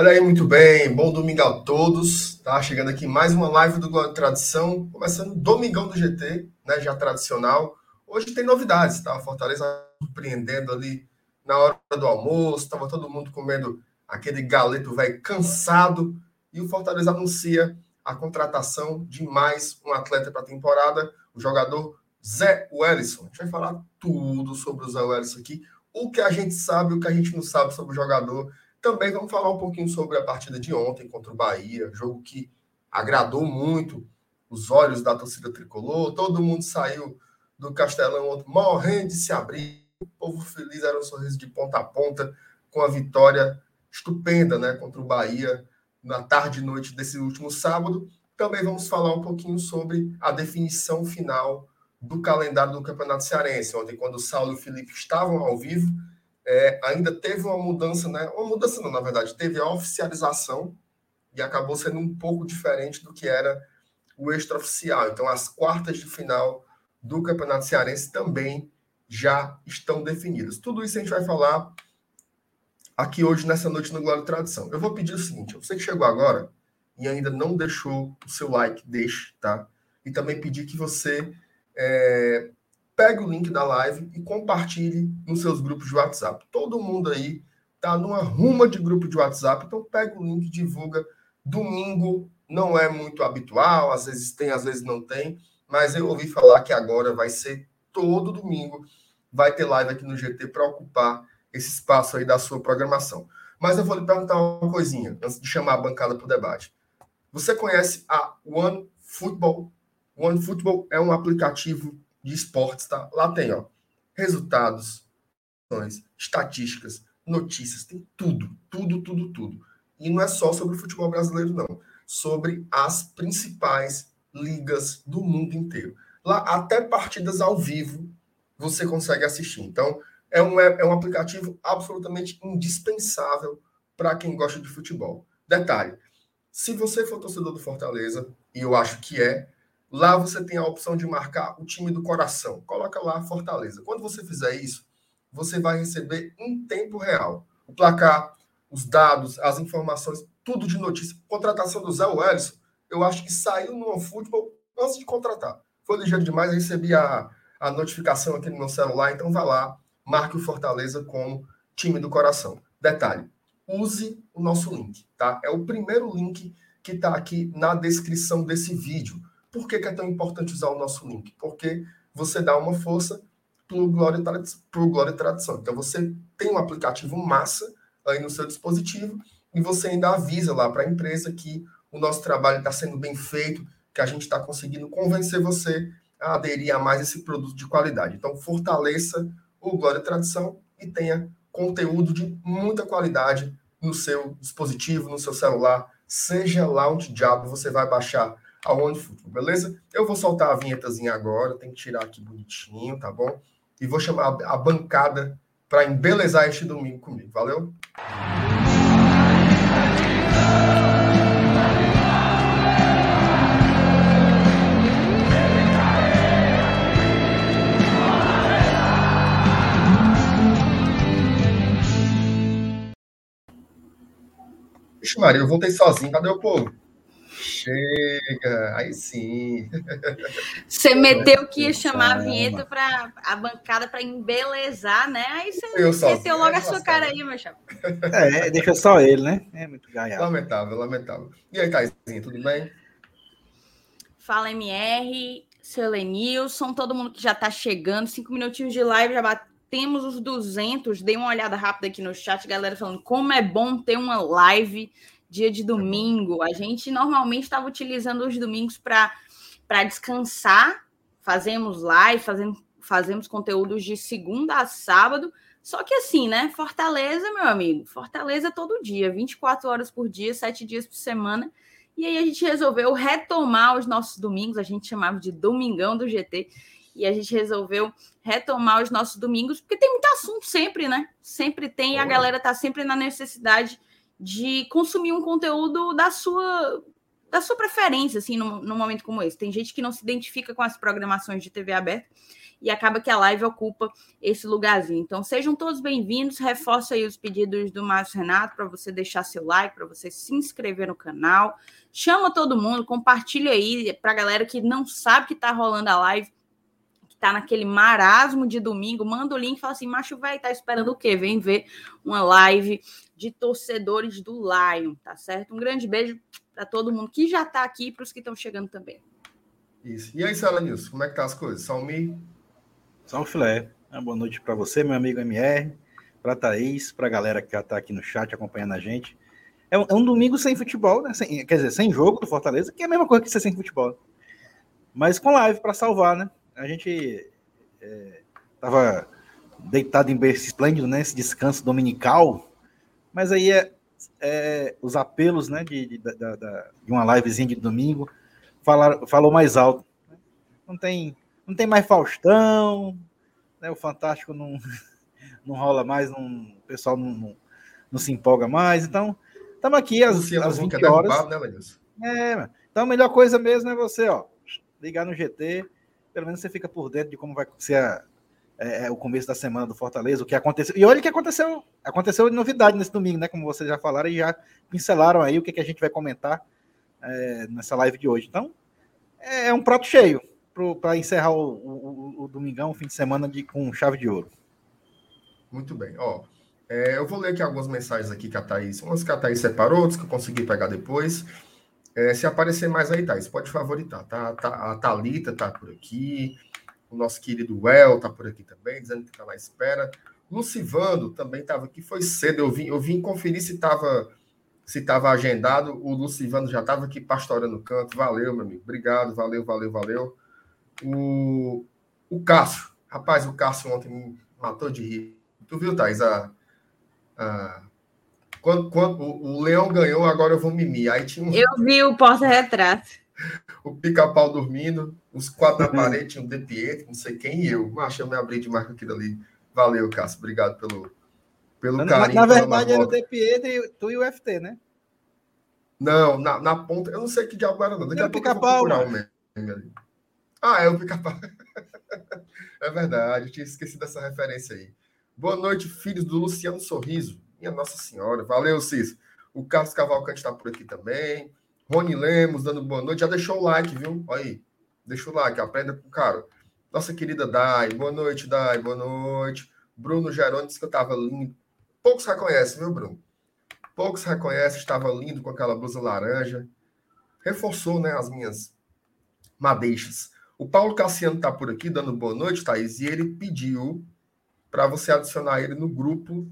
Olha aí, muito bem. Bom domingo a todos. Tá chegando aqui mais uma live do Glória Tradição, começando Domingão do GT, né, já tradicional. Hoje tem novidades, tá? Fortaleza surpreendendo ali na hora do almoço, estava todo mundo comendo aquele galeto velho cansado e o Fortaleza anuncia a contratação de mais um atleta para a temporada, o jogador Zé Wellison. A gente vai falar tudo sobre o Zé Wellison aqui, o que a gente sabe, o que a gente não sabe sobre o jogador também vamos falar um pouquinho sobre a partida de ontem contra o Bahia, jogo que agradou muito os olhos da torcida tricolor. Todo mundo saiu do Castelão morrendo de se abrir. O povo feliz era um sorriso de ponta a ponta com a vitória estupenda né, contra o Bahia na tarde e noite desse último sábado. Também vamos falar um pouquinho sobre a definição final do calendário do Campeonato Cearense. Ontem, quando o Saulo e o Felipe estavam ao vivo, é, ainda teve uma mudança, né? Uma mudança não, na verdade, teve a oficialização e acabou sendo um pouco diferente do que era o extraoficial. Então, as quartas de final do Campeonato Cearense também já estão definidas. Tudo isso a gente vai falar aqui hoje, nessa noite no Glória e Tradição. Eu vou pedir o seguinte: você que chegou agora e ainda não deixou o seu like, deixe, tá? E também pedir que você é, pegue o link da live e compartilhe nos seus grupos de WhatsApp. Todo mundo aí tá numa ruma de grupo de WhatsApp, então pega o link, divulga. Domingo não é muito habitual, às vezes tem, às vezes não tem, mas eu ouvi falar que agora vai ser todo domingo, vai ter live aqui no GT para ocupar esse espaço aí da sua programação. Mas eu vou lhe perguntar uma coisinha, antes de chamar a bancada para o debate. Você conhece a One Football? One Football é um aplicativo de esportes, tá? Lá tem, ó, resultados, estatísticas, notícias, tem tudo, tudo, tudo, tudo. E não é só sobre o futebol brasileiro, não. Sobre as principais ligas do mundo inteiro. Lá, até partidas ao vivo, você consegue assistir. Então, é um, é um aplicativo absolutamente indispensável para quem gosta de futebol. Detalhe: se você for torcedor do Fortaleza, e eu acho que é, Lá você tem a opção de marcar o time do coração. Coloca lá Fortaleza. Quando você fizer isso, você vai receber em tempo real o placar, os dados, as informações, tudo de notícia. Contratação do Zé Wellison, eu acho que saiu no futebol antes de contratar. Foi ligeiro demais, recebi a, a notificação aqui no meu celular, então vá lá, marque o Fortaleza como time do coração. Detalhe, use o nosso link, tá? É o primeiro link que está aqui na descrição desse vídeo. Por que, que, é tão importante usar o nosso link? Porque você dá uma força para o Glória, e Tradição. Então, você tem um aplicativo massa aí no seu dispositivo e você ainda avisa lá para a empresa que o nosso trabalho está sendo bem feito, que a gente está conseguindo convencer você a aderir a mais esse produto de qualidade. Então, fortaleça o Glória e Tradição e tenha conteúdo de muita qualidade no seu dispositivo, no seu celular, seja lá onde diabo você vai baixar a OneFootball, beleza? Eu vou soltar a vinhetazinha agora, tem que tirar aqui bonitinho, tá bom? E vou chamar a bancada para embelezar este domingo comigo, valeu? Vixe, Maria, eu voltei sozinho, cadê o povo? Chega, aí sim. Você meteu que ia chamar a vinheta para a bancada para embelezar, né? Aí você meteu logo a sua cara aí, meu chapa. É, deixa só ele, né? É muito gaiado. Lamentável, lamentável. E aí, Taizinho, tudo bem? Fala, MR, seu Lenilson, todo mundo que já está chegando, cinco minutinhos de live, já batemos os 200. Dei uma olhada rápida aqui no chat, galera falando como é bom ter uma live dia de domingo. A gente normalmente estava utilizando os domingos para descansar, fazemos live, fazemos, fazemos conteúdos de segunda a sábado. Só que assim, né? Fortaleza, meu amigo, Fortaleza todo dia, 24 horas por dia, 7 dias por semana. E aí a gente resolveu retomar os nossos domingos, a gente chamava de Domingão do GT, e a gente resolveu retomar os nossos domingos, porque tem muito assunto sempre, né? Sempre tem, e a galera tá sempre na necessidade de consumir um conteúdo da sua da sua preferência, assim, num, num momento como esse. Tem gente que não se identifica com as programações de TV aberta e acaba que a live ocupa esse lugarzinho. Então, sejam todos bem-vindos. Reforço aí os pedidos do Márcio Renato para você deixar seu like, para você se inscrever no canal. Chama todo mundo, compartilha aí para a galera que não sabe que está rolando a live, que está naquele marasmo de domingo. Manda o link e fala assim: macho, vai, tá esperando o quê? Vem ver uma live de torcedores do Lion, tá certo? Um grande beijo para todo mundo que já está aqui e para os que estão chegando também. Isso. E aí, Sala Nilson, como é que tá as coisas? Salmi? Só um filé. Uma boa noite para você, meu amigo MR, para Thaís, para a galera que já está aqui no chat acompanhando a gente. É um, é um domingo sem futebol, né? Sem, quer dizer, sem jogo do Fortaleza, que é a mesma coisa que ser sem futebol. Mas com live para salvar, né? A gente é, tava deitado em berço esplêndido, né? Esse descanso dominical. Mas aí é, é os apelos, né? De, de, de, de uma livezinha de domingo falar, falou mais alto. Né? Não tem não tem mais Faustão, né? O Fantástico não, não rola mais, não, o pessoal não, não, não se empolga mais. Então, estamos aqui às, às 20 horas. Né, é, então a melhor coisa mesmo é você, ó, ligar no GT, pelo menos você fica por dentro de como vai ser a, é, é, o começo da semana do Fortaleza, o que aconteceu. E olha o que aconteceu, aconteceu de novidade nesse domingo, né? Como vocês já falaram e já pincelaram aí o que, que a gente vai comentar é, nessa live de hoje. Então, é, é um prato cheio para encerrar o, o, o, domingão, o fim de semana de, com chave de ouro. Muito bem. Ó, é, eu vou ler aqui algumas mensagens aqui que a Thaís. Umas que a Thaís separou, outras que eu consegui pegar depois. É, se aparecer mais aí, Thaís, pode favoritar. Tá, tá, a Thalita tá por aqui. O nosso querido Well tá por aqui também, dizendo que tá na espera. Lucivando também estava aqui, foi cedo. Eu vim, eu vim conferir se estava se estava agendado. O Lucivando já estava aqui pastorando o canto. Valeu, meu amigo. Obrigado, valeu, valeu, valeu. O, o Cássio. Rapaz, o Cássio ontem me matou de rir. Tu viu, Thais? A, a, quando, quando o, o Leão ganhou, agora eu vou mimir. Aí tinha um, eu vi o porta-retrato. o pica-pau dormindo, os quatro na parede, tinha um De Pietro, não sei quem, e eu. Mas eu me abri de marca aquilo ali. Valeu, Cássio. Obrigado pelo, pelo carinho. Na, na verdade, era o De Pietro e tu e o FT, né? Não, na, na ponta, eu não sei que diabo era, não. Daqui a pouco eu vou procurar um meme. Ah, é o pica-pau. é verdade, eu tinha esquecido dessa referência aí. Boa noite, filhos do Luciano Sorriso. Minha Nossa Senhora. Valeu, Cis. O Carlos Cavalcante está por aqui também. Rony Lemos dando boa noite. Já deixou o like, viu? Olha aí. Deixa o like, aprenda com o cara. Nossa querida Dai. Boa noite, Dai. Boa noite. Bruno Geroni disse que eu estava lindo. Poucos reconhecem, viu, Bruno? Poucos reconhecem. Estava lindo com aquela blusa laranja. Reforçou, né, as minhas madeixas. O Paulo Cassiano está por aqui dando boa noite, Thaís, e ele pediu para você adicionar ele no grupo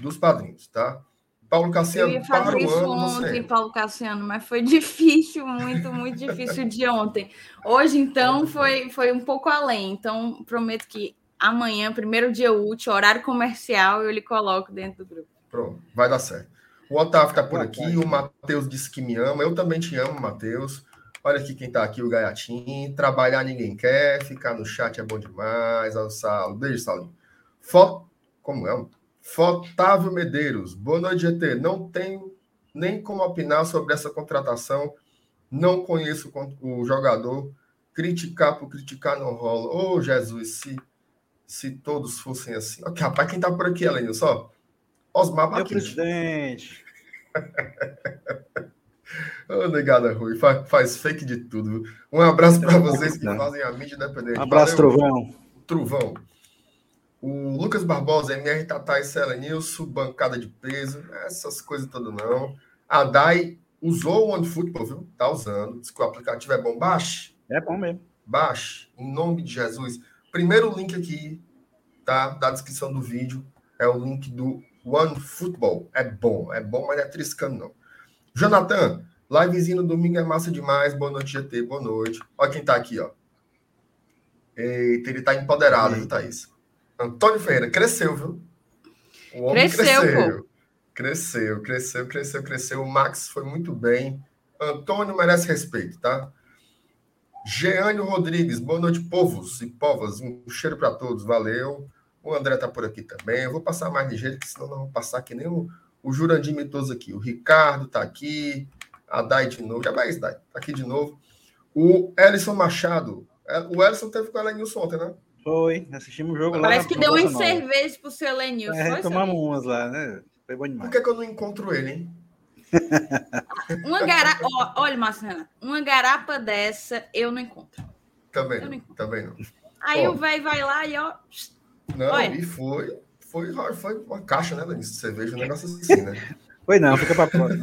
dos padrinhos, tá? Paulo Cassiano, eu ia fazer isso ontem, Paulo Cassiano, mas foi difícil, muito, muito difícil de ontem. Hoje, então, foi, foi um pouco além. Então, prometo que amanhã, primeiro dia útil, horário comercial, eu lhe coloco dentro do grupo. Pronto, vai dar certo. O Otávio está por aqui, o Matheus disse que me ama, eu também te amo, Matheus. Olha aqui quem está aqui, o Gaiatim. Trabalhar ninguém quer, ficar no chat é bom demais. Olha o Salo. Beijo, Salinho. Foto. Como é? Fotávio Medeiros. Boa noite, GT. Não tenho nem como opinar sobre essa contratação. Não conheço o jogador. Criticar por criticar não rola. Ô, oh, Jesus, se, se todos fossem assim. Ok, rapaz, quem está por aqui, além só? Osmar Baquete. Meu presidente. Ô, negada Rui, faz, faz, fake de tudo. Um abraço para vocês que fazem a mídia independente. Um abraço, Valeu, Trovão. Trovão. O Lucas Barbosa, MR Tatá e Cela Nilson, bancada de peso, essas coisas todas não. A Dai usou o OneFootball, viu? Tá usando. Diz que o aplicativo é bom. Baixe. É bom mesmo. Baixe, em nome de Jesus. Primeiro link aqui, tá? Da descrição do vídeo, é o link do OneFootball. É bom, é bom, mas não é triscando, não. Jonathan, livezinho no domingo é massa demais. Boa noite, GT. Boa noite. Olha quem tá aqui, ó. Eita, ele tá empoderado, viu, Thaís? Antônio Ferreira, cresceu, viu? O homem cresceu. Cresceu, cresceu, cresceu, cresceu, cresceu. O Max foi muito bem. Antônio merece respeito, tá? Jeânio Rodrigues, boa noite, povos e povas. Um cheiro para todos, valeu. O André tá por aqui também. Eu vou passar mais ligeiro, que senão não vou passar que nem o o Jurandir Mitoso aqui, o Ricardo está aqui, A Dai de novo. Já vai Dai. Tá aqui de novo. O Ellison Machado. É, o Ellison teve com o Elenilson ontem, né? Foi, assistimos o jogo Parece lá. Parece que deu uma cerveja pro seu Elenilson. É, tomamos umas lá, né? Foi bom demais. Por que, que eu não encontro ele, hein? uma garapa, olha, Marcena, uma garapa dessa eu não encontro. Também, não, não encontro. também não. Aí ó, o velho vai lá e ó. Não, olha. e foi, foi, foi uma caixa, né, Denise? Cerveja, um negócio assim, né? Foi não, fica para próxima.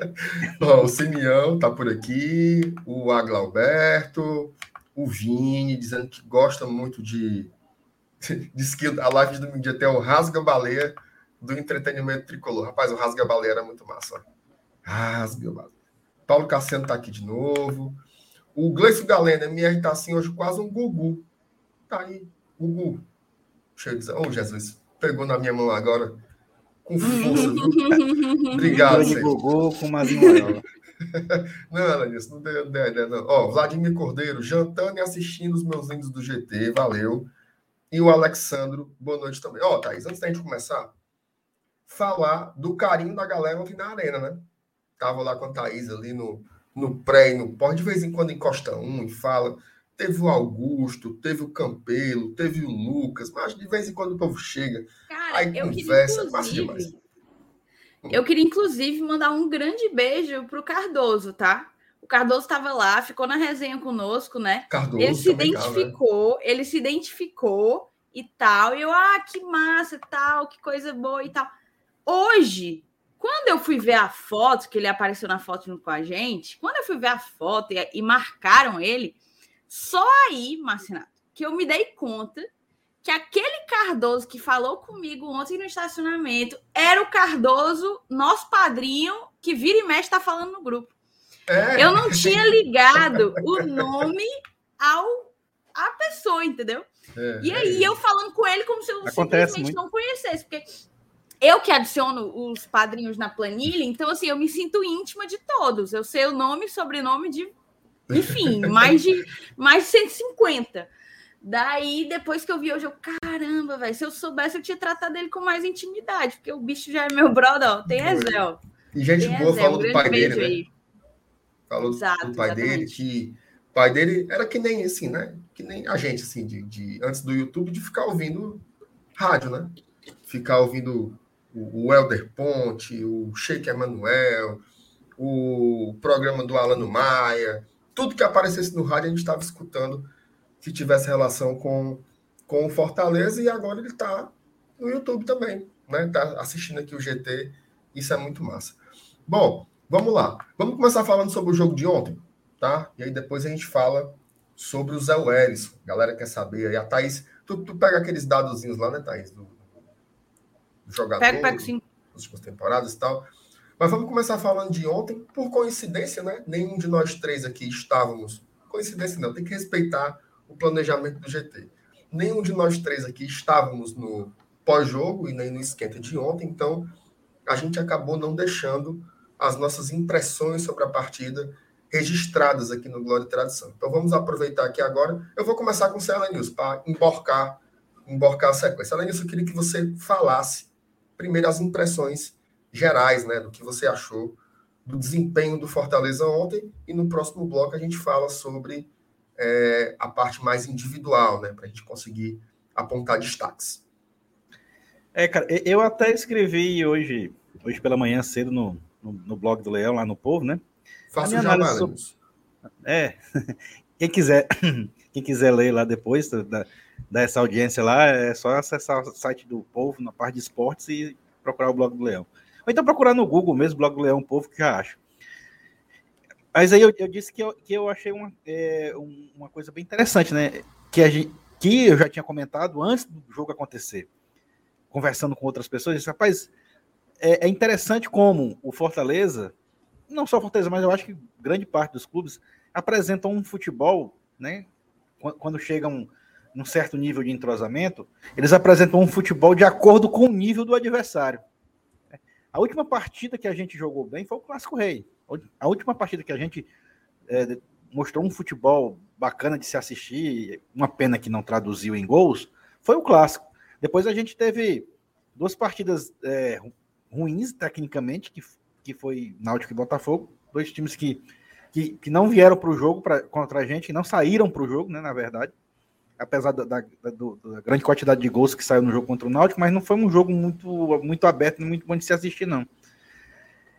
o Simeão tá por aqui, o Aglauberto, o Vini, dizendo que gosta muito de. Diz que a live de domingo dia tem o Rasga Baleia do entretenimento tricolor. Rapaz, o Rasga Baleia era muito massa. Rasga Baleia. Paulo Cassiano tá aqui de novo. O Gleison Galena, MR tá assim hoje quase um Gugu. Tá aí, Gugu. Deixa eu dizer. Ô, oh, Jesus, pegou na minha mão agora com força. Obrigado, de Gugu com Mazinho Não, Alanis, não deu ideia, não. Ó, Vladimir Cordeiro, jantando e assistindo os meus lindos do GT, valeu. E o Alexandro, boa noite também. Ó, Thaís, antes da gente começar, falar do carinho da galera ontem na arena, né? Tava lá com a Thaís ali no, no pré e no pós, de vez em quando encosta um e fala. Teve o Augusto, teve o Campelo, teve o Lucas, mas de vez em quando o povo chega, Cara, aí conversa, passa demais. Eu queria, inclusive, mandar um grande beijo pro Cardoso, tá? O Cardoso estava lá, ficou na resenha conosco, né? Cardoso ele se identificou, né? ele se identificou e tal. E eu, ah, que massa, tal, que coisa boa e tal. Hoje, quando eu fui ver a foto, que ele apareceu na foto junto com a gente, quando eu fui ver a foto e, e marcaram ele, só aí, Marcinato, que eu me dei conta que aquele Cardoso que falou comigo ontem no estacionamento era o Cardoso, nosso padrinho, que vira e mexe está falando no grupo. É. Eu não tinha ligado o nome ao a pessoa, entendeu? É, e aí é eu falando com ele como se eu Acontece simplesmente muito. não conhecesse, porque eu que adiciono os padrinhos na planilha, então assim, eu me sinto íntima de todos. Eu sei o nome, sobrenome de enfim, mais de mais de 150. Daí, depois que eu vi hoje, eu, caramba, velho, se eu soubesse, eu tinha tratado ele com mais intimidade, porque o bicho já é meu brother, ó, tem Ezel. E gente boa Ezel, falou do pai dele, né? Aí. Falou Exato, do pai exatamente. dele, que o pai dele era que nem assim, né? Que nem a gente, assim, de, de antes do YouTube, de ficar ouvindo rádio, né? Ficar ouvindo o, o Helder Ponte, o Sheik Emanuel, o programa do Alano Maia, tudo que aparecesse no rádio a gente estava escutando que tivesse relação com, com o Fortaleza e agora ele está no YouTube também, né? Está assistindo aqui o GT, isso é muito massa. Bom, vamos lá. Vamos começar falando sobre o jogo de ontem, tá? E aí depois a gente fala sobre o Zé Welles. A galera quer saber aí. A Thaís, tu, tu pega aqueles dadozinhos lá, né, Thaís? Do, do jogador, pego, pego, sim. das últimas temporadas e tal. Mas vamos começar falando de ontem. Por coincidência, né? Nenhum de nós três aqui estávamos. Coincidência não, tem que respeitar o planejamento do GT. Nenhum de nós três aqui estávamos no pós-jogo e nem no esquenta de ontem, então a gente acabou não deixando as nossas impressões sobre a partida registradas aqui no Glória e Tradição. Então vamos aproveitar aqui agora. Eu vou começar com o Célia News para emborcar, emborcar a sequência. Célia News, eu queria que você falasse primeiro as impressões gerais, né, do que você achou do desempenho do Fortaleza ontem e no próximo bloco a gente fala sobre é, a parte mais individual, né, para a gente conseguir apontar destaques. É, cara, eu até escrevi hoje, hoje pela manhã cedo no, no, no blog do Leão, lá no Povo, né? Faça o jabá, sobre... É, quem quiser, quem quiser ler lá depois da, dessa audiência lá, é só acessar o site do Povo na parte de esportes e procurar o blog do Leão. Ou então procurar no Google mesmo, blog do Leão Povo, que já acho. Mas aí eu, eu disse que eu, que eu achei uma, é, uma coisa bem interessante, né? Que, a gente, que eu já tinha comentado antes do jogo acontecer, conversando com outras pessoas, disse, rapaz, é, é interessante como o Fortaleza, não só o Fortaleza, mas eu acho que grande parte dos clubes apresentam um futebol, né? Quando chegam num certo nível de entrosamento, eles apresentam um futebol de acordo com o nível do adversário. A última partida que a gente jogou bem foi o Clássico Rei. A última partida que a gente é, mostrou um futebol bacana de se assistir, uma pena que não traduziu em gols, foi o Clássico. Depois a gente teve duas partidas é, ruins tecnicamente, que, que foi Náutico e Botafogo, Dois times que, que, que não vieram para o jogo pra, contra a gente, não saíram para o jogo, né, na verdade. Apesar da, da, da, da, grande quantidade de gols que saiu no jogo contra o Náutico, mas não foi um jogo muito, muito aberto, muito bom de se assistir, não.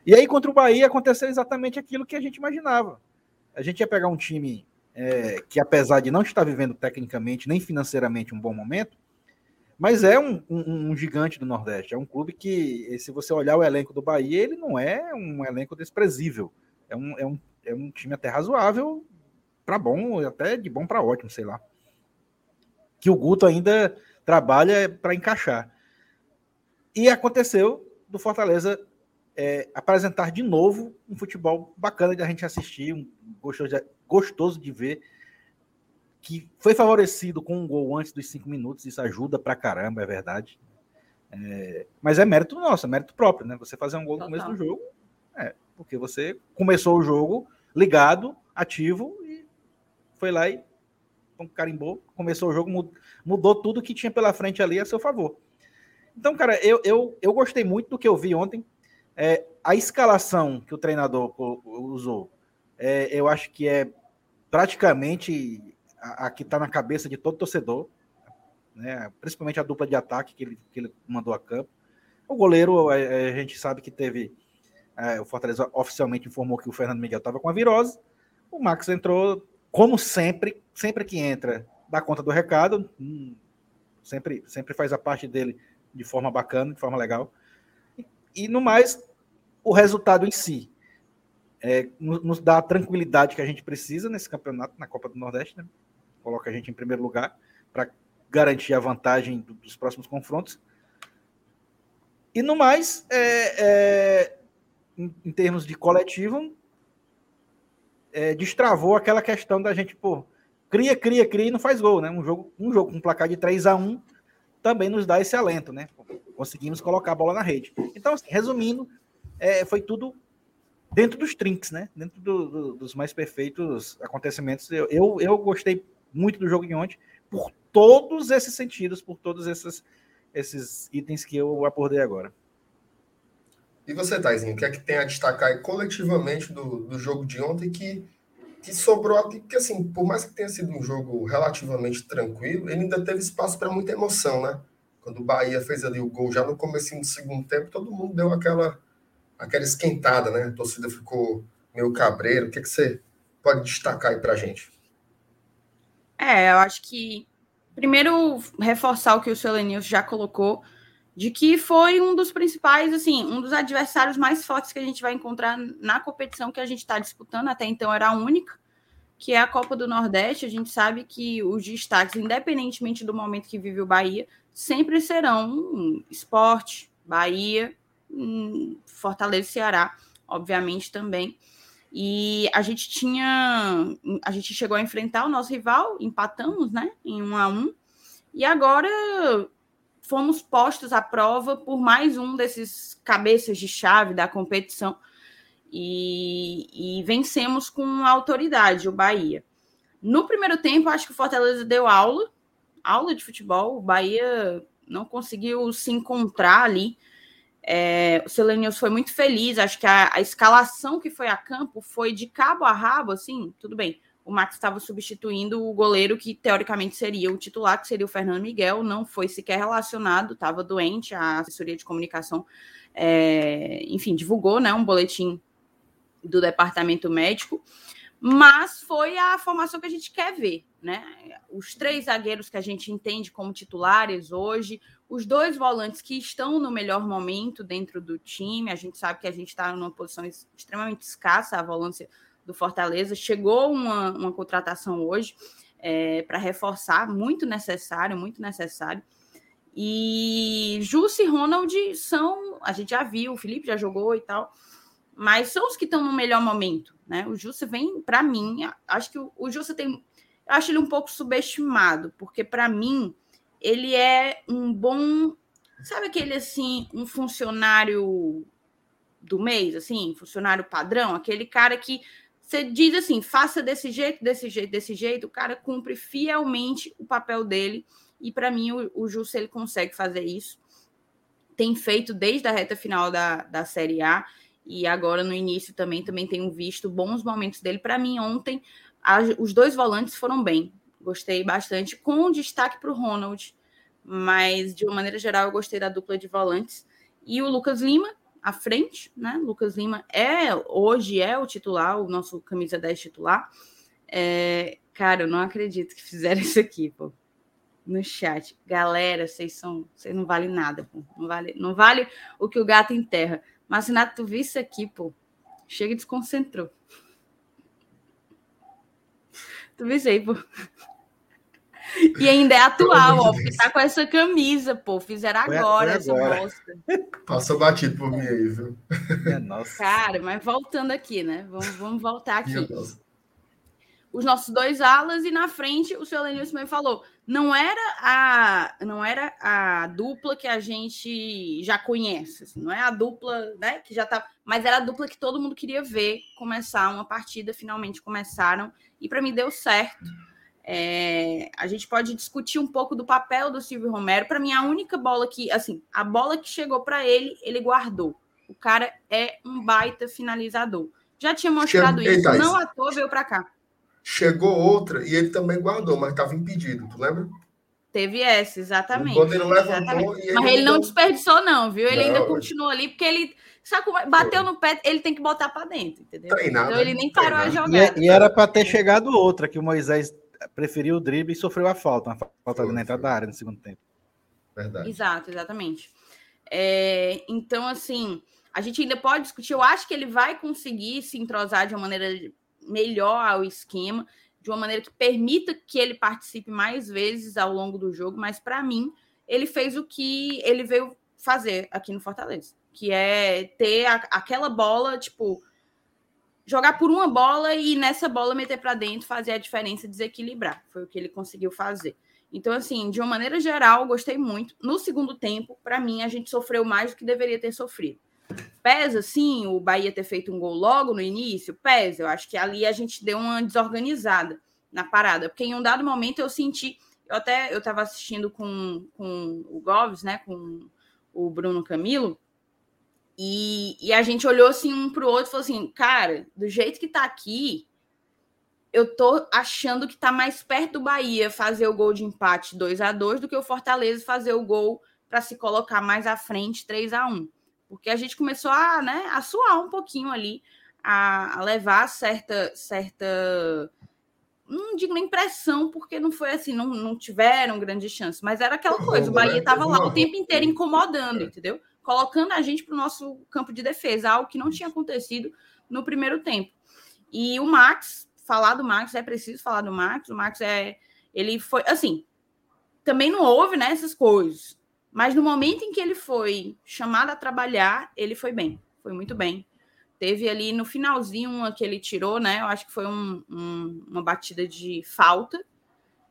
E aí, contra o Bahia, aconteceu exatamente aquilo que a gente imaginava. A gente ia pegar um time é, que, apesar de não estar vivendo tecnicamente nem financeiramente um bom momento, mas é um, um, um, gigante do Nordeste. É um clube que, se você olhar o elenco do Bahia, ele não é um elenco desprezível. É um, é um, é um time até razoável para bom, até de bom para ótimo, sei lá. Que o Guto ainda trabalha para encaixar. E aconteceu do Fortaleza é, apresentar de novo um futebol bacana de a gente assistir, um gostoso de, gostoso de ver que foi favorecido com um gol antes dos cinco minutos, isso ajuda pra caramba, é verdade. É, mas é mérito nosso, é mérito próprio, né? Você fazer um gol no começo do jogo, é, porque você começou o jogo ligado, ativo, e foi lá e carimbou, começou o jogo, mudou tudo que tinha pela frente ali a seu favor. Então, cara, eu, eu, eu gostei muito do que eu vi ontem. É, a escalação que o treinador usou, é, eu acho que é praticamente a, a que está na cabeça de todo torcedor, né? principalmente a dupla de ataque que ele, que ele mandou a campo. O goleiro, a, a gente sabe que teve. É, o Fortaleza oficialmente informou que o Fernando Miguel estava com a virose. O Max entrou, como sempre, sempre que entra, dá conta do recado. Hum, sempre, sempre faz a parte dele de forma bacana, de forma legal. E, e no mais, o resultado em si é, nos dá a tranquilidade que a gente precisa nesse campeonato, na Copa do Nordeste, né? coloca a gente em primeiro lugar para garantir a vantagem dos próximos confrontos. E no mais, é, é, em, em, termos de coletivo, é, destravou aquela questão da gente, pô, cria, cria, cria e não faz gol, né? Um jogo, um jogo com placar de 3 a 1 também nos dá esse alento, né? Conseguimos colocar a bola na rede. Então, assim, resumindo, é, foi tudo dentro dos trinks, né? Dentro do, do, dos mais perfeitos acontecimentos. Eu, eu, eu gostei muito do jogo de ontem, por todos esses sentidos, por todos esses, esses itens que eu abordei agora. E você, Taizinho, o que é que tem a destacar coletivamente do, do jogo de ontem que, que sobrou? Porque, assim, por mais que tenha sido um jogo relativamente tranquilo, ele ainda teve espaço para muita emoção, né? Quando o Bahia fez ali o gol já no começo do segundo tempo, todo mundo deu aquela, aquela esquentada, né? A torcida ficou meio cabreiro. O que, é que você pode destacar aí para gente? É, eu acho que primeiro reforçar o que o seu Lenilson já colocou, de que foi um dos principais, assim, um dos adversários mais fortes que a gente vai encontrar na competição que a gente está disputando, até então era a única, que é a Copa do Nordeste. A gente sabe que os destaques, independentemente do momento que vive o Bahia, sempre serão esporte, Bahia, um, Fortaleza e Ceará, obviamente também. E a gente tinha. A gente chegou a enfrentar o nosso rival, empatamos, né? Em um a um. E agora fomos postos à prova por mais um desses cabeças de chave da competição. E, e vencemos com autoridade o Bahia. No primeiro tempo, acho que o Fortaleza deu aula, aula de futebol. O Bahia não conseguiu se encontrar ali é, o Selenius foi muito feliz. Acho que a, a, escalação que foi a campo foi de cabo a rabo, assim, tudo bem. O Max estava substituindo o goleiro que teoricamente seria o titular, que seria o Fernando Miguel, não foi sequer relacionado, estava doente. A assessoria de comunicação, é, enfim, divulgou né, um boletim do departamento médico mas foi a formação que a gente quer ver, né? Os três zagueiros que a gente entende como titulares hoje, os dois volantes que estão no melhor momento dentro do time, a gente sabe que a gente está numa posição extremamente escassa, a volância do Fortaleza. Chegou uma, uma contratação hoje é, para reforçar, muito necessário, muito necessário. E Jussi e Ronald são, a gente já viu, o Felipe já jogou e tal, mas são os que estão no melhor momento, né? O Jussa vem, para mim, acho que o, o Jussa tem, eu acho ele um pouco subestimado, porque para mim ele é um bom, sabe aquele assim, um funcionário do mês, assim, funcionário padrão, aquele cara que você diz assim, faça desse jeito, desse jeito, desse jeito, o cara cumpre fielmente o papel dele, e para mim o, o ele consegue fazer isso. Tem feito desde a reta final da, da Série A e agora no início também também tenho visto bons momentos dele. Para mim, ontem, a, os dois volantes foram bem. Gostei bastante, com destaque para o Ronald, mas de uma maneira geral eu gostei da dupla de volantes. E o Lucas Lima, à frente, né? Lucas Lima é hoje é o titular, o nosso camisa 10 titular. É, cara, eu não acredito que fizeram isso aqui, pô. No chat. Galera, vocês são. Vocês não valem nada, pô. Não vale, não vale o que o gato enterra. Mas, Renato, tu viu isso aqui, pô? Chega e desconcentrou. Tu viu isso aí, pô? E ainda é atual, ó, porque tá com essa camisa, pô. Fizeram agora, foi agora. essa bosta. Passou batido por mim aí, viu? É, nossa. Cara, mas voltando aqui, né? Vamos, vamos voltar aqui. Os nossos dois alas e na frente o senhor Lenilson também falou não era a não era a dupla que a gente já conhece, assim, não é a dupla, né, que já tá, mas era a dupla que todo mundo queria ver começar uma partida, finalmente começaram e para mim deu certo. É, a gente pode discutir um pouco do papel do Silvio Romero. Para mim, a única bola que, assim, a bola que chegou para ele, ele guardou. O cara é um baita finalizador. Já tinha mostrado isso, Eita, não à toa veio para cá. Chegou outra e ele também guardou, mas estava impedido, tu lembra? Teve essa, exatamente. Quando ele levantou exatamente. Ele mas ele não desperdiçou, não, viu? Ele não, ainda continuou ali, porque ele. Sabe é? bateu no pé, ele tem que botar para dentro, entendeu? Treinado, então ele nem parou a jogar. E, e era para ter chegado outra, que o Moisés preferiu o drible e sofreu a falta, uma falta foi, na entrada da área no segundo tempo. Verdade. Exato, exatamente. É, então, assim, a gente ainda pode discutir. Eu acho que ele vai conseguir se entrosar de uma maneira melhor ao esquema, de uma maneira que permita que ele participe mais vezes ao longo do jogo, mas para mim, ele fez o que ele veio fazer aqui no Fortaleza, que é ter a, aquela bola, tipo, jogar por uma bola e nessa bola meter para dentro, fazer a diferença, desequilibrar. Foi o que ele conseguiu fazer. Então, assim, de uma maneira geral, gostei muito. No segundo tempo, para mim, a gente sofreu mais do que deveria ter sofrido. Pesa, sim, o Bahia ter feito um gol logo no início? Pesa. Eu acho que ali a gente deu uma desorganizada na parada. Porque em um dado momento eu senti. Eu até eu estava assistindo com, com o Goves, né? Com o Bruno Camilo. E, e a gente olhou assim um para o outro e falou assim: cara, do jeito que tá aqui, eu tô achando que tá mais perto do Bahia fazer o gol de empate 2 a 2 do que o Fortaleza fazer o gol para se colocar mais à frente 3 a 1 porque a gente começou a, né, a suar um pouquinho ali, a, a levar certa, certa, não digo nem pressão, porque não foi assim, não, não tiveram grande chance, mas era aquela coisa, o Bahia estava lá o tempo inteiro incomodando, entendeu? Colocando a gente para o nosso campo de defesa, algo que não tinha acontecido no primeiro tempo. E o Max, falar do Max, é preciso falar do Max, o Max é, ele foi, assim, também não houve, né, essas coisas, mas no momento em que ele foi chamado a trabalhar, ele foi bem, foi muito bem. Teve ali no finalzinho uma que ele tirou, né? Eu acho que foi um, um, uma batida de falta,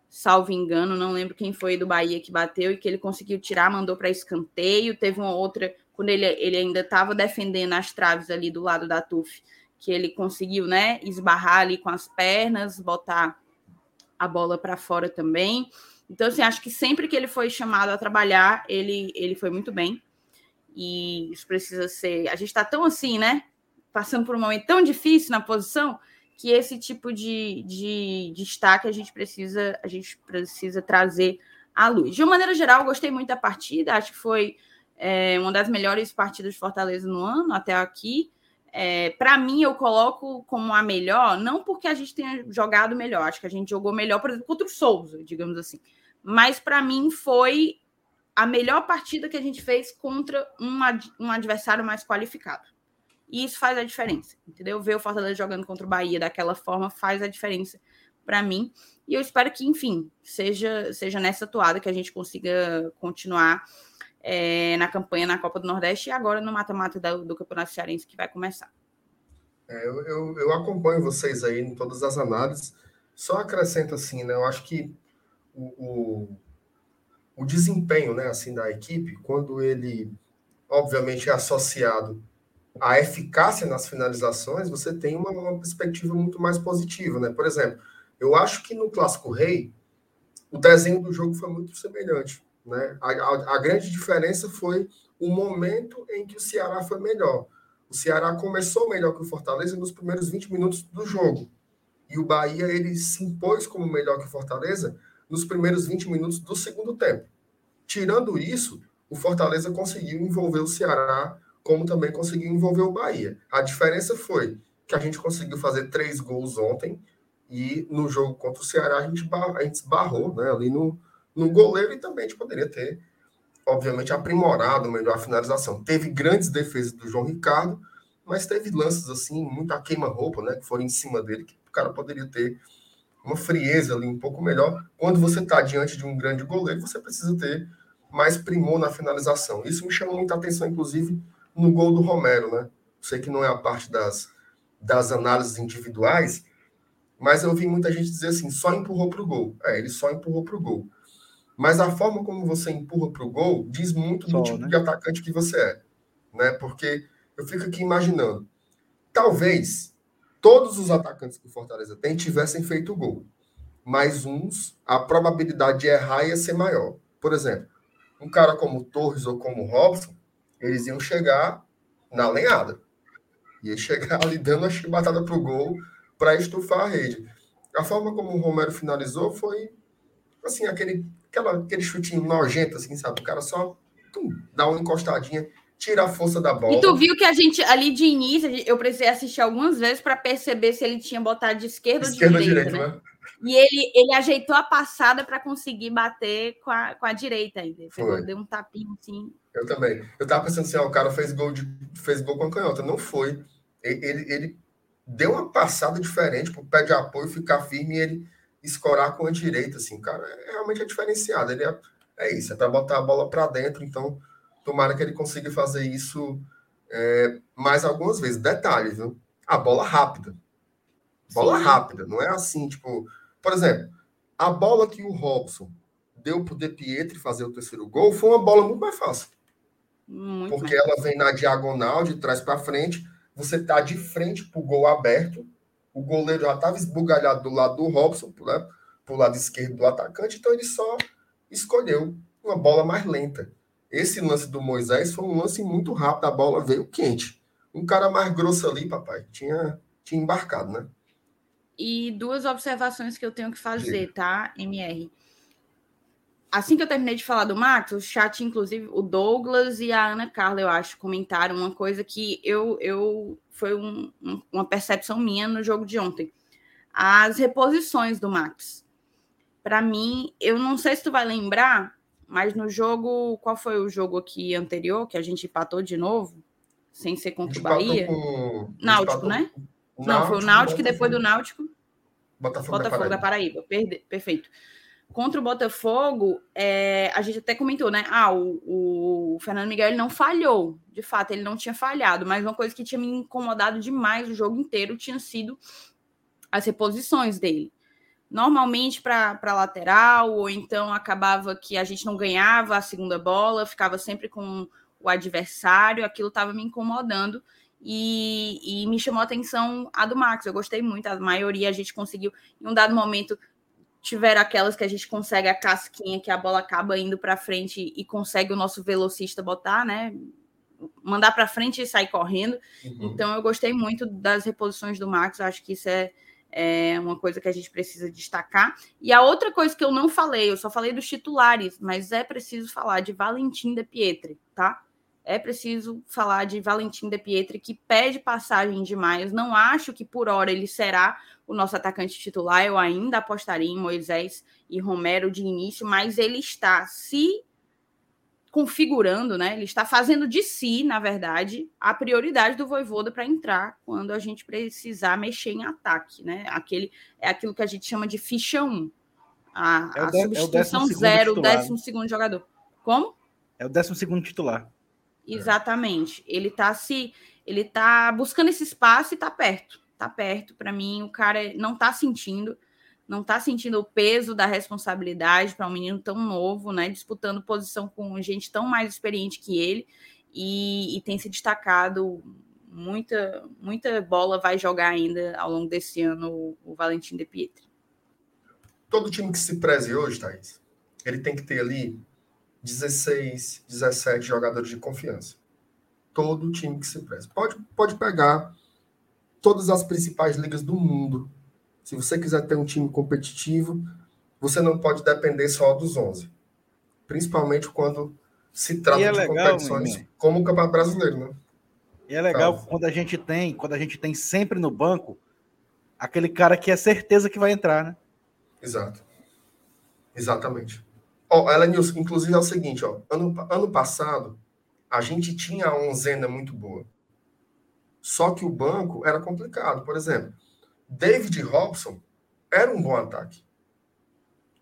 salvo engano, não lembro quem foi do Bahia que bateu e que ele conseguiu tirar, mandou para escanteio. Teve uma outra, quando ele, ele ainda estava defendendo as traves ali do lado da TUF, que ele conseguiu, né, esbarrar ali com as pernas, botar a bola para fora também. Então, assim, acho que sempre que ele foi chamado a trabalhar, ele, ele foi muito bem. E isso precisa ser. A gente está tão assim, né? Passando por um momento tão difícil na posição, que esse tipo de, de, de destaque a gente precisa, a gente precisa trazer à luz. De uma maneira geral, gostei muito da partida, acho que foi é, uma das melhores partidas de Fortaleza no ano, até aqui. É, para mim, eu coloco como a melhor, não porque a gente tenha jogado melhor, acho que a gente jogou melhor, por exemplo, contra o Souza, digamos assim mas para mim foi a melhor partida que a gente fez contra um, um adversário mais qualificado. E isso faz a diferença, entendeu? Ver o Fortaleza jogando contra o Bahia daquela forma faz a diferença para mim. E eu espero que, enfim, seja, seja nessa toada que a gente consiga continuar é, na campanha na Copa do Nordeste e agora no mata-mata do, Campeonato Cearense que vai começar. É, eu, eu, eu, acompanho vocês aí em todas as análises. Só acrescento assim, né? Eu acho que o, o, desempenho né, assim, da equipe, quando ele, obviamente, é associado à eficácia nas finalizações, você tem uma, uma perspectiva muito mais positiva. Né? Por exemplo, eu acho que no Clássico Rei, o desenho do jogo foi muito semelhante. Né? A, a, a, grande diferença foi o momento em que o Ceará foi melhor. O Ceará começou melhor que o Fortaleza nos primeiros 20 minutos do jogo. E o Bahia ele se impôs como melhor que o Fortaleza nos primeiros 20 minutos do segundo tempo. Tirando isso, o Fortaleza conseguiu envolver o Ceará, como também conseguiu envolver o Bahia. A diferença foi que a gente conseguiu fazer três gols ontem e no jogo contra o Ceará a gente, a gente esbarrou né, ali no, no goleiro e também a gente poderia ter obviamente, aprimorado melhor a finalização. Teve grandes defesas do João Ricardo, mas teve lances assim, muita queima-roupa, né? Que foram em cima dele, que o cara poderia ter uma frieza ali um pouco melhor. Quando você está diante de um grande goleiro, você precisa ter mais primor na finalização. Isso me chamou muita atenção, inclusive, no gol do Romero, né? Sei que não é a parte das, das análises individuais, mas eu vi muita gente dizer assim, só empurrou para o gol. É, ele só empurrou para o gol. Mas a forma como você empurra para o gol diz muito do tipo né? de atacante que você é. Né? Porque eu fico aqui imaginando. Talvez todos os atacantes que o Fortaleza tem tivessem feito o gol. Mas uns, a probabilidade de errar ia ser maior. Por exemplo, um cara como Torres ou como Robson, eles iam chegar na lenhada. Ia chegar ali dando a chibatada para o gol para estufar a rede. A forma como o Romero finalizou foi assim, aquele aquela, aquele chutinho nojento, assim, sabe? O cara só tum, dá uma encostadinha, tira a força da bola. E tu viu que a gente, ali de início, eu precisei assistir algumas vezes para perceber se ele tinha botado de esquerda, esquerda ou de direita, direita né? né? E ele, ele ajeitou a passada para conseguir bater com a, com a direita ainda. Deu um tapinho assim. Eu também. Eu tava pensando assim, ó, o cara fez gol, de, fez gol com a canhota. Não foi. Ele, ele, ele deu uma passada diferente pro pé de apoio ficar firme e ele escorar com a direita, assim, cara, é, realmente é diferenciado. Ele é, é isso, é para botar a bola para dentro, então tomara que ele consiga fazer isso é, mais algumas vezes. Detalhe, viu? A bola rápida. Bola Sim. rápida, não é assim, tipo, por exemplo, a bola que o Robson deu pro De Pietri fazer o terceiro gol foi uma bola muito mais fácil. Muito porque mais. ela vem na diagonal, de trás para frente, você tá de frente pro gol aberto, o goleiro já estava esbugalhado do lado do Robson, né, para o lado esquerdo do atacante, então ele só escolheu uma bola mais lenta. Esse lance do Moisés foi um lance muito rápido, a bola veio quente. Um cara mais grosso ali, papai, tinha, tinha embarcado, né? E duas observações que eu tenho que fazer, tá, MR? Assim que eu terminei de falar do Max, o chat, inclusive, o Douglas e a Ana Carla, eu acho, comentaram uma coisa que eu, eu foi um, um, uma percepção minha no jogo de ontem. As reposições do Max. Para mim, eu não sei se tu vai lembrar, mas no jogo, qual foi o jogo aqui anterior que a gente empatou de novo, sem ser contra o Bahia? Com... Náutico, né? Náutico, não, foi o Náutico e depois do Náutico. Botafogo, Botafogo da Paraíba. Da Paraíba. Perde... Perfeito contra o Botafogo, é, a gente até comentou, né? Ah, o, o, Fernando Miguel ele não falhou, de fato, ele não tinha falhado, mas uma coisa que tinha me incomodado demais o jogo inteiro tinha sido as reposições dele. Normalmente para lateral, ou então acabava que a gente não ganhava a segunda bola, ficava sempre com o adversário, aquilo estava me incomodando. E, e, me chamou a atenção a do Max. Eu gostei muito, a maioria a gente conseguiu, em um dado momento, tiver aquelas que a gente consegue a casquinha que a bola acaba indo para frente e consegue o nosso velocista botar, né? Mandar para frente e sair correndo. Uhum. Então eu gostei muito das reposições do Max, acho que isso é, é uma coisa que a gente precisa destacar. E a outra coisa que eu não falei, eu só falei dos titulares, mas é preciso falar de Valentim de Pietri, tá? É preciso falar de Valentim de Pietri, que pede passagem demais. Não acho que por hora ele será o nosso atacante titular. Eu ainda apostaria em Moisés e Romero de início, mas ele está se configurando, né? Ele está fazendo de si, na verdade, a prioridade do Voivoda para entrar quando a gente precisar mexer em ataque, né? Aquele é aquilo que a gente chama de ficha 1. A, é a de, substituição é zero, o décimo segundo jogador. Como? É o décimo segundo titular. Exatamente. Ele está se ele tá buscando esse espaço e está perto tá perto. Para mim, o cara não tá sentindo, não tá sentindo o peso da responsabilidade para um menino tão novo, né? Disputando posição com gente tão mais experiente que ele e, e tem se destacado. Muita, muita bola vai jogar ainda ao longo desse ano o, o Valentim de Pietri. Todo time que se preze hoje, Thaís, ele tem que ter ali 16, 17 jogadores de confiança todo time que se presta. Pode, pode pegar todas as principais ligas do mundo. Se você quiser ter um time competitivo, você não pode depender só dos 11. Principalmente quando se trata é de legal, competições como o Campeonato Brasileiro, né? E é legal quando a gente tem, quando a gente tem sempre no banco aquele cara que é certeza que vai entrar, né? Exato. Exatamente. Ó, Elenilson, inclusive é o seguinte, ó, ano, ano passado a gente tinha a onzena muito boa. Só que o banco era complicado. Por exemplo, David Robson era um bom ataque.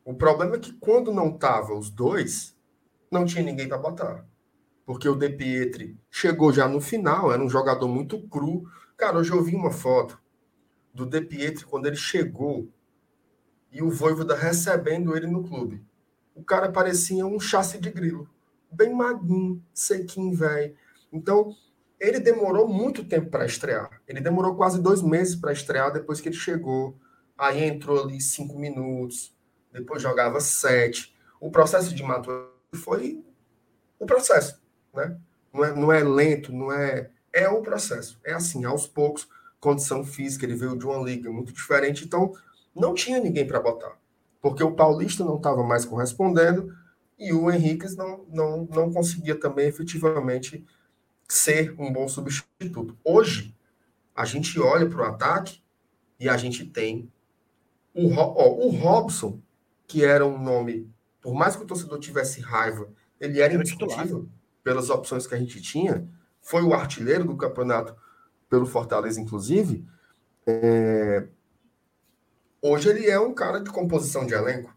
O problema é que quando não tava os dois, não tinha ninguém para botar. Porque o De Pietri chegou já no final, era um jogador muito cru. Cara, hoje eu vi uma foto do De Pietri quando ele chegou e o Voivoda recebendo ele no clube. O cara parecia um chassi de grilo. Bem magrinho, sequinho, velho. Então, ele demorou muito tempo para estrear. Ele demorou quase dois meses para estrear depois que ele chegou. Aí entrou ali cinco minutos, depois jogava sete. O processo de maturação foi o processo, né? Não é, não é lento, não é. É o processo. É assim, aos poucos, condição física. Ele veio de uma liga muito diferente, então não tinha ninguém para botar. Porque o Paulista não estava mais correspondendo e o Henrique não, não, não conseguia também efetivamente ser um bom substituto. Hoje, a gente olha para o ataque e a gente tem o, ó, o Robson, que era um nome, por mais que o torcedor tivesse raiva, ele era, era indiscutível pelas opções que a gente tinha, foi o artilheiro do campeonato pelo Fortaleza, inclusive. É... Hoje ele é um cara de composição de elenco.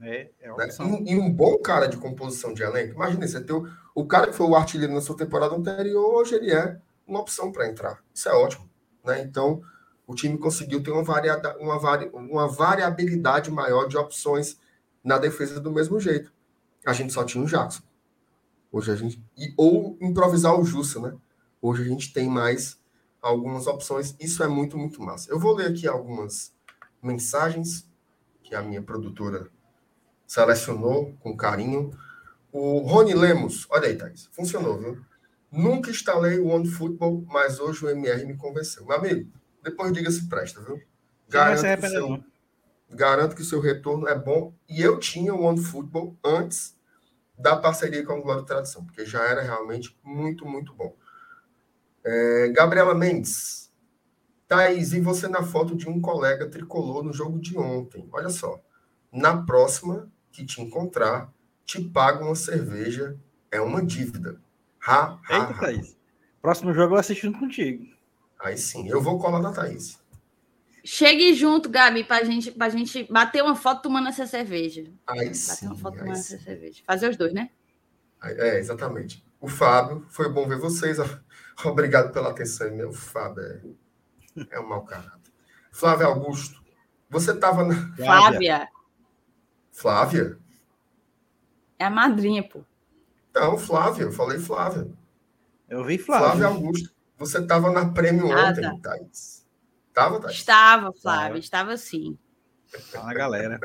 É, é né? e, e, um bom cara de composição de elenco. Imagina, você ter o, o cara que foi o artilheiro na sua temporada anterior, hoje ele é uma opção para entrar. Isso é ótimo. Né? Então, o time conseguiu ter uma, variada, uma, vari, uma variabilidade maior de opções na defesa do mesmo jeito. A gente só tinha o Jackson. Hoje a gente. E, ou improvisar o Jussa, né? Hoje a gente tem mais algumas opções. Isso é muito, muito massa. Eu vou ler aqui algumas mensagens que a minha produtora selecionou com carinho. O Rony Lemos, olha aí, Thaís, funcionou, viu? Nunca instalei o OneFootball, mas hoje o MR me convenceu. Meu amigo, depois diga se presta, viu? Garanto que, seu, garanto que o seu retorno é bom. E eu tinha o OneFootball antes da parceria com o Glória Tradição, porque já era realmente muito, muito bom. É, Gabriela Mendes. Thaís, e você na foto de um colega tricolor no jogo de ontem? Olha só. Na próxima que te encontrar, te paga uma cerveja, é uma dívida. Ha, ha, Eita, ha. Thaís. Próximo jogo eu assistindo contigo. Aí sim, eu vou colar na Thaís. Chegue junto, Gabi, pra gente, pra gente bater uma foto tomando essa cerveja. Aí bater sim. Bater uma foto tomando essa cerveja. Fazer os dois, né? É, exatamente. O Fábio, foi bom ver vocês. Obrigado pela atenção, meu. Fábio é, um mau caráter. Flávio Augusto, você estava na. Flávia. Flávia? É a madrinha, pô. Não, Flávia, eu falei Flávia. Eu vi Flávia. Flávia Augusto. Você estava na prêmio ah, ontem, tá. Thaís. Estava, Thaís? Estava, Flávia, estava sim. Fala, galera.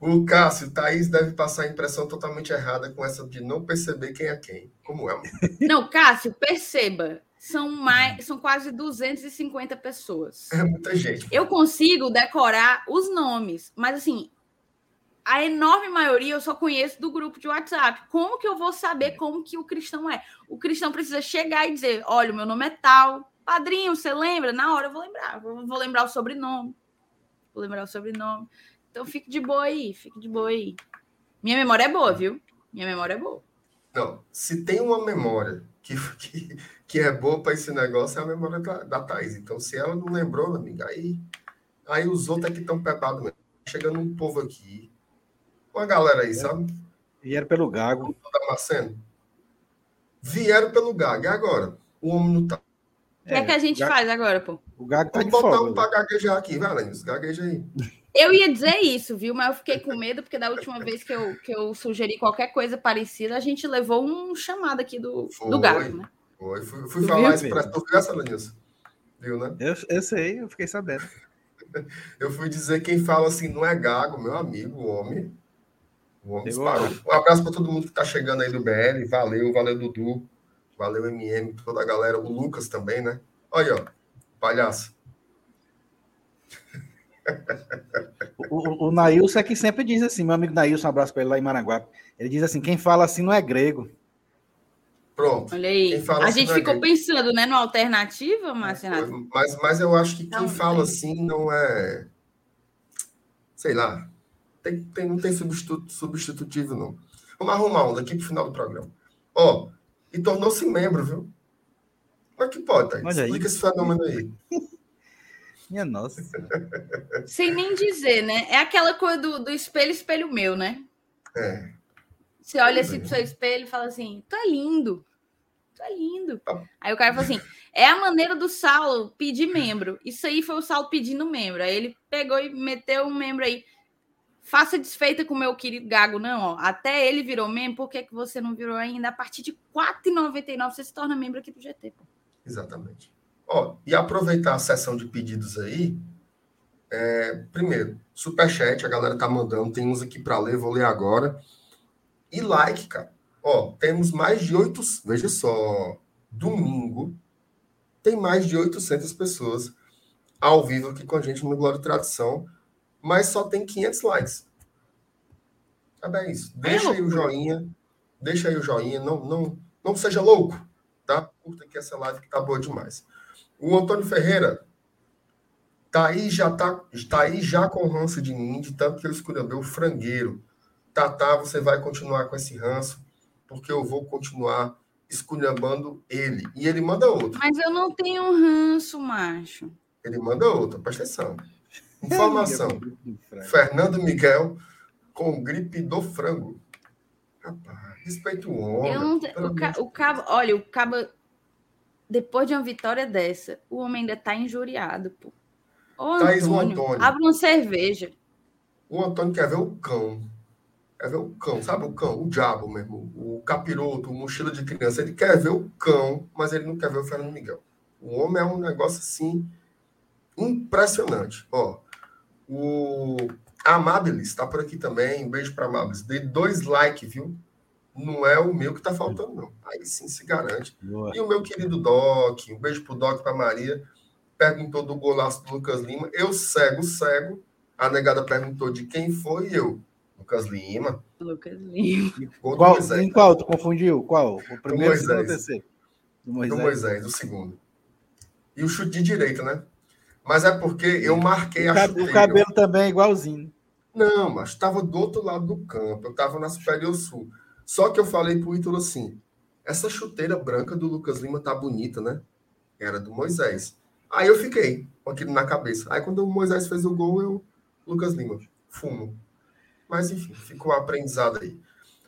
O Cássio, Thaís deve passar a impressão totalmente errada com essa de não perceber quem é quem. Como é? Não, Cássio, perceba. São, mais, são quase 250 pessoas. É muita gente. Eu consigo decorar os nomes, mas assim, a enorme maioria eu só conheço do grupo de WhatsApp. Como que eu vou saber como que o cristão é? O cristão precisa chegar e dizer: olha, o meu nome é tal. Padrinho, você lembra? Na hora eu vou lembrar. Vou lembrar o sobrenome. Vou lembrar o sobrenome. Então fique de boa aí, fique de boa aí. Minha memória é boa, viu? Minha memória é boa. Não, se tem uma memória que, que, que é boa para esse negócio, é a memória da, da Thaís. Então, se ela não lembrou, amiga, aí, aí os outros é que estão pepados mesmo. Chegando um povo aqui, uma galera aí, sabe? Vieram pelo Gago. Damasceno. Vieram pelo Gago. E agora? O homem não tá. O que é, que a gente Gago... faz agora, pô? O Gago tá Vamos de botar folga, um pra gaguejar aqui, vai. Gagueja aí. Eu ia dizer isso, viu? Mas eu fiquei com medo, porque da última vez que eu, que eu sugeri qualquer coisa parecida, a gente levou um chamado aqui do, foi, do Gago, né? Foi, fui, fui falar isso pra tu, viu essa, Lenils? Viu, né? Eu, eu sei, eu fiquei sabendo. eu fui dizer quem fala assim, não é Gago, meu amigo, o homem. Um abraço para todo mundo que está chegando aí do BL. Valeu, valeu, Dudu. Valeu, MM, toda a galera. O Lucas também, né? Olha, ó, palhaço. O, o, o Nailson é que sempre diz assim, meu amigo Nailson, um abraço para ele lá em Maranguape. Ele diz assim: quem fala assim não é grego. Pronto. Olha aí. A assim gente é ficou é pensando, né, no alternativa, Marcelo. Mas, mas eu acho que quem não, fala assim não é. Sei lá. Tem, tem, não tem substituto, substitutivo, não. Vamos arrumar um daqui para o final do programa. Ó, e tornou-se membro, viu? Como é que pode, Thaís? Explica esse fenômeno aí. Minha nossa. Sem nem dizer, né? É aquela coisa do, do espelho, espelho meu, né? É. Você olha assim pro seu espelho e fala assim: tá lindo. Tá lindo. Tá. Aí o cara fala assim: é a maneira do Saulo pedir membro. Isso aí foi o Saulo pedindo membro. Aí ele pegou e meteu um membro aí. Faça desfeita com o meu querido Gago, não. Ó. Até ele virou membro, por que, que você não virou ainda? A partir de R$ 4,99 você se torna membro aqui do GT. Pô. Exatamente. Ó, e aproveitar a sessão de pedidos aí. É, primeiro, superchat, a galera tá mandando, tem uns aqui para ler, vou ler agora. E like, cara. Ó, temos mais de oito. Veja só, domingo tem mais de 800 pessoas ao vivo aqui com a gente no Glória e Tradição, mas só tem 500 likes. É bem isso. Deixa aí o joinha, deixa aí o joinha, não, não, não seja louco, tá? Curta aqui essa live que tá boa demais. O Antônio Ferreira tá aí já tá, tá aí já com ranço de mim, de tanto que eu escolhi o frangueiro. Tatá, você vai continuar com esse ranço, porque eu vou continuar esculhambando ele. E ele manda outro. Mas eu não tenho ranço, macho. Ele manda outro, presta atenção. Informação. Fernando Miguel com gripe do frango. Rapaz, respeito o homem. Eu não o, ca... o cabo, olha, o cabo depois de uma vitória dessa, o homem ainda tá injuriado, pô. Ô, Antônio, Antônio, abre uma cerveja. O Antônio quer ver o cão. Quer ver o cão, sabe o cão? O diabo mesmo. O capiroto, o mochila de criança. Ele quer ver o cão, mas ele não quer ver o Fernando Miguel. O homem é um negócio assim impressionante. Ó, o Amabilis está por aqui também. Um beijo para Amabilis. Dei dois likes, viu? Não é o meu que está faltando, não. Aí sim se garante. Boa. E o meu querido Doc, um beijo pro Doc para Maria. Perguntou do golaço do Lucas Lima. Eu cego, cego. A negada perguntou de quem foi eu. Lucas Lima. Lucas Lima. Qual, em qual? Tu confundiu? Qual? O primeiro, do Moisés. Do Moisés. do Moisés, o segundo. E o chute de direita, né? Mas é porque eu marquei a chuteira. O cabelo também é igualzinho. Não, mas estava do outro lado do campo. Eu estava na Superior Sul. Só que eu falei pro Ítalo assim: essa chuteira branca do Lucas Lima tá bonita, né? Era do Moisés. Aí eu fiquei com aquilo na cabeça. Aí quando o Moisés fez o gol, eu. Lucas Lima, fumo. Mas, enfim, ficou aprendizado aí.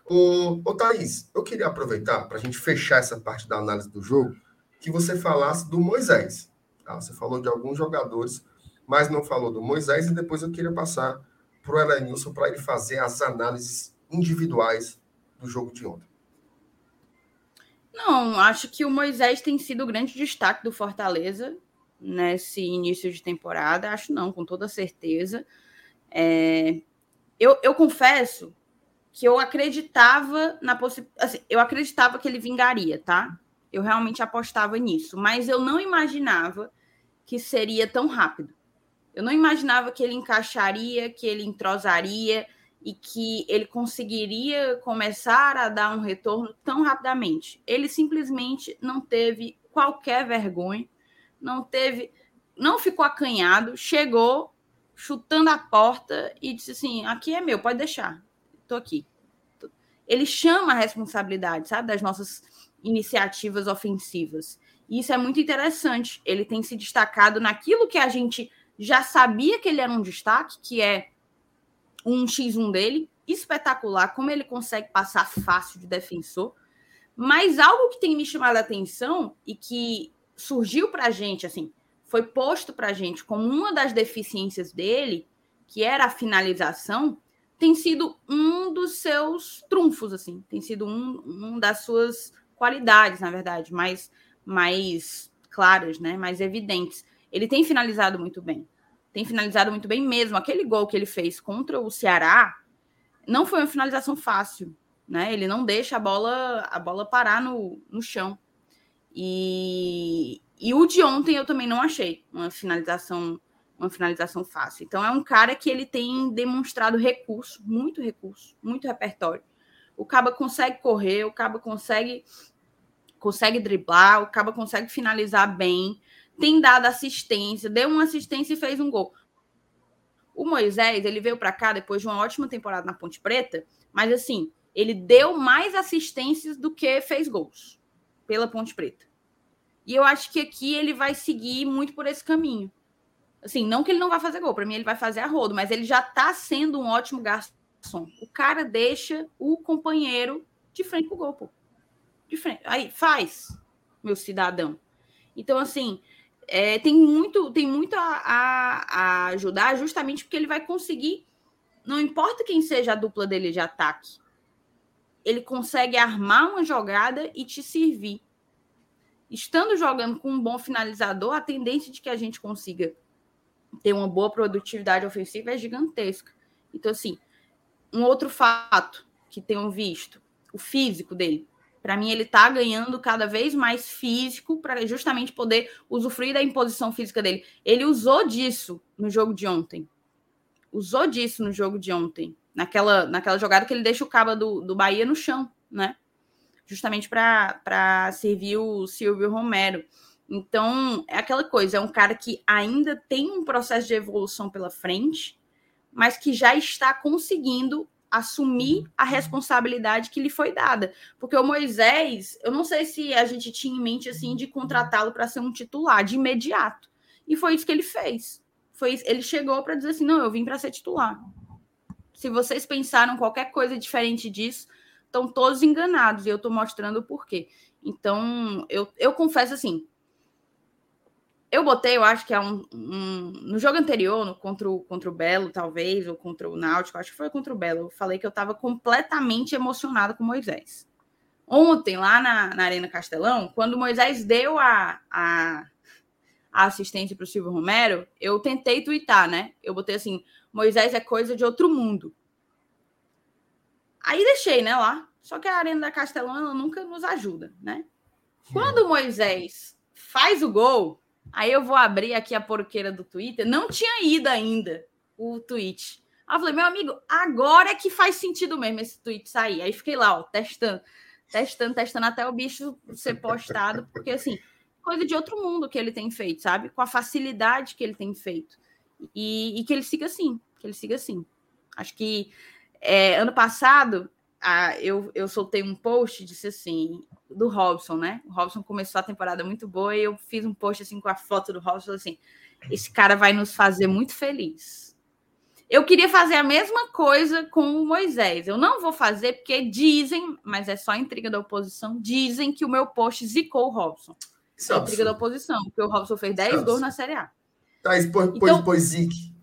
Ô, ô Thaís, eu queria aproveitar para a gente fechar essa parte da análise do jogo, que você falasse do Moisés. Tá? Você falou de alguns jogadores, mas não falou do Moisés, e depois eu queria passar para o Elenilson para ele fazer as análises individuais do jogo de ontem. Não, acho que o Moisés tem sido o grande destaque do Fortaleza nesse início de temporada. Acho não, com toda certeza. É, eu, eu confesso que eu acreditava na possibilidade. Assim, eu acreditava que ele vingaria, tá? Eu realmente apostava nisso, mas eu não imaginava que seria tão rápido. Eu não imaginava que ele encaixaria, que ele entrosaria e que ele conseguiria começar a dar um retorno tão rapidamente. Ele simplesmente não teve qualquer vergonha, não teve, não ficou acanhado, chegou, chutando a porta e disse assim: aqui é meu, pode deixar, estou aqui. Ele chama a responsabilidade, sabe, das nossas iniciativas ofensivas. E isso é muito interessante. Ele tem se destacado naquilo que a gente já sabia que ele era um destaque, que é um X1 dele, espetacular, como ele consegue passar fácil de defensor. Mas algo que tem me chamado a atenção e que surgiu para a gente, assim, foi posto para a gente como uma das deficiências dele, que era a finalização, tem sido um dos seus trunfos, assim, tem sido um, um das suas qualidades, na verdade, mais, mais claras, né, mais evidentes. Ele tem finalizado muito bem, tem finalizado muito bem mesmo. Aquele gol que ele fez contra o Ceará não foi uma finalização fácil, né? Ele não deixa a bola a bola parar no, no chão. E, e o de ontem eu também não achei uma finalização uma finalização fácil. Então é um cara que ele tem demonstrado recurso, muito recurso, muito repertório. O Caba consegue correr, o Caba consegue consegue driblar, o Caba consegue finalizar bem, tem dado assistência, deu uma assistência e fez um gol. O Moisés, ele veio para cá depois de uma ótima temporada na Ponte Preta, mas assim, ele deu mais assistências do que fez gols pela Ponte Preta. E eu acho que aqui ele vai seguir muito por esse caminho. Assim, não que ele não vai fazer gol, para mim ele vai fazer a rodo, mas ele já está sendo um ótimo garçom. O cara deixa o companheiro de frente pro gol, pô. De frente. Aí, faz, meu cidadão. Então, assim, é, tem muito, tem muito a, a, a, ajudar, justamente porque ele vai conseguir, não importa quem seja a dupla dele de ataque, ele consegue armar uma jogada e te servir. Estando jogando com um bom finalizador, a tendência de que a gente consiga ter uma boa produtividade ofensiva é gigantesca. Então, assim, um outro fato que tenham visto, o físico dele. Para mim, ele está ganhando cada vez mais físico para justamente poder usufruir da imposição física dele. Ele usou disso no jogo de ontem. Usou disso no jogo de ontem. Naquela, naquela jogada que ele deixa o cabo do, do Bahia no chão, né? Justamente para servir o Silvio Romero. Então, é aquela coisa, é um cara que ainda tem um processo de evolução pela frente, mas que já está conseguindo assumir a responsabilidade que lhe foi dada. Porque o Moisés, eu não sei se a gente tinha em mente assim de contratá-lo para ser um titular de imediato. E foi isso que ele fez. Foi ele chegou para dizer assim: "Não, eu vim para ser titular". Se vocês pensaram qualquer coisa diferente disso, estão todos enganados e eu estou mostrando o porquê. Então, eu, eu confesso assim, eu botei, eu acho que é um, um, no jogo anterior, no, contra, o, contra o Belo, talvez, ou contra o Náutico, acho que foi contra o Belo. Eu falei que eu estava completamente emocionada com Moisés. Ontem, lá na, na Arena Castelão, quando Moisés deu a, a, a assistência para o Silvio Romero, eu tentei twittar, né? Eu botei assim: Moisés é coisa de outro mundo. Aí deixei, né, lá. Só que a Arena da Castelão nunca nos ajuda, né? Quando Moisés faz o gol, Aí eu vou abrir aqui a porqueira do Twitter. Não tinha ido ainda o tweet. Aí eu falei, meu amigo, agora é que faz sentido mesmo esse tweet sair. Aí fiquei lá, ó, testando, testando, testando até o bicho ser postado, porque assim, coisa de outro mundo que ele tem feito, sabe? Com a facilidade que ele tem feito. E, e que ele siga assim, que ele siga assim. Acho que é, ano passado ah, eu, eu soltei um post disse assim do Robson, né? O Robson começou a temporada muito boa e eu fiz um post assim com a foto do Robson assim: esse cara vai nos fazer muito feliz. Eu queria fazer a mesma coisa com o Moisés. Eu não vou fazer porque dizem, mas é só intriga da oposição, dizem que o meu post zicou o Robson. Isso é intriga da oposição, porque o Robson fez 10 gols na Série A. Tá, pois, então, pois zique.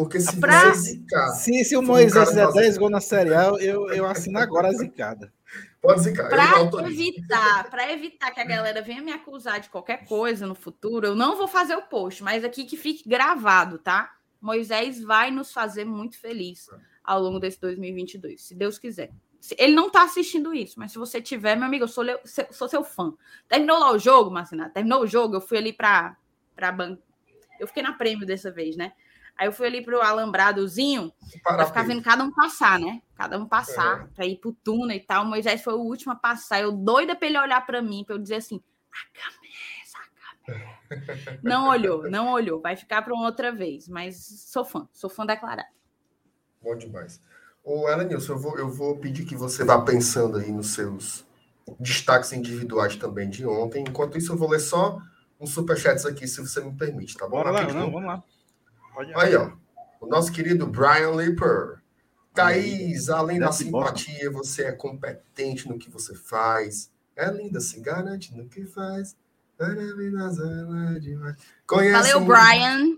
Porque se pra... você zicar. Se, se o Moisés fizer 10 gols na Série A, eu, eu assino agora a zicada. Pode zicar. Para evitar, para evitar que a galera venha me acusar de qualquer coisa no futuro, eu não vou fazer o post, mas aqui que fique gravado, tá? Moisés vai nos fazer muito feliz ao longo desse 2022, se Deus quiser. Ele não tá assistindo isso, mas se você tiver, meu amigo, eu sou, sou seu fã. Terminou lá o jogo, Marcina? Terminou o jogo, eu fui ali para para banco. Eu fiquei na prêmio dessa vez, né? Aí eu fui ali pro alambradozinho para ficar vendo cada um passar, né? Cada um passar, é. para ir pro túnel e tal. O Moisés foi o último a passar. Eu doida para ele olhar para mim, para eu dizer assim: a camisa, a camisa. Não olhou, não olhou. Vai ficar para uma outra vez, mas sou fã, sou fã declarado. Bom demais. Ô, Elenilson, eu vou, eu vou pedir que você vá pensando aí nos seus destaques individuais também de ontem. Enquanto isso, eu vou ler só uns superchats aqui, se você me permite, tá bom? Bora lá, não, vamos lá. Pode Aí, ó. O nosso querido Brian Lipper. Thaís, além da simpatia, você é competente no que você faz. É linda, se garante no que faz. Conhece Valeu, Brian.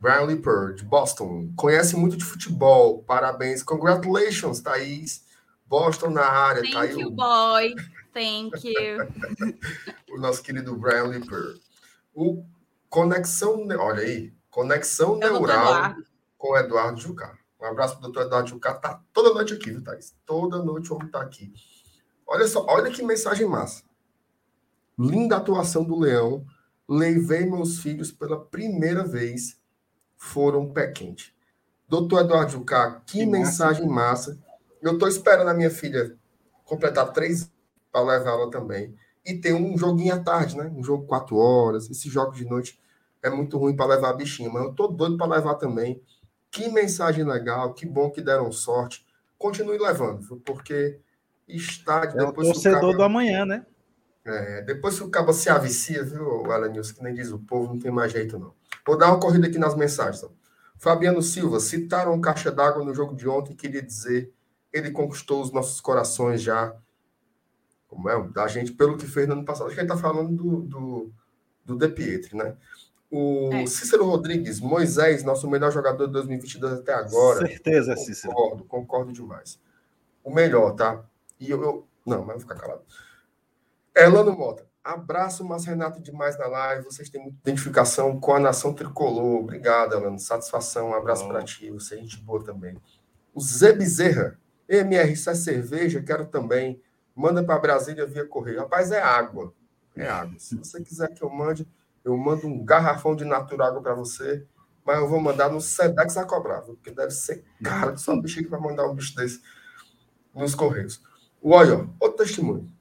Brian Lipper, de Boston. Conhece muito de futebol. Parabéns. Congratulations, Thaís. Boston na área. Thank tá you, o... boy. Thank you. o nosso querido Brian Lipper. O Conexão... Olha aí. Conexão é Neural com o Eduardo Jucá. Um abraço para o doutor Eduardo Jucá. Tá toda noite aqui, viu, Thaís? Toda noite o homem tá aqui. Olha só, olha que mensagem massa. Linda atuação do Leão. Levei meus filhos pela primeira vez. Foram pé quente. Doutor Eduardo Jucá, que, que mensagem massa. massa. Eu estou esperando a minha filha completar três para levá-la também. E tem um joguinho à tarde, né? Um jogo quatro horas. Esse jogo de noite é muito ruim para levar a bichinha, mas eu tô doido para levar também. Que mensagem legal, que bom que deram sorte. Continue levando, porque estádio. É depois o torcedor cabo, do amanhã, né? É, depois que o cabo se avicia, viu, Alan News, que nem diz o povo, não tem mais jeito, não. Vou dar uma corrida aqui nas mensagens. Fabiano Silva, citaram caixa d'água no jogo de ontem, queria dizer, ele conquistou os nossos corações já, como é, da gente, pelo que fez no ano passado. Acho que ele está falando do, do, do De Pietri, né? O é. Cícero Rodrigues, Moisés, nosso melhor jogador de 2022 até agora. Certeza, concordo, Cícero. Concordo, concordo demais. O melhor, tá? E eu. eu não, mas vou ficar calado. Elano Mota, abraço, mas Renato demais na live. Vocês têm muita identificação com a nação tricolor. Obrigado, Elano. Satisfação. Um abraço oh. para ti. Você é gente boa também. O Zé Bezerra, MRC é cerveja, quero também. Manda para Brasília via correio. Rapaz, é água. É água. Se você quiser que eu mande eu mando um garrafão de natural para você, mas eu vou mandar no Sedex a cobrar, porque deve ser caro só um bicho que vai mandar um bicho desse nos Correios. O Olha, outro testemunho.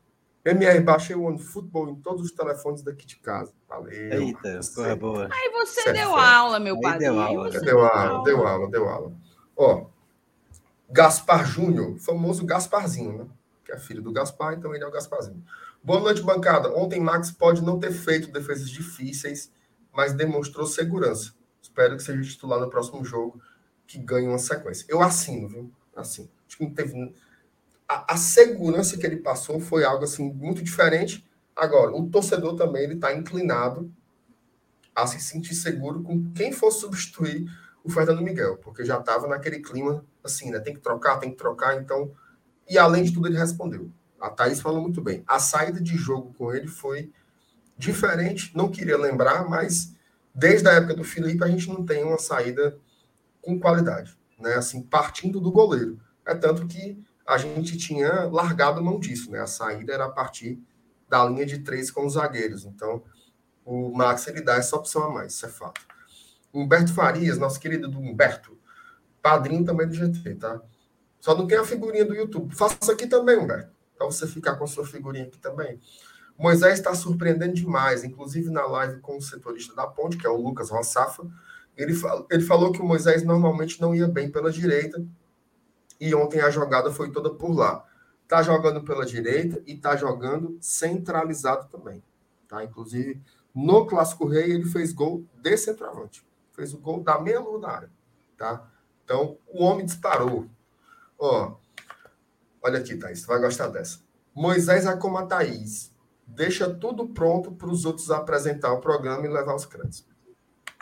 MR, baixei o One Futebol em todos os telefones daqui de casa. Valeu. Eita, coisa boa. Aí você Certo. deu aula, meu pai. Deu aula, deu aula, deu aula, deu aula. Ó, Gaspar Júnior, famoso Gasparzinho, né? Que é filho do Gaspar, então ele é o Gasparzinho. Boa noite, bancada. Ontem Max pode não ter feito defesas difíceis, mas demonstrou segurança. Espero que seja titular no próximo jogo, que ganhe uma sequência. Eu assino, viu? Assim. Acho que não teve. A, a segurança que ele passou foi algo assim muito diferente. Agora, o torcedor também ele está inclinado a se sentir seguro com quem for substituir o Fernando Miguel, porque já estava naquele clima assim, né? Tem que trocar, tem que trocar. Então, e além de tudo, ele respondeu. A Thaís falou muito bem. A saída de jogo com ele foi diferente, não queria lembrar, mas desde a época do Felipe a gente não tem uma saída com qualidade, né? Assim, partindo do goleiro. É tanto que a gente tinha largado mão disso, né? A saída era a partir da linha de três com os zagueiros. Então, o Max ele dá essa opção a mais, isso é fato. Humberto Farias, nosso querido do Humberto, padrinho também do GT, tá? Só não tem a figurinha do YouTube. Faça aqui também, Humberto para você ficar com sua figurinha aqui também. Moisés está surpreendendo demais, inclusive na live com o setorista da ponte, que é o Lucas Rossafa. Ele, fal ele falou que o Moisés normalmente não ia bem pela direita e ontem a jogada foi toda por lá. Tá jogando pela direita e tá jogando centralizado também. Tá? Inclusive, no Clássico Rei, ele fez gol de centroavante. Fez o gol da meia lua da área. Tá? Então, o homem disparou. Ó, Olha aqui, Thaís, tu vai gostar dessa. Moisés é como a Thaís. Deixa tudo pronto para os outros apresentar o programa e levar os créditos.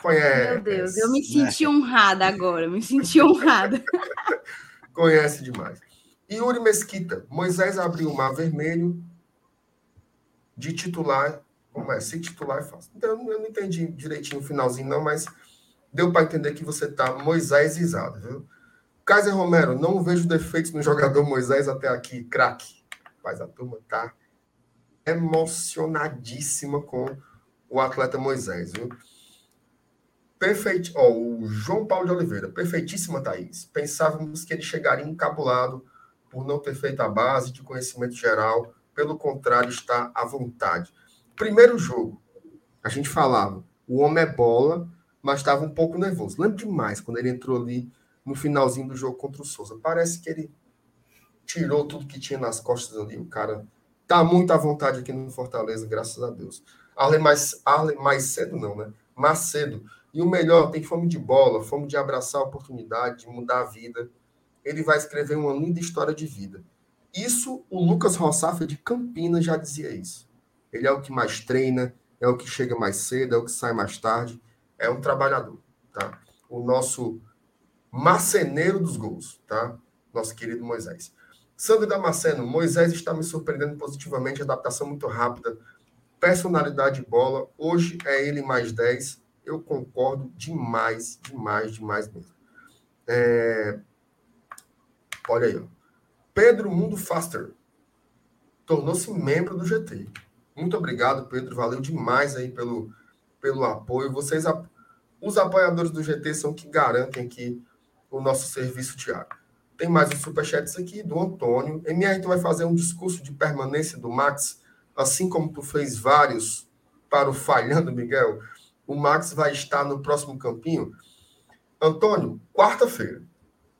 Conhece. Meu Deus, eu me senti honrada agora, me senti honrada. Conhece demais. Yuri Mesquita, Moisés abriu o mar vermelho de titular. Como é? Se titular é fácil. Então, eu não entendi direitinho o finalzinho, não, mas deu para entender que você está Moisésizado, viu? Kaiser Romero, não vejo defeitos no jogador Moisés até aqui, craque. Mas a turma tá emocionadíssima com o atleta Moisés, viu? Perfeito. Ó, o João Paulo de Oliveira, perfeitíssima, Thaís. Pensávamos que ele chegaria encabulado por não ter feito a base de conhecimento geral. Pelo contrário, está à vontade. Primeiro jogo, a gente falava, o homem é bola, mas estava um pouco nervoso. Lembro demais quando ele entrou ali no finalzinho do jogo contra o Souza. Parece que ele tirou tudo que tinha nas costas ali. O cara tá muito à vontade aqui no Fortaleza, graças a Deus. Arlen mais, Arlen mais cedo não, né? Mais cedo. E o melhor, tem fome de bola, fome de abraçar a oportunidade, de mudar a vida. Ele vai escrever uma linda história de vida. Isso, o Lucas Rossaffa de Campinas já dizia isso. Ele é o que mais treina, é o que chega mais cedo, é o que sai mais tarde. É um trabalhador, tá? O nosso marceneiro dos gols, tá? Nosso querido Moisés. Sandro Damasceno, Moisés está me surpreendendo positivamente, adaptação muito rápida, personalidade de bola. Hoje é ele mais 10. Eu concordo demais, demais, demais mesmo. É... Olha aí, ó. Pedro Mundo Faster tornou-se membro do GT. Muito obrigado, Pedro. Valeu demais aí pelo, pelo apoio. Vocês, os apoiadores do GT, são que garantem aqui o nosso serviço diário. Tem mais um superchat aqui do Antônio. MR, tu vai fazer um discurso de permanência do Max, assim como tu fez vários para o falhando Miguel. O Max vai estar no próximo campinho. Antônio, quarta-feira.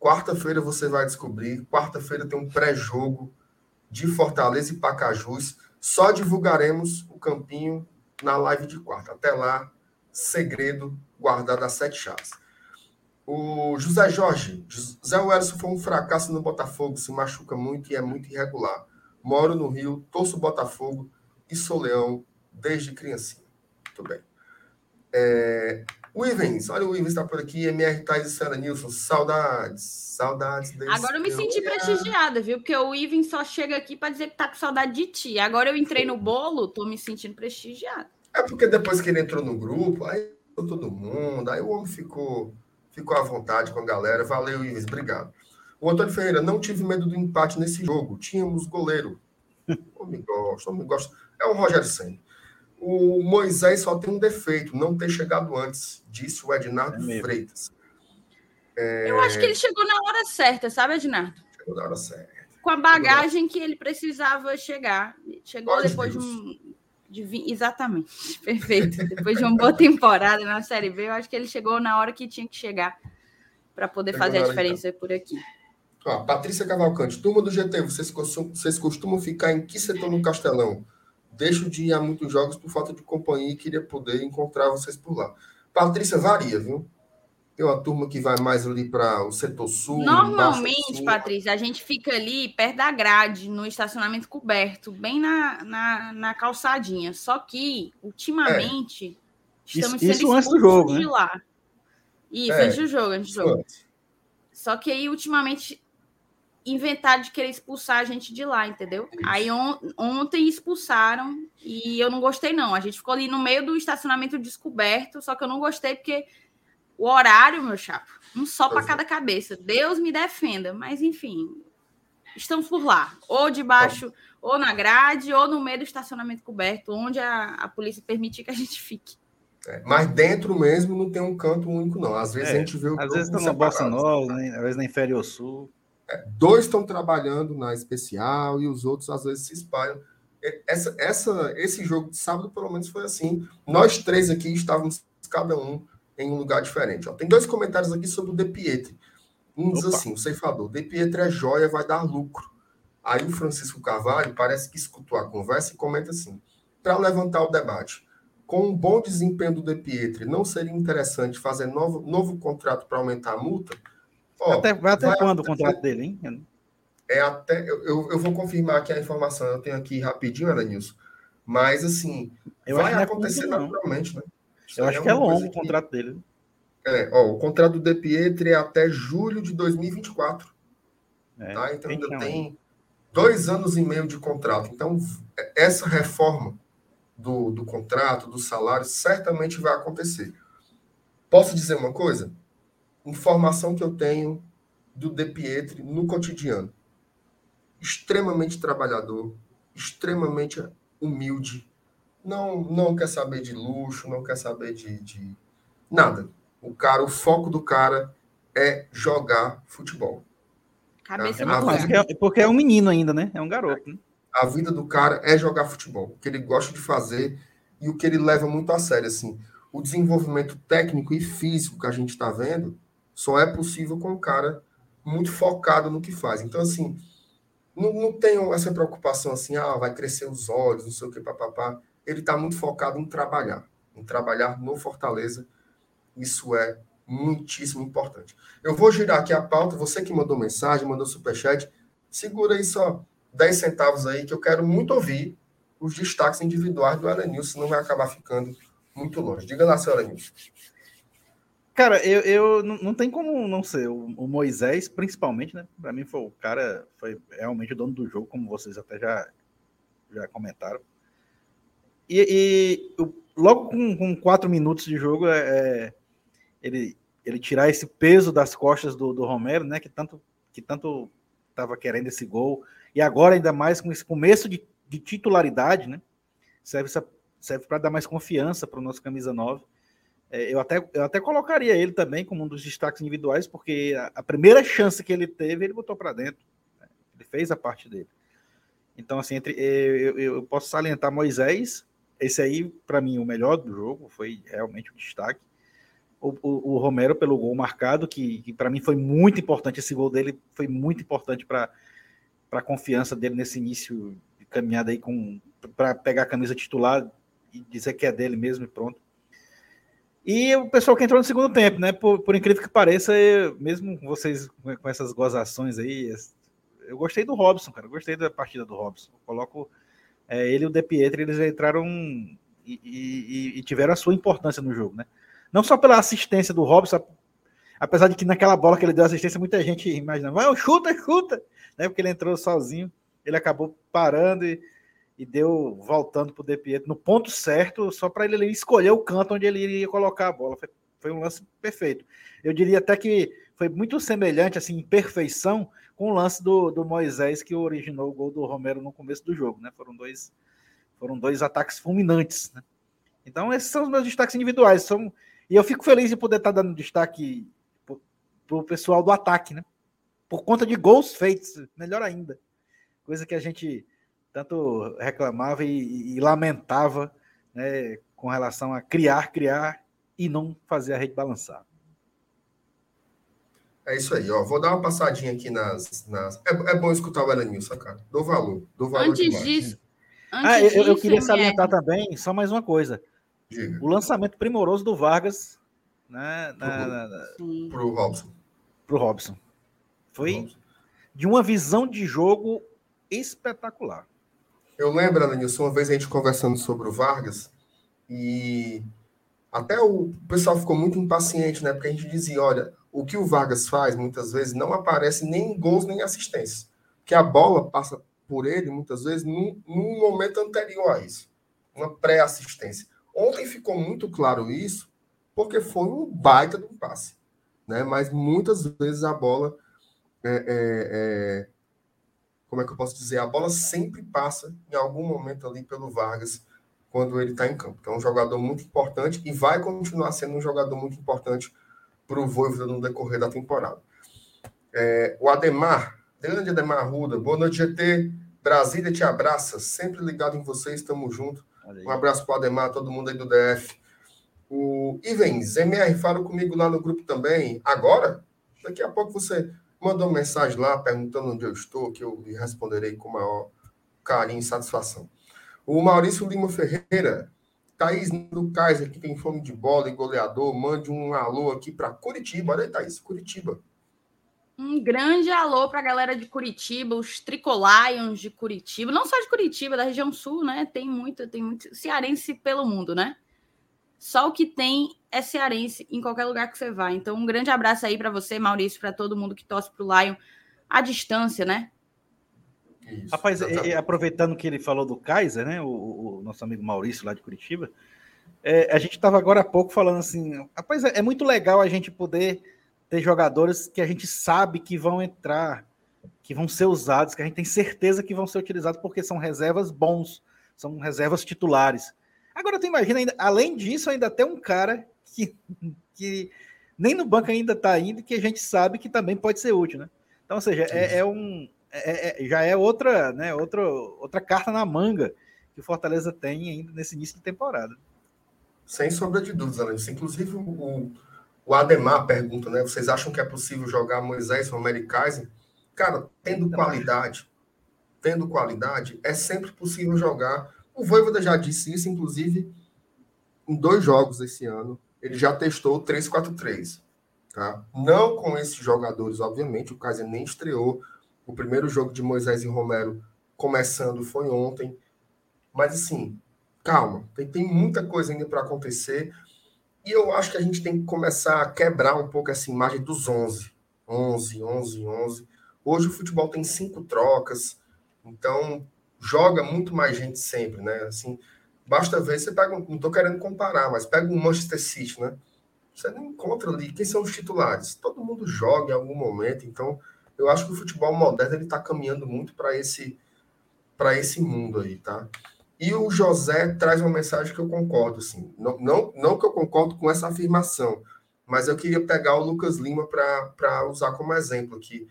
Quarta-feira você vai descobrir. Quarta-feira tem um pré-jogo de Fortaleza e Pacajus. Só divulgaremos o campinho na live de quarta. Até lá, segredo guardado a sete chaves. O José Jorge, José Welson foi um fracasso no Botafogo, se machuca muito e é muito irregular. Moro no Rio, torço Botafogo e sou leão desde criancinha. Muito bem. É, o Ivens, olha o Ivens está por aqui, MR Thais e Sara Nilson, saudades, saudades desse Agora eu me senti prestigiada, viu? Porque o Ivens só chega aqui para dizer que tá com saudade de ti. Agora eu entrei no bolo, tô me sentindo prestigiada. É porque depois que ele entrou no grupo, aí todo mundo, aí o homem ficou ficou à vontade com a galera. Valeu, Ives, obrigado. O Antônio Ferreira, não tive medo do empate nesse jogo. Tínhamos goleiro. Não me gosto, não me gosto. É o Rogério Senna. O Moisés só tem um defeito, não ter chegado antes, disse o Ednardo é Freitas. É... Eu acho que ele chegou na hora certa, sabe, Ednardo? Chegou na hora certa. Com a bagagem que ele precisava chegar. Chegou Pode depois Deus. de um de, exatamente, perfeito. Depois de uma boa temporada na Série B, eu acho que ele chegou na hora que tinha que chegar para poder chegou fazer a diferença então. por aqui. Ó, Patrícia Cavalcante, turma do GT, vocês costumam, vocês costumam ficar em que setor no Castelão? Deixo de ir a muitos jogos por falta de companhia e queria poder encontrar vocês por lá. Patrícia, varia, viu? Tem uma turma que vai mais ali para o setor sul. Normalmente, Patrícia, a gente fica ali perto da grade, no estacionamento coberto, bem na, na, na calçadinha. Só que, ultimamente, é. estamos isso, sendo isso antes do jogo, de né? lá. Isso, é. antes do jogo, antes do jogo. Só que aí, ultimamente, inventaram de querer expulsar a gente de lá, entendeu? Isso. Aí on, ontem expulsaram e eu não gostei, não. A gente ficou ali no meio do estacionamento descoberto, só que eu não gostei porque o horário, meu chapa, um só para é. cada cabeça. Deus me defenda, mas enfim, estamos por lá, ou debaixo, ou na grade, ou no meio do estacionamento coberto, onde a, a polícia permitir que a gente fique. É, mas dentro mesmo não tem um canto único, não. Às vezes é, a gente vê o Às vezes estão na Bossa Nova, né? às vezes na Inferior Sul. É, dois estão trabalhando na especial e os outros às vezes se espalham. Essa, essa, esse jogo de sábado, pelo menos, foi assim. Nós três aqui estávamos, cada um, em um lugar diferente. Ó, tem dois comentários aqui sobre o De Pietri. Um diz assim, o ceifador, De Pietri é joia, vai dar lucro. Aí o Francisco Carvalho parece que escutou a conversa e comenta assim, para levantar o debate, com um bom desempenho do De Pietri, não seria interessante fazer novo, novo contrato para aumentar a multa? Ó, até, vai até vai quando até, o contrato dele, hein? É até, eu, eu vou confirmar aqui a informação, eu tenho aqui rapidinho, Elenilson, mas assim, eu vai é acontecer naturalmente, né? Eu acho é que é longo o contrato que... dele. É, ó, o contrato do De Pietri é até julho de 2024. É, tá? Então ainda tem dois anos e meio de contrato. Então, essa reforma do, do contrato, do salário, certamente vai acontecer. Posso dizer uma coisa? Informação que eu tenho do De Pietri no cotidiano. Extremamente trabalhador, extremamente humilde, não, não quer saber de luxo, não quer saber de, de nada. O cara, o foco do cara é jogar futebol. Cabeça é, porque, é, porque é um menino ainda, né? É um garoto. Né? A vida do cara é jogar futebol. O que ele gosta de fazer e o que ele leva muito a sério. Assim, o desenvolvimento técnico e físico que a gente está vendo só é possível com um cara muito focado no que faz. Então, assim, não, não tenho essa preocupação assim, ah, vai crescer os olhos, não sei o que, papapá ele está muito focado em trabalhar, em trabalhar no Fortaleza. Isso é muitíssimo importante. Eu vou girar aqui a pauta. Você que mandou mensagem, mandou superchat, segura aí só 10 centavos aí, que eu quero muito ouvir os destaques individuais do Elenilson, senão vai acabar ficando muito longe. Diga lá, senhora Elenilson. Cara, eu, eu não, não tem como não ser. O, o Moisés, principalmente, né? Para mim foi o cara, foi realmente o dono do jogo, como vocês até já, já comentaram. E, e logo com, com, quatro minutos de jogo, é, é, ele, ele tirar esse peso das costas do, do Romero, né? Que tanto que tanto estava querendo esse gol. E agora, ainda mais com esse começo de, de titularidade, né? serve, serve para dar mais confiança para o nosso camisa 9. É, eu, até, eu até colocaria ele também como um dos destaques individuais, porque a, a primeira chance que ele teve, ele botou para dentro. Né? Ele fez a parte dele. Então, assim, entre, eu, eu, posso salientar Moisés, esse aí, para mim, o melhor do jogo, foi realmente o destaque. O, o, o Romero pelo gol marcado, que, que para mim foi muito importante, esse gol dele foi muito importante para a confiança dele nesse início de caminhada aí para pegar a camisa titular e dizer que é dele mesmo e pronto. E o pessoal que entrou no segundo tempo, né? Por, por incrível que pareça, mesmo vocês com essas gozações aí, eu gostei do Robson, cara. Eu gostei da partida do Robson. Eu coloco é, ele e o De Pietro, eles entraram e, e, e, tiveram a sua importância no jogo, né? Não só pela assistência do Robson, apesar de que naquela bola que ele deu assistência, muita gente imaginava, vai, chuta, chuta, né? Porque ele entrou sozinho, ele acabou parando e, e deu voltando para o De Pietro no ponto certo, só para ele escolher o canto onde ele iria colocar a bola. Foi, foi um lance perfeito. Eu diria até que foi muito semelhante, assim, em perfeição, com o lance do, do Moisés que originou o gol do Romero no começo do jogo, né? Foram dois, foram dois ataques fulminantes, né? Então, esses são os meus destaques individuais. São, e eu fico feliz de poder estar dando destaque para o pessoal do ataque, né? Por conta de gols feitos, melhor ainda. Coisa que a gente tanto reclamava e, e lamentava né, com relação a criar, criar e não fazer a rede balançar. É isso aí, ó. Vou dar uma passadinha aqui nas. nas... É, é bom escutar o Elenilson, cara. Dou valor. Dou valor antes demais. disso. Antes ah, eu, eu queria salientar também, só mais uma coisa. Diga. O lançamento primoroso do Vargas né, na, na, na, pro Robson. Pro Robson. Foi Robson. de uma visão de jogo espetacular. Eu lembro, Elenilson, uma vez a gente conversando sobre o Vargas e até o pessoal ficou muito impaciente, né? Porque a gente dizia, olha, o que o Vargas faz, muitas vezes, não aparece nem em gols nem em assistências. Que a bola passa por ele, muitas vezes, num, num momento anterior a isso. Uma pré-assistência. Ontem ficou muito claro isso, porque foi um baita um passe. Né? Mas muitas vezes a bola. É, é, é, como é que eu posso dizer? A bola sempre passa em algum momento ali pelo Vargas quando ele está em campo. Então, é um jogador muito importante e vai continuar sendo um jogador muito importante para o Voivoda no decorrer da temporada. É, o Ademar, grande Ademar Ruda, boa noite, GT. Brasília te abraça, sempre ligado em vocês, estamos juntos. Um abraço para o Ademar, todo mundo aí do DF. O Ivens, MR, fala comigo lá no grupo também. Agora? Daqui a pouco você mandou uma mensagem lá perguntando onde eu estou, que eu lhe responderei com maior carinho e satisfação. O Maurício Lima Ferreira, Thaís do Kaiser, que tem fome de bola e goleador, mande um alô aqui para Curitiba. Olha aí, Thaís, Curitiba. Um grande alô para a galera de Curitiba, os Tricolions de Curitiba, não só de Curitiba, da região sul, né? Tem muito, tem muito cearense pelo mundo, né? Só o que tem é cearense em qualquer lugar que você vá. Então, um grande abraço aí para você, Maurício, para todo mundo que torce para o Lion à distância, né? Isso, Rapaz, e, aproveitando que ele falou do Kaiser, né? O, o nosso amigo Maurício lá de Curitiba, é, a gente estava agora há pouco falando assim, rapaz, é, é, muito legal a gente poder ter jogadores que a gente sabe que vão entrar, que vão ser usados, que a gente tem certeza que vão ser utilizados porque são reservas bons, são reservas titulares. Agora tu imagina, ainda, além disso, ainda tem um cara que, que nem no banco ainda está indo, que a gente sabe que também pode ser útil, né? Então, ou seja, é, é um, é, é, já é outra, né, outra, outra carta na manga que o Fortaleza tem ainda nesse início de temporada. Sem sombra de dúvidas, Alex. Inclusive, o, o Ademar pergunta, né? Vocês acham que é possível jogar Moisés Romero e Kaiser? Cara, tendo qualidade, tendo qualidade, é sempre possível jogar. O Voivoda já disse isso, inclusive, em dois jogos esse ano. Ele já testou o 3-4-3. Tá? Não com esses jogadores, obviamente. O Kaiser nem estreou o primeiro jogo de Moisés e Romero começando foi ontem. Mas assim, calma, tem, tem muita coisa ainda para acontecer. E eu acho que a gente tem que começar a quebrar um pouco essa imagem dos 11. 11, 11, 11. Hoje o futebol tem cinco trocas, então joga muito mais gente sempre, né? Assim, basta ver, você pega, não estou querendo comparar, mas pega o Manchester City, né? Você não encontra ali quem são os titulares. Todo mundo joga em algum momento, então eu acho que o futebol moderno ele está caminhando muito para esse para esse mundo aí, tá? E o José traz uma mensagem que eu concordo, assim. Não, não, não que eu concordo com essa afirmação, mas eu queria pegar o Lucas Lima para usar como exemplo aqui.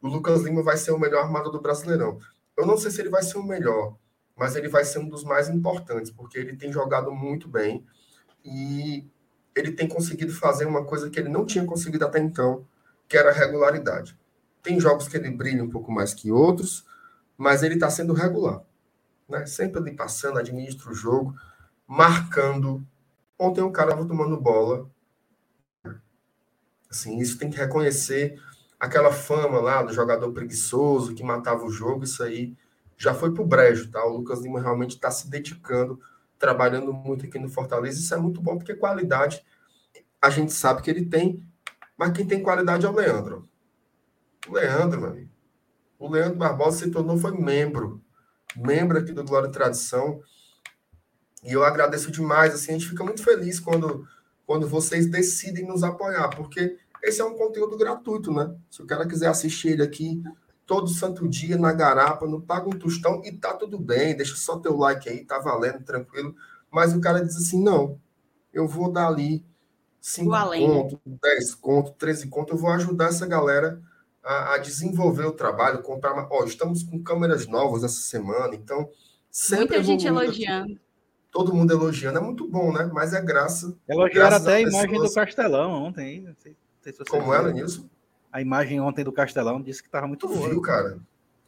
O Lucas Lima vai ser o melhor armador do Brasileirão. Eu não sei se ele vai ser o melhor, mas ele vai ser um dos mais importantes, porque ele tem jogado muito bem e ele tem conseguido fazer uma coisa que ele não tinha conseguido até então, que era regularidade. Tem jogos que ele brilha um pouco mais que outros, mas ele está sendo regular. Né? Sempre ali passando, administra o jogo, marcando. Ontem o cara estava tomando bola. Assim, isso tem que reconhecer aquela fama lá do jogador preguiçoso que matava o jogo, isso aí já foi pro brejo, tá? O Lucas Lima realmente está se dedicando, trabalhando muito aqui no Fortaleza. Isso é muito bom, porque qualidade a gente sabe que ele tem, mas quem tem qualidade é o Leandro. O Leandro, meu amigo. O Leandro Barbosa se tornou, foi membro, membro aqui do Glória e Tradição. E eu agradeço demais, assim, a gente fica muito feliz quando, quando vocês decidem nos apoiar, porque esse é um conteúdo gratuito, né? Se o cara quiser assistir ele aqui todo santo dia na garapa, não paga um tostão e tá tudo bem, deixa só teu like aí, tá valendo, tranquilo. Mas o cara diz assim: não, eu vou dar ali 5 conto, 10 conto, 13 conto, eu vou ajudar essa galera a, a desenvolver o trabalho, comprar uma. Ó, estamos com câmeras novas essa semana, então sempre. Muita gente elogiando. Aqui, todo mundo elogiando, é muito bom, né? Mas é graça. Elogiaram até a, imagem do Castelão ontem. Não sei, não sei se Como ela, Nilson? A imagem ontem do Castelão disse que estava muito tu boa. viu, cara?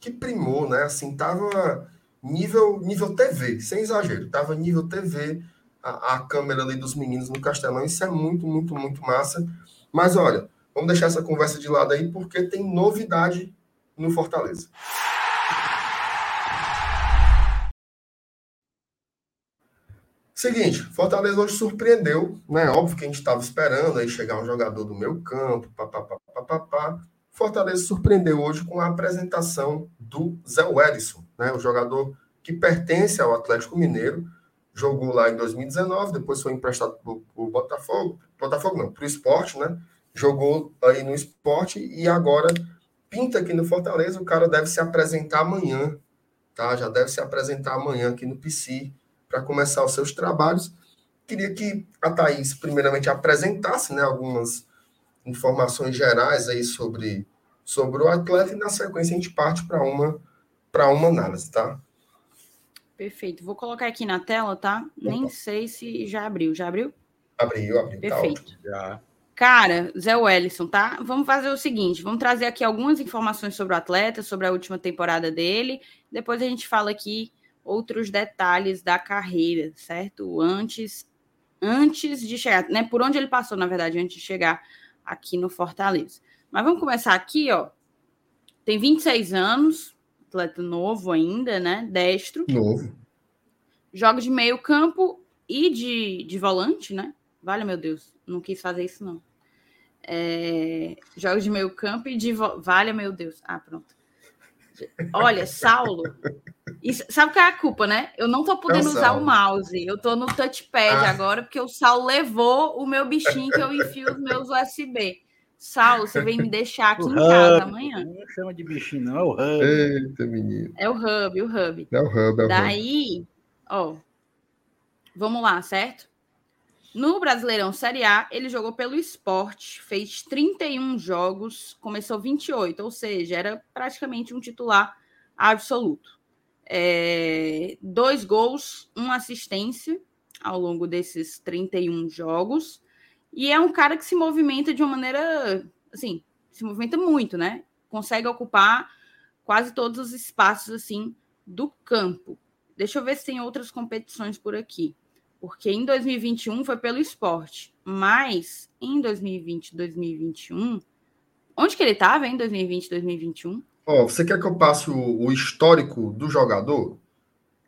Que primou, né? Assim, tava nível, nível TV, sem exagero. Tava nível TV, a, a câmera ali dos meninos no Castelão. Isso é muito, muito, muito massa. Mas olha, vamos deixar essa conversa de lado aí, porque tem novidade no Fortaleza. Seguinte, Fortaleza hoje surpreendeu, né? Óbvio que a gente estava esperando aí chegar um jogador do meu campo, papapá. Fortaleza surpreendeu hoje com a apresentação do Zé Wellison, né? O jogador que pertence ao Atlético Mineiro, jogou lá em 2019, depois foi emprestado para o Botafogo, Botafogo não, para o esporte, né? Jogou aí no esporte e agora pinta aqui no Fortaleza, o cara deve se apresentar amanhã, tá? Já deve se apresentar amanhã aqui no PC para começar os seus trabalhos. Queria que a Thaís, primeiramente, apresentasse né, algumas informações gerais aí sobre, sobre o atleta e, na sequência, a gente parte para uma, uma análise, tá? Perfeito. Vou colocar aqui na tela, tá? Opa. Nem sei se já abriu. Já abriu? Abriu, abriu. Tá Perfeito. Tá já. Cara, Zé Wellison, tá? Vamos fazer o seguinte: vamos trazer aqui algumas informações sobre o atleta, sobre a última temporada dele. Depois a gente fala aqui outros detalhes da carreira, certo? Antes, antes de chegar, né? Por onde ele passou, na verdade, antes de chegar aqui no Fortaleza. Mas vamos começar aqui, ó. Tem 26 anos, atleta novo ainda, né? Destro. Novo. Joga de meio campo e de, de volante, né? Vale, meu Deus, não quis fazer isso, não. É, joga de meio campo e de... Vale, meu Deus. Ah, pronto. Olha, Saulo, isso, sabe qual é a culpa, né? Eu não tô podendo é usar o mouse. Eu tô no touchpad ah. agora, porque o Saulo levou o meu bichinho que eu enfio os meus USB. Saulo, você vem me deixar aqui o em hub. casa amanhã. Não chama de bichinho, não, é o hub. Eita, menino. É o hub, o hub. É o hub, é o Daí, ó, vamos lá, certo? No Brasileirão Série A, ele jogou pelo esporte, fez 31 jogos, começou 28, ou seja, era praticamente um titular absoluto. É, dois gols, uma assistência ao longo desses 31 jogos. E é um cara que se movimenta de uma maneira, assim, se movimenta muito, né? Consegue ocupar quase todos os espaços, assim, do campo. Deixa eu ver se tem outras competições por aqui porque em 2021 foi pelo esporte, mas em 2020, 2021, onde que ele estava em 2020, 2021? Ó, oh, você quer que eu passe o, o histórico do jogador?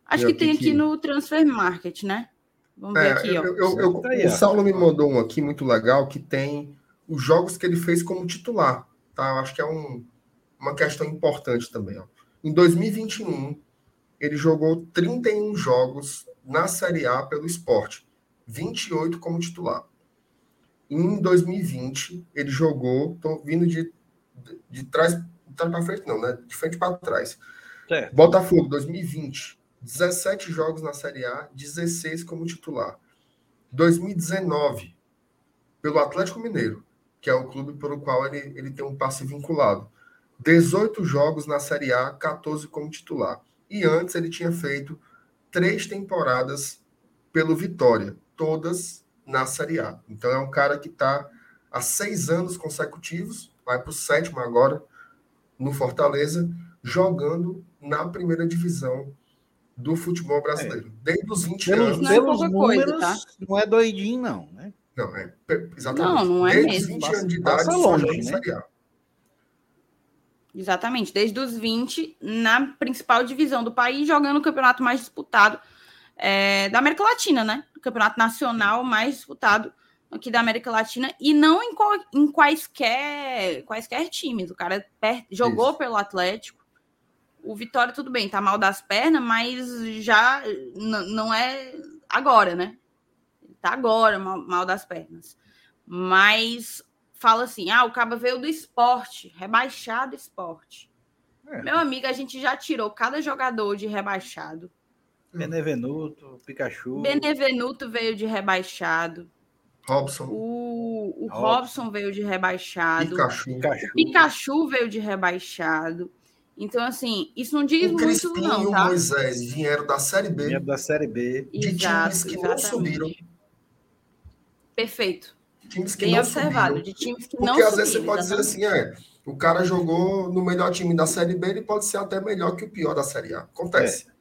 Acho que tem aqui que... no Transfer Market, né? Vamos é, ver aqui, ó. Eu, eu, eu, tá o Saulo me mandou um aqui muito legal que tem os jogos que ele fez como titular, tá? Eu acho que é um, uma questão importante também, ó. Em 2021, ele jogou 31 jogos na Série A pelo esporte, 28 como titular. Em 2020, ele jogou, tô vindo de, de, de trás, trás para frente, não, né? De frente para trás. Certo. Botafogo, 2020, 17 jogos na Série A, 16 como titular. 2019, pelo Atlético Mineiro, que é o clube pelo qual ele, ele tem um passe vinculado. 18 jogos na Série A, 14 como titular. E antes ele tinha feito três temporadas pelo Vitória, todas na Série A. Então é um cara que está há seis anos consecutivos, vai para o sétimo agora, no Fortaleza, jogando na primeira divisão do futebol brasileiro. É. Desde os 20 pelos, anos. Não é pelos números, coisa, tá? não é doidinho, não, né? Não, é exatamente. Não, não é Desde mesmo. os 20 anos de idade, só longe, né? Série A. Exatamente, desde os 20 na principal divisão do país, jogando o campeonato mais disputado é, da América Latina, né? O campeonato nacional mais disputado aqui da América Latina e não em, em quaisquer, quaisquer times. O cara jogou Isso. pelo Atlético. O Vitória, tudo bem, tá mal das pernas, mas já não é agora, né? Tá agora mal, mal das pernas. Mas fala assim: ah, o Caba veio do esporte, rebaixado esporte. É. Meu amigo, a gente já tirou cada jogador de rebaixado. Benevenuto, Pikachu. Benevenuto veio de rebaixado. Robson. O, o Robson. Robson veio de rebaixado. Pikachu. O Pikachu veio de rebaixado. Então, assim, isso não diz o muito, Crispim não. Tá? E o Moisés vieram da Série B. Vieram da Série B. De Exato, times que exatamente. não subiram. Perfeito times que Bem não observado, subiram. de times que Porque não Porque às vezes você pode dizer assim, é, o cara jogou no melhor time da Série B, ele pode ser até melhor que o pior da Série A. Acontece. É.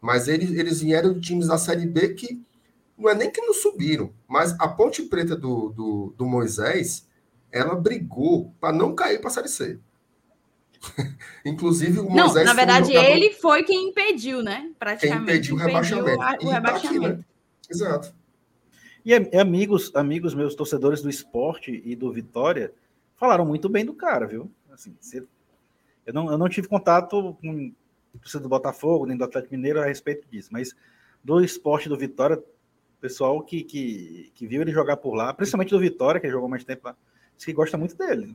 Mas eles, eles vieram de times da Série B que não é nem que não subiram, mas a Ponte Preta do, do, do Moisés, ela brigou para não cair para a Série C. Inclusive, o Moisés. Não, na verdade, foi ele foi quem impediu, né? Praticamente. Quem impediu o rebaixamento. O, o rebaixamento. Tá aqui, né? Exato. E amigos, amigos meus, torcedores do esporte e do Vitória, falaram muito bem do cara, viu? Assim, eu, não, eu não tive contato com o do Botafogo, nem do Atlético Mineiro a respeito disso, mas do esporte do Vitória, pessoal que, que, que viu ele jogar por lá, principalmente do Vitória, que jogou mais tempo lá, que gosta muito dele.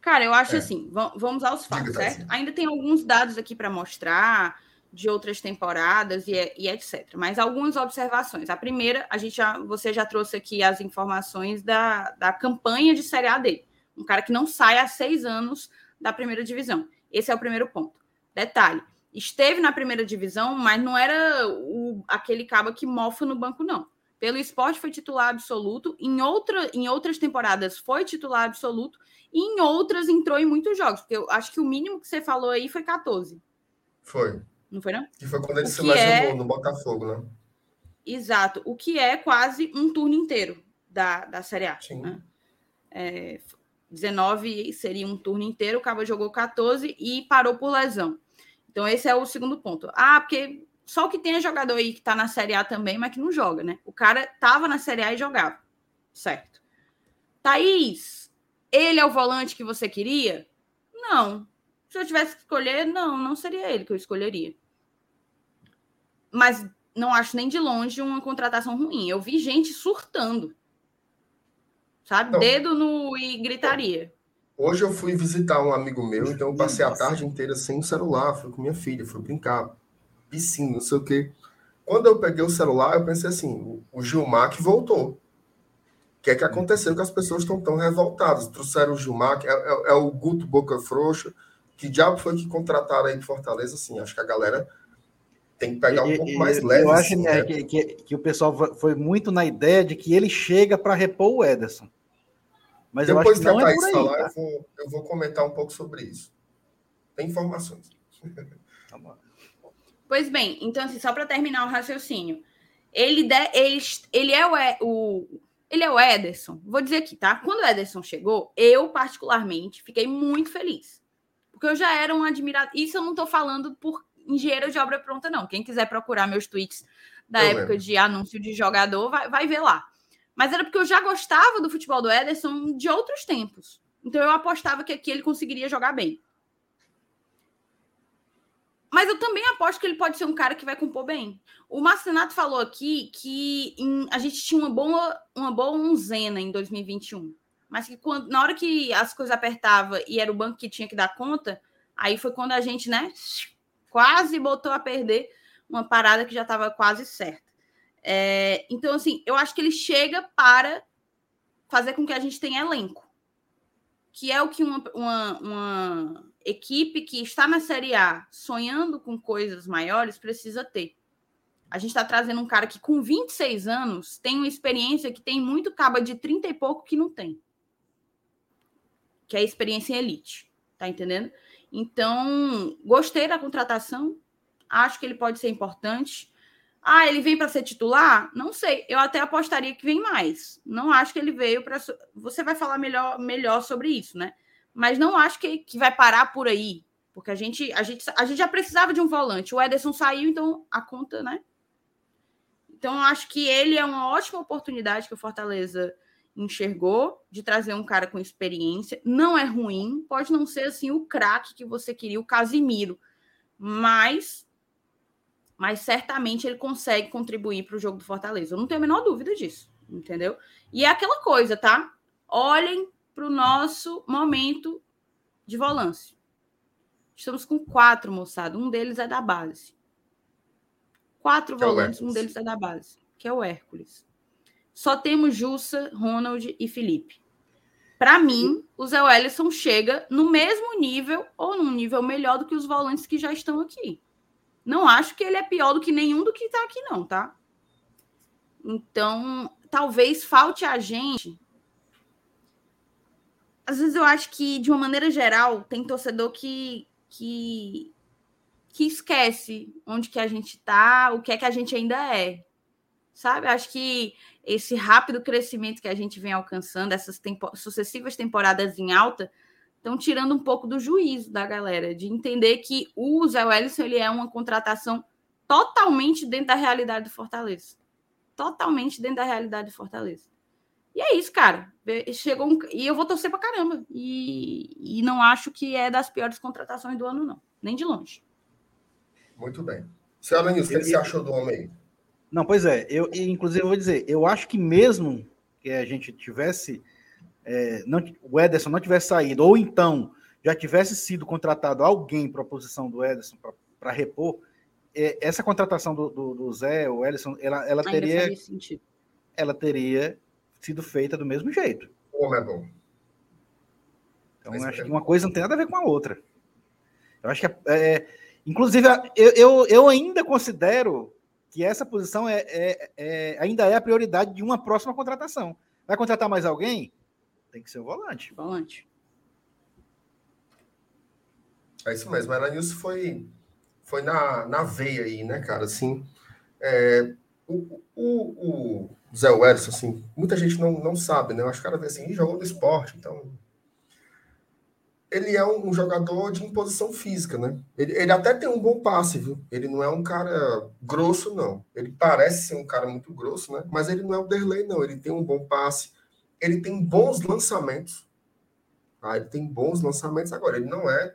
Cara, eu acho é. assim, vamos aos fatos, certo? Ainda tem alguns dados aqui para mostrar de outras temporadas e, e, etc. Mas algumas observações. A primeira, a gente já, você já trouxe aqui as informações da, da campanha de Série A dele. Um cara que não sai há seis anos da primeira divisão. Esse é o primeiro ponto. Detalhe: esteve na primeira divisão, mas não era o, aquele cabo que mofa no banco, não. Pelo esporte foi titular absoluto, em, outra, em outras temporadas foi titular absoluto, e em outras entrou em muitos jogos, porque eu acho que o mínimo que você falou aí foi 14. Foi. Não foi, não? Que foi quando ele o se lesionou é... no Botafogo, né? Exato. O que é quase um turno inteiro da, da Série A. Sim. Né? É, 19 seria um turno inteiro, o Cabo jogou 14 e parou por lesão. Então, esse é o segundo ponto. Ah, porque só que tem jogador aí que tá na Série A também, mas que não joga, né? O cara tava na Série A e jogava. Certo. Thaís, ele é o volante que você queria? Não. Se eu tivesse que escolher, não, não seria ele que eu escolheria. Mas não acho nem de longe uma contratação ruim. Eu vi gente surtando. Sabe? Não. Dedo no e gritaria. Hoje eu fui visitar um amigo meu, então eu passei a tarde inteira sem o celular, fui com minha filha, fui brincar, piscina, não sei o quê. Quando eu peguei o celular, eu pensei assim, o Gilmar que voltou. O que é que aconteceu que as pessoas estão tão revoltadas? Trouxeram o Gilmar, que é, é, é o Guto Boca Frouxa, que diabo foi que contrataram aí de Fortaleza? Assim, acho que a galera tem que pegar um e, pouco mais leve. Eu acho assim, né, que, que, que, o pessoal foi muito na ideia de que ele chega para repor o Ederson. Mas Depois eu acho que, que não a Thaís é falar, tá? eu, vou, eu vou comentar um pouco sobre isso. Tem informações. Tá pois bem, então, assim, só para terminar o raciocínio, ele, de, ele, ele, é o, o, ele é o Ederson. Vou dizer aqui, tá? Quando o Ederson chegou, eu, particularmente, fiquei muito feliz porque eu já era um admirador. Isso eu não estou falando por engenheiro de obra pronta, não. Quem quiser procurar meus tweets da eu época lembro. de anúncio de jogador, vai, vai ver lá. Mas era porque eu já gostava do futebol do Ederson de outros tempos. Então eu apostava que aqui ele conseguiria jogar bem. Mas eu também aposto que ele pode ser um cara que vai compor bem. O Marcenato falou aqui que em, a gente tinha uma boa, uma boa unzena em 2021 mas que quando, na hora que as coisas apertavam e era o banco que tinha que dar conta, aí foi quando a gente, né, quase botou a perder uma parada que já estava quase certa. É, então, assim, eu acho que ele chega para fazer com que a gente tenha elenco, que é o que uma, uma, uma equipe que está na Série A sonhando com coisas maiores precisa ter. A gente está trazendo um cara que, com 26 anos, tem uma experiência que tem muito caba de 30 e pouco que não tem. Que é a experiência em elite. Tá entendendo? Então, gostei da contratação. Acho que ele pode ser importante. Ah, ele vem para ser titular? Não sei. Eu até apostaria que vem mais. Não acho que ele veio para. Você vai falar melhor, melhor sobre isso, né? Mas não acho que, que vai parar por aí. Porque a gente, a, gente, a gente já precisava de um volante. O Ederson saiu, então a conta, né? Então, acho que ele é uma ótima oportunidade que o Fortaleza enxergou de trazer um cara com experiência. Não é ruim, pode não ser assim o craque que você queria, o Casimiro, mas mas certamente ele consegue contribuir para o jogo do Fortaleza. Eu não tenho a menor dúvida disso, entendeu? E é aquela coisa, tá? Olhem para o nosso momento de volância. Estamos com quatro, moçada. Um deles é da base. Quatro que é volantes, é um deles é da base, que é o Hércules. Só temos Jussa, Ronald e Felipe. Para mim, o Zé Wellison chega no mesmo nível ou num nível melhor do que os volantes que já estão aqui. Não acho que ele é pior do que nenhum do que está aqui, não, tá? Então, talvez falte a gente. Às vezes eu acho que, de uma maneira geral, tem torcedor que, que que esquece onde que a gente está, o que é que a gente ainda é. Sabe? Acho que esse rápido crescimento que a gente vem alcançando, essas tempo sucessivas temporadas em alta, estão tirando um pouco do juízo da galera, de entender que o Zé Wellison ele é uma contratação totalmente dentro da realidade do Fortaleza. Totalmente dentro da realidade do Fortaleza. E é isso, cara. Chegou um... E eu vou torcer pra caramba. E... e não acho que é das piores contratações do ano, não. Nem de longe. Muito bem. Senhor Alanis, o que, você achou do homem aí? Não, pois é. Eu, inclusive, eu vou dizer, eu acho que mesmo que a gente tivesse. É, não, o Ederson não tivesse saído, ou então já tivesse sido contratado alguém para a posição do Ederson para repor, é, essa contratação do, do, do, Zé, o Ederson, ela, ela teria. Ela teria sido feita do mesmo jeito. Como é bom. Então, Mas acho é que uma coisa não tem nada a ver com a outra. Eu acho que é, é Inclusive, eu, eu, eu ainda considero que essa posição é, é, é, ainda é a prioridade de uma próxima contratação. Vai contratar mais alguém? Tem que ser o volante. Volante. É isso mesmo. A Elenilson foi, foi na, na veia aí, né, cara? Assim, é, o, o, o Zé Wellison, assim, muita gente não, não sabe, né? Eu acho que o cara vê assim, jogou no esporte, então ele é um, jogador de imposição física, né? Ele, ele, até tem um bom passe, viu? Ele não é um cara grosso, não. Ele parece ser um cara muito grosso, né? Mas ele não é o Derlei, não. Ele tem um bom passe. Ele tem bons lançamentos. Ah, ele tem bons lançamentos. Agora, ele não é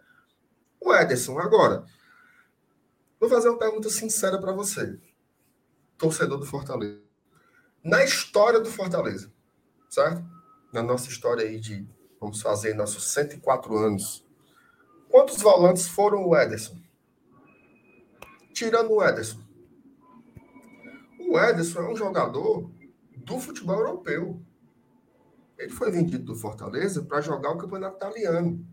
o Ederson. Agora, vou fazer uma pergunta sincera para você, torcedor do Fortaleza. Na história do Fortaleza, certo? Na nossa história aí de Vamos fazer nossos 104 anos. Quantos volantes foram o Ederson? Tirando o Ederson. O Ederson é um jogador do futebol europeu. Ele foi vendido do Fortaleza para jogar o campeonato italiano.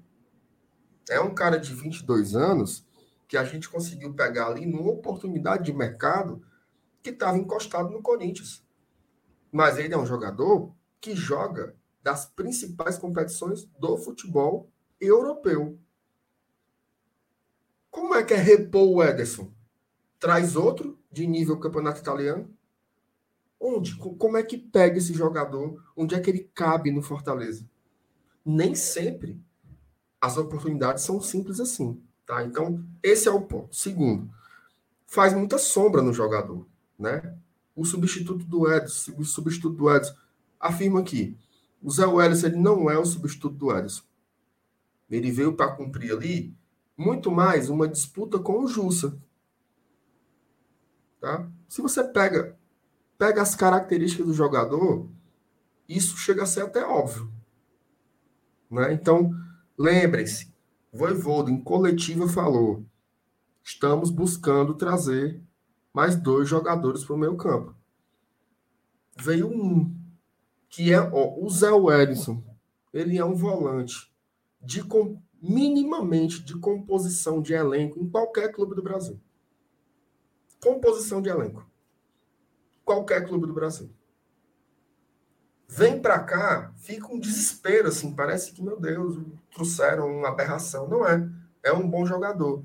É um cara de 22 anos que a gente conseguiu pegar ali numa oportunidade de mercado que estava encostado no Corinthians. Mas ele é um jogador que joga das principais competições do futebol europeu. Como é que é repor o Ederson? Traz outro de nível campeonato italiano? Onde? Como é que pega esse jogador? Onde é que ele cabe no Fortaleza? Nem sempre as oportunidades são simples assim, tá? Então, esse é o ponto. Segundo, faz muita sombra no jogador, né? O substituto do Edson, o substituto do Edson afirma aqui, o Zé Welles ele não é o substituto do Ederson. Ele veio para cumprir ali muito mais uma disputa com o Jussa. Tá? Se você pega, pega as características do jogador, isso chega a ser até óbvio. Né? Então, lembrem-se, Voivoda, em coletiva, falou: estamos buscando trazer mais dois jogadores para o meio campo. Veio um, que é ó, o Zé Wellington. Ele é um volante de com, minimamente de composição de elenco em qualquer clube do Brasil. Composição de elenco. Qualquer clube do Brasil. Vem para cá, fica um desespero, assim, parece que, meu Deus, trouxeram uma aberração. Não é. É um bom jogador.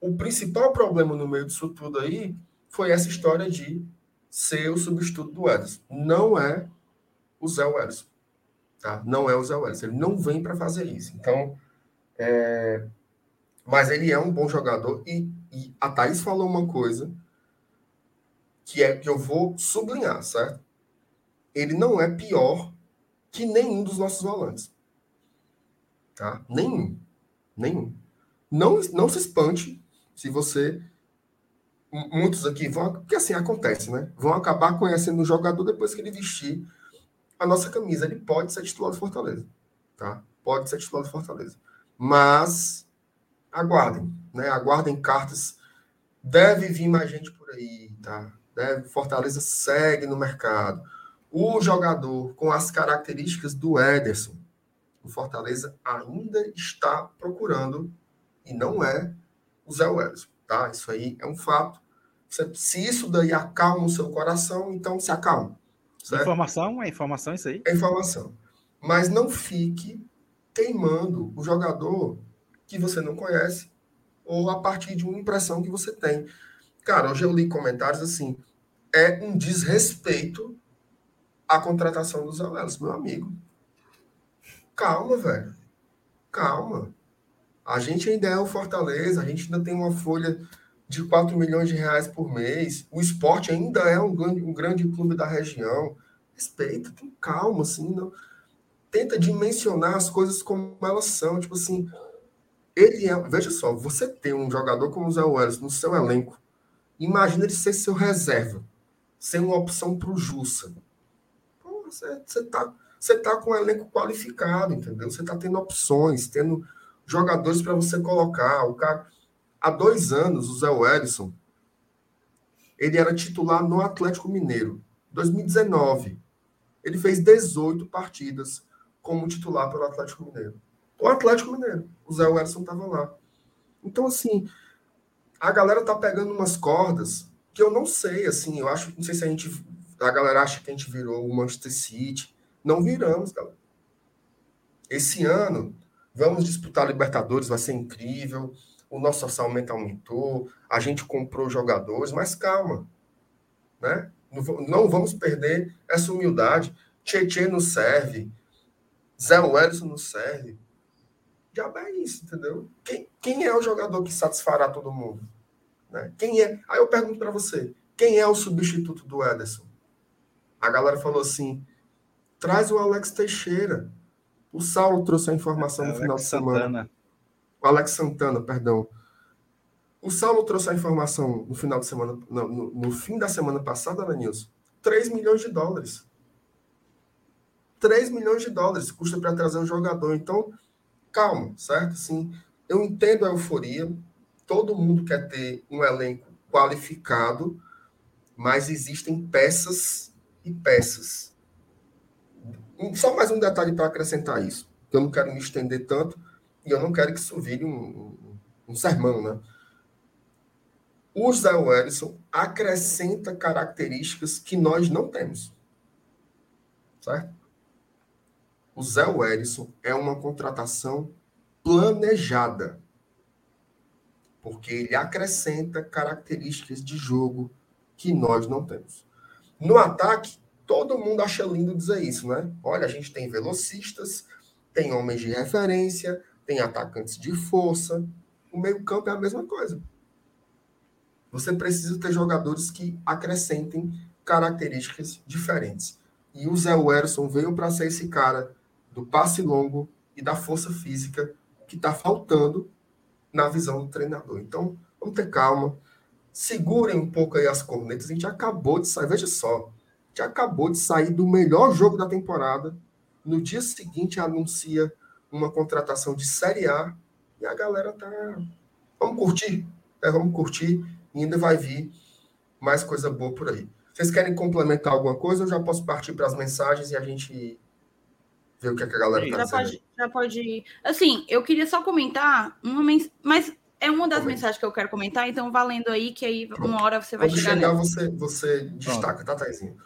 O principal problema no meio disso tudo aí foi essa história de ser o substituto do Ederson. Não é o Zé Ederson. Tá? Não é o Zé Ederson. Ele não vem para fazer isso. Então, é... mas ele é um bom jogador. E, e a Thaís falou uma coisa que é que eu vou sublinhar, certo? Ele não é pior que nenhum dos nossos volantes. Tá? Nenhum. Nenhum. Não, não se espante se você. Muitos aqui vão. Porque assim acontece, né? Vão acabar conhecendo o jogador depois que ele vestir a nossa camisa. Ele pode ser titular do Fortaleza. Tá? Pode ser titular do Fortaleza. Mas aguardem, né? Aguardem cartas. Deve vir mais gente por aí, tá? Deve, Fortaleza segue no mercado. O jogador com as características do Ederson, o Fortaleza ainda está procurando e não é o Zé Welles, tá? Isso aí é um fato. Se isso daí acalma o seu coração, então se acalma. Certo? Informação, é informação isso aí? É informação. Mas não fique queimando o jogador que você não conhece ou a partir de uma impressão que você tem. Cara, hoje eu li comentários assim, é um desrespeito à contratação dos Alelos, meu amigo. Calma, velho. Calma. A gente ainda é o Fortaleza, a gente ainda tem uma folha de 4 milhões de reais por mês. O esporte ainda é um grande, um grande clube da região. Respeita, tem calma, assim. Não... Tenta dimensionar as coisas como elas são. Tipo assim, ele é. Veja só, você tem um jogador como o Zé Welles no seu elenco. Imagina ele ser seu reserva, ser uma opção para o Jussa. você, você, tá, você tá com um elenco qualificado, entendeu? Você tá tendo opções, tendo jogadores para você colocar. O cara, há dois anos, o Zé Wellison, ele era titular no Atlético Mineiro. 2019, ele fez 18 partidas como titular pelo Atlético Mineiro. O Atlético Mineiro, o Zé Wellison estava lá. Então, assim, a galera tá pegando umas cordas que eu não sei, assim, eu acho, não sei se a gente, a galera acha que a gente virou o Manchester City. Não viramos, galera. Esse ano, Vamos disputar Libertadores, vai ser incrível. O nosso orçamento aumentou, a gente comprou jogadores, mas calma, né? Não vamos perder essa humildade. Tietchan nos serve, Zé Wellison nos serve. Já é isso, entendeu? Quem, quem é o jogador que satisfará todo mundo? Né? Quem é? Aí eu pergunto para você: quem é o substituto do Ederson? A galera falou assim: traz o Alex Teixeira. O Saulo trouxe a informação no final de semana. Santana. O Alex Santana, perdão. O Saulo trouxe a informação no final de semana, no, no, no fim da semana passada, né, Nilson? 3 milhões de dólares. 3 milhões de dólares custa para trazer um jogador. Então, calma, certo? Sim, eu entendo a euforia. Todo mundo quer ter um elenco qualificado, mas existem peças e peças. Só mais um detalhe para acrescentar isso, que eu não quero me estender tanto e eu não quero que isso vire um, um, sermão, né? O Zé Wellison acrescenta características que nós não temos. Certo? O Zé Wellison é uma contratação planejada. Porque ele acrescenta características de jogo que nós não temos. No ataque, todo mundo acha lindo dizer isso, né? Olha, a gente tem velocistas, tem homens de referência, tem atacantes de força. O meio-campo é a mesma coisa. Você precisa ter jogadores que acrescentem características diferentes. E o Zé Werson veio para ser esse cara do passe longo e da força física que está faltando na visão do treinador. Então, vamos ter calma. Segurem um pouco aí as cornetas. A gente acabou de sair. Veja só que acabou de sair do melhor jogo da temporada. No dia seguinte anuncia uma contratação de Série A e a galera tá. Vamos curtir, É, vamos curtir e ainda vai vir mais coisa boa por aí. Vocês querem complementar alguma coisa? Eu já posso partir para as mensagens e a gente ver o que, é que a galera está dizendo. Pode, já pode ir. Assim, eu queria só comentar uma mens... mas é uma das Comente. mensagens que eu quero comentar, então valendo aí, que aí Pronto. uma hora você vai Quando chegar. chegar você, você destaca, tá, Taizinho?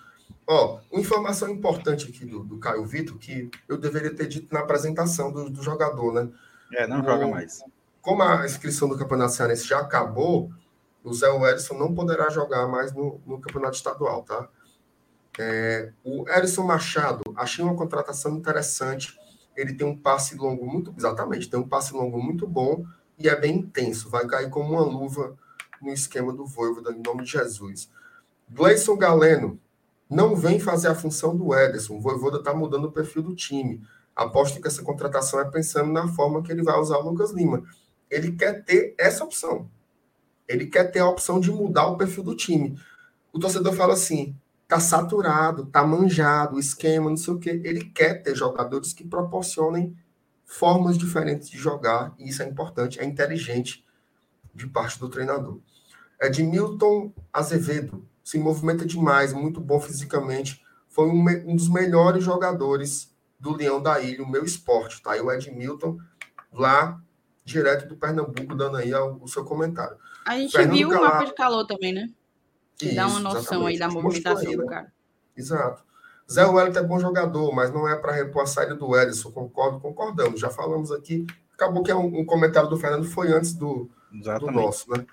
Ó, uma informação importante aqui do, do Caio Vitor, que eu deveria ter dito na apresentação do, do jogador, né? É, não o, joga mais. Como a inscrição do Campeonato Cearense já acabou, o Zé Edson não poderá jogar mais no, no Campeonato Estadual, tá? É, o Erison Machado, achei uma contratação interessante. Ele tem um passe longo muito. Exatamente, tem um passe longo muito bom e é bem intenso. Vai cair como uma luva no esquema do Voivoda, em nome de Jesus. Gleison Galeno, não vem fazer a função do Ederson. O Voivoda está mudando o perfil do time. Aposto que essa contratação é pensando na forma que ele vai usar o Lucas Lima. Ele quer ter essa opção. Ele quer ter a opção de mudar o perfil do time. O torcedor fala assim: tá saturado, tá manjado, esquema, não sei o quê. Ele quer ter jogadores que proporcionem formas diferentes de jogar, e isso é importante, é inteligente de parte do treinador. É de Milton Azevedo, se movimenta demais, muito bom fisicamente. Foi um, um dos melhores jogadores do Leão da Ilha, o meu esporte, tá? E o Edmilton, lá, direto do Pernambuco, dando aí o, o seu comentário. A gente Fernando viu o mapa de calor também, né? Que Isso, dá uma noção exatamente. aí da movimentação aí, do né? cara. Exato. Zé Wellington é bom jogador, mas não é para repor a saída do Edson. Concordo, concordamos. Já falamos aqui. Acabou que é um, um comentário do Fernando foi antes do, do nosso, né?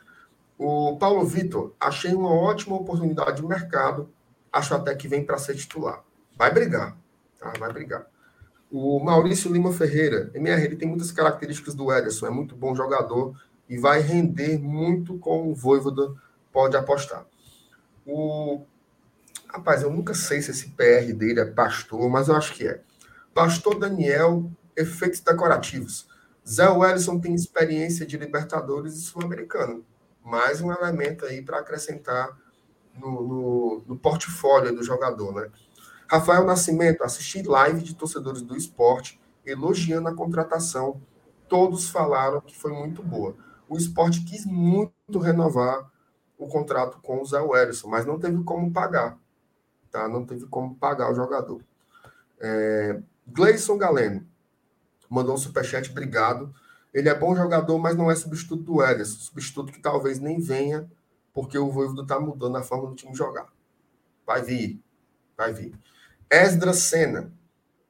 O Paulo Vitor, achei uma ótima oportunidade de mercado. Acho até que vem para ser titular. Vai brigar, tá? Vai brigar. O Maurício Lima Ferreira, MR, ele tem muitas características do Ederson, é muito bom jogador e vai render muito com o Voivoda, pode apostar. O Rapaz, eu nunca sei se esse PR dele é pastor, mas eu acho que é. Pastor Daniel, efeitos decorativos. Zé Wellison tem experiência de Libertadores e Sul-Americano mais um elemento aí para acrescentar no, no, no, portfólio do jogador, né? Rafael Nascimento, assisti live de torcedores do esporte elogiando a contratação. Todos falaram que foi muito boa. O esporte quis muito renovar o contrato com o Zé Wellison, mas não teve como pagar. Tá? Não teve como pagar o jogador. É, Gleison Galeno mandou um superchat, obrigado. Ele é bom jogador, mas não é substituto do Ederson. Substituto que talvez nem venha, porque o Voivoda está mudando a forma do time jogar. Vai vir. Vai vir. Esdra Senna.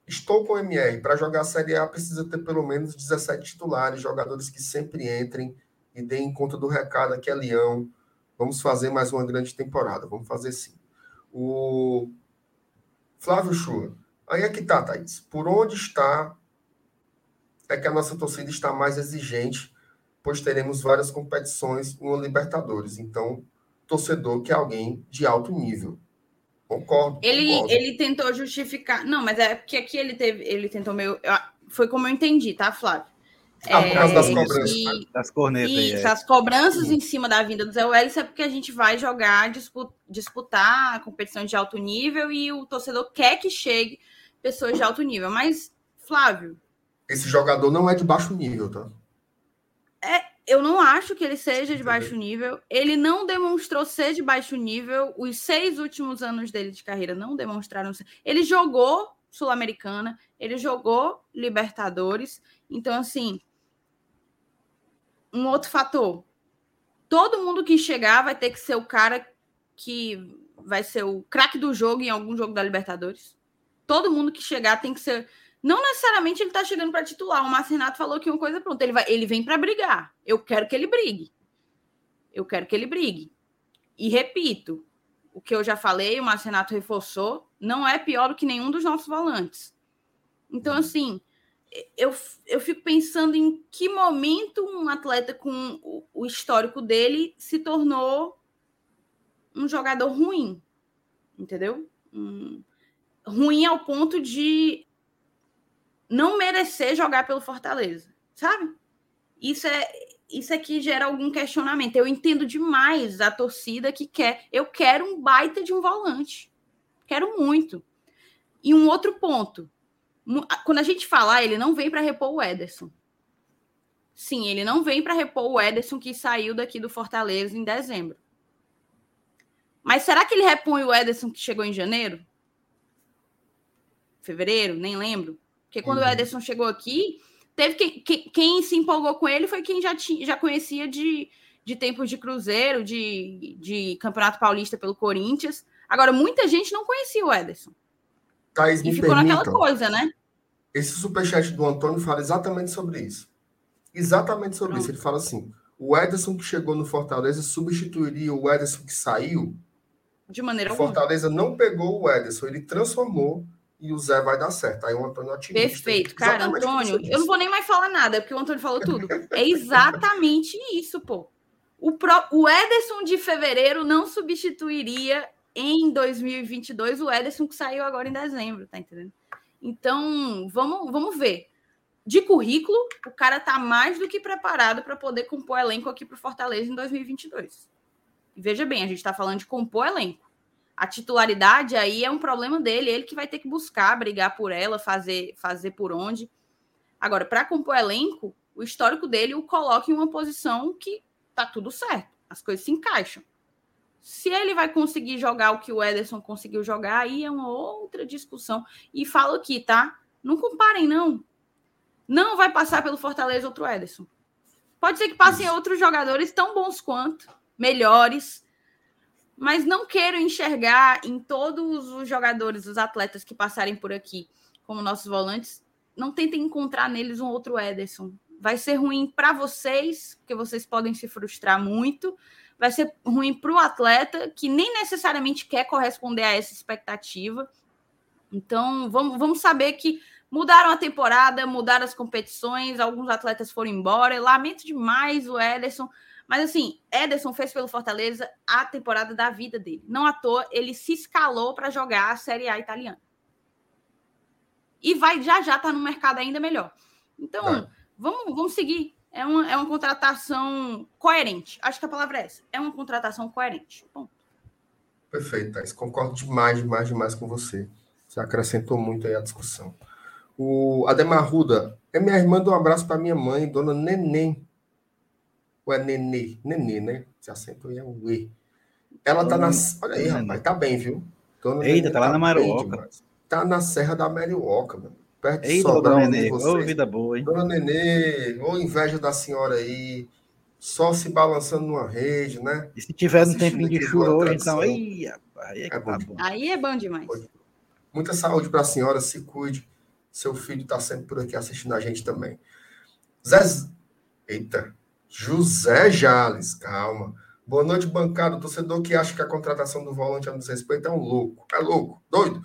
Estou com o MR. Para jogar a Série A, precisa ter pelo menos 17 titulares, jogadores que sempre entrem e deem conta do recado aqui é Leão. Vamos fazer mais uma grande temporada. Vamos fazer sim. O Flávio Chua. Aí é que tá, Thaís. Por onde está é que a nossa torcida está mais exigente, pois teremos várias competições no Libertadores. Então, torcedor que é alguém de alto nível. Concordo. Ele, concordo. ele tentou justificar. Não, mas é porque aqui ele teve. Ele tentou meio. Foi como eu entendi, tá, Flávio? Ah, por causa é, das cobranças. E, né? das cornetas. Isso, é. as cobranças em cima da vinda do Zé Welles é porque a gente vai jogar, disputar a competição de alto nível e o torcedor quer que chegue pessoas de alto nível. Mas, Flávio, esse jogador não é de baixo nível, tá? É, eu não acho que ele seja de baixo nível. Ele não demonstrou ser de baixo nível. Os seis últimos anos dele de carreira não demonstraram ser. Ele jogou Sul-Americana, ele jogou Libertadores. Então, assim, um outro fator. Todo mundo que chegar vai ter que ser o cara que vai ser o craque do jogo em algum jogo da Libertadores. Todo mundo que chegar tem que ser não necessariamente ele está chegando para titular. O Márcio Renato falou que uma coisa pronta. Ele, vai, ele vem para brigar. Eu quero que ele brigue. Eu quero que ele brigue. E repito, o que eu já falei, o Márcio Renato reforçou, não é pior do que nenhum dos nossos volantes. Então, assim, eu, eu fico pensando em que momento um atleta com o, o histórico dele se tornou um jogador ruim. Entendeu? Um, ruim ao ponto de não merecer jogar pelo Fortaleza, sabe? Isso é isso é que gera algum questionamento. Eu entendo demais a torcida que quer. Eu quero um baita de um volante. Quero muito. E um outro ponto. Quando a gente falar, ele não vem para repor o Ederson. Sim, ele não vem para repor o Ederson que saiu daqui do Fortaleza em dezembro. Mas será que ele repõe o Ederson que chegou em janeiro? Fevereiro? Nem lembro. Porque quando uhum. o Ederson chegou aqui, teve quem, quem, quem, se empolgou com ele foi quem já, tinha, já conhecia de, de tempos de Cruzeiro, de, de Campeonato Paulista pelo Corinthians. Agora, muita gente não conhecia o Ederson. Thaís, e ficou permitam, naquela coisa, né? Esse superchat do Antônio fala exatamente sobre isso. Exatamente sobre Pronto. isso. Ele fala assim: o Ederson que chegou no Fortaleza substituiria o Ederson que saiu? De maneira o Fortaleza não pegou o Ederson, ele transformou e o Zé vai dar certo. Aí o Antônio otimista. Perfeito, cara, Antônio, eu não vou nem mais falar nada, porque o Antônio falou tudo. É exatamente isso, pô. O, pro, o Ederson de fevereiro não substituiria em 2022 o Ederson que saiu agora em dezembro, tá entendendo? Então, vamos, vamos ver. De currículo, o cara tá mais do que preparado para poder compor elenco aqui para Fortaleza em 2022. E veja bem, a gente está falando de compor elenco. A titularidade aí é um problema dele, ele que vai ter que buscar, brigar por ela, fazer, fazer por onde. Agora, para compor elenco, o histórico dele o coloca em uma posição que tá tudo certo, as coisas se encaixam. Se ele vai conseguir jogar o que o Ederson conseguiu jogar, aí é uma outra discussão. E falo aqui, tá? Não comparem, não. Não vai passar pelo Fortaleza outro Ederson. Pode ser que passem Isso. outros jogadores tão bons quanto, melhores, mas não quero enxergar em todos os jogadores, os atletas que passarem por aqui, como nossos volantes, não tentem encontrar neles um outro Ederson. Vai ser ruim para vocês, porque vocês podem se frustrar muito. Vai ser ruim para o atleta, que nem necessariamente quer corresponder a essa expectativa. Então, vamos, vamos saber que mudaram a temporada, mudaram as competições, alguns atletas foram embora. Eu lamento demais o Ederson, mas assim, Ederson fez pelo Fortaleza a temporada da vida dele. Não à toa, ele se escalou para jogar a Série A italiana. E vai já já tá no mercado ainda melhor. Então, vamos, vamos seguir. É uma, é uma contratação coerente. Acho que a palavra é essa. É uma contratação coerente. Ponto. Perfeito, Thais. Concordo demais, demais, demais com você. Você acrescentou muito aí a discussão. O Ademar Ruda, é minha irmã, um abraço para minha mãe, dona Neném ou é Nenê? Nenê, né? Se acento é o E. Ela tá na. Olha aí, rapaz, tá bem, viu? Dona Eita, tá lá na Marioca. Tá na Serra da Marioca, mano. Perto de Eita, Sobral, Dona Nenê. Ô, vida boa, hein? Dona Nenê, ô inveja da senhora aí. Só se balançando numa rede, né? E se tiver no tempinho de chuva hoje, então aí, aí é, é tá bom. Aí é bom demais. Muita saúde para a senhora, se cuide. Seu filho está sempre por aqui assistindo a gente também. Zé. Eita, José Jales, calma. Boa noite, bancada. O torcedor que acha que a contratação do volante é um desrespeito é um louco. É louco, doido.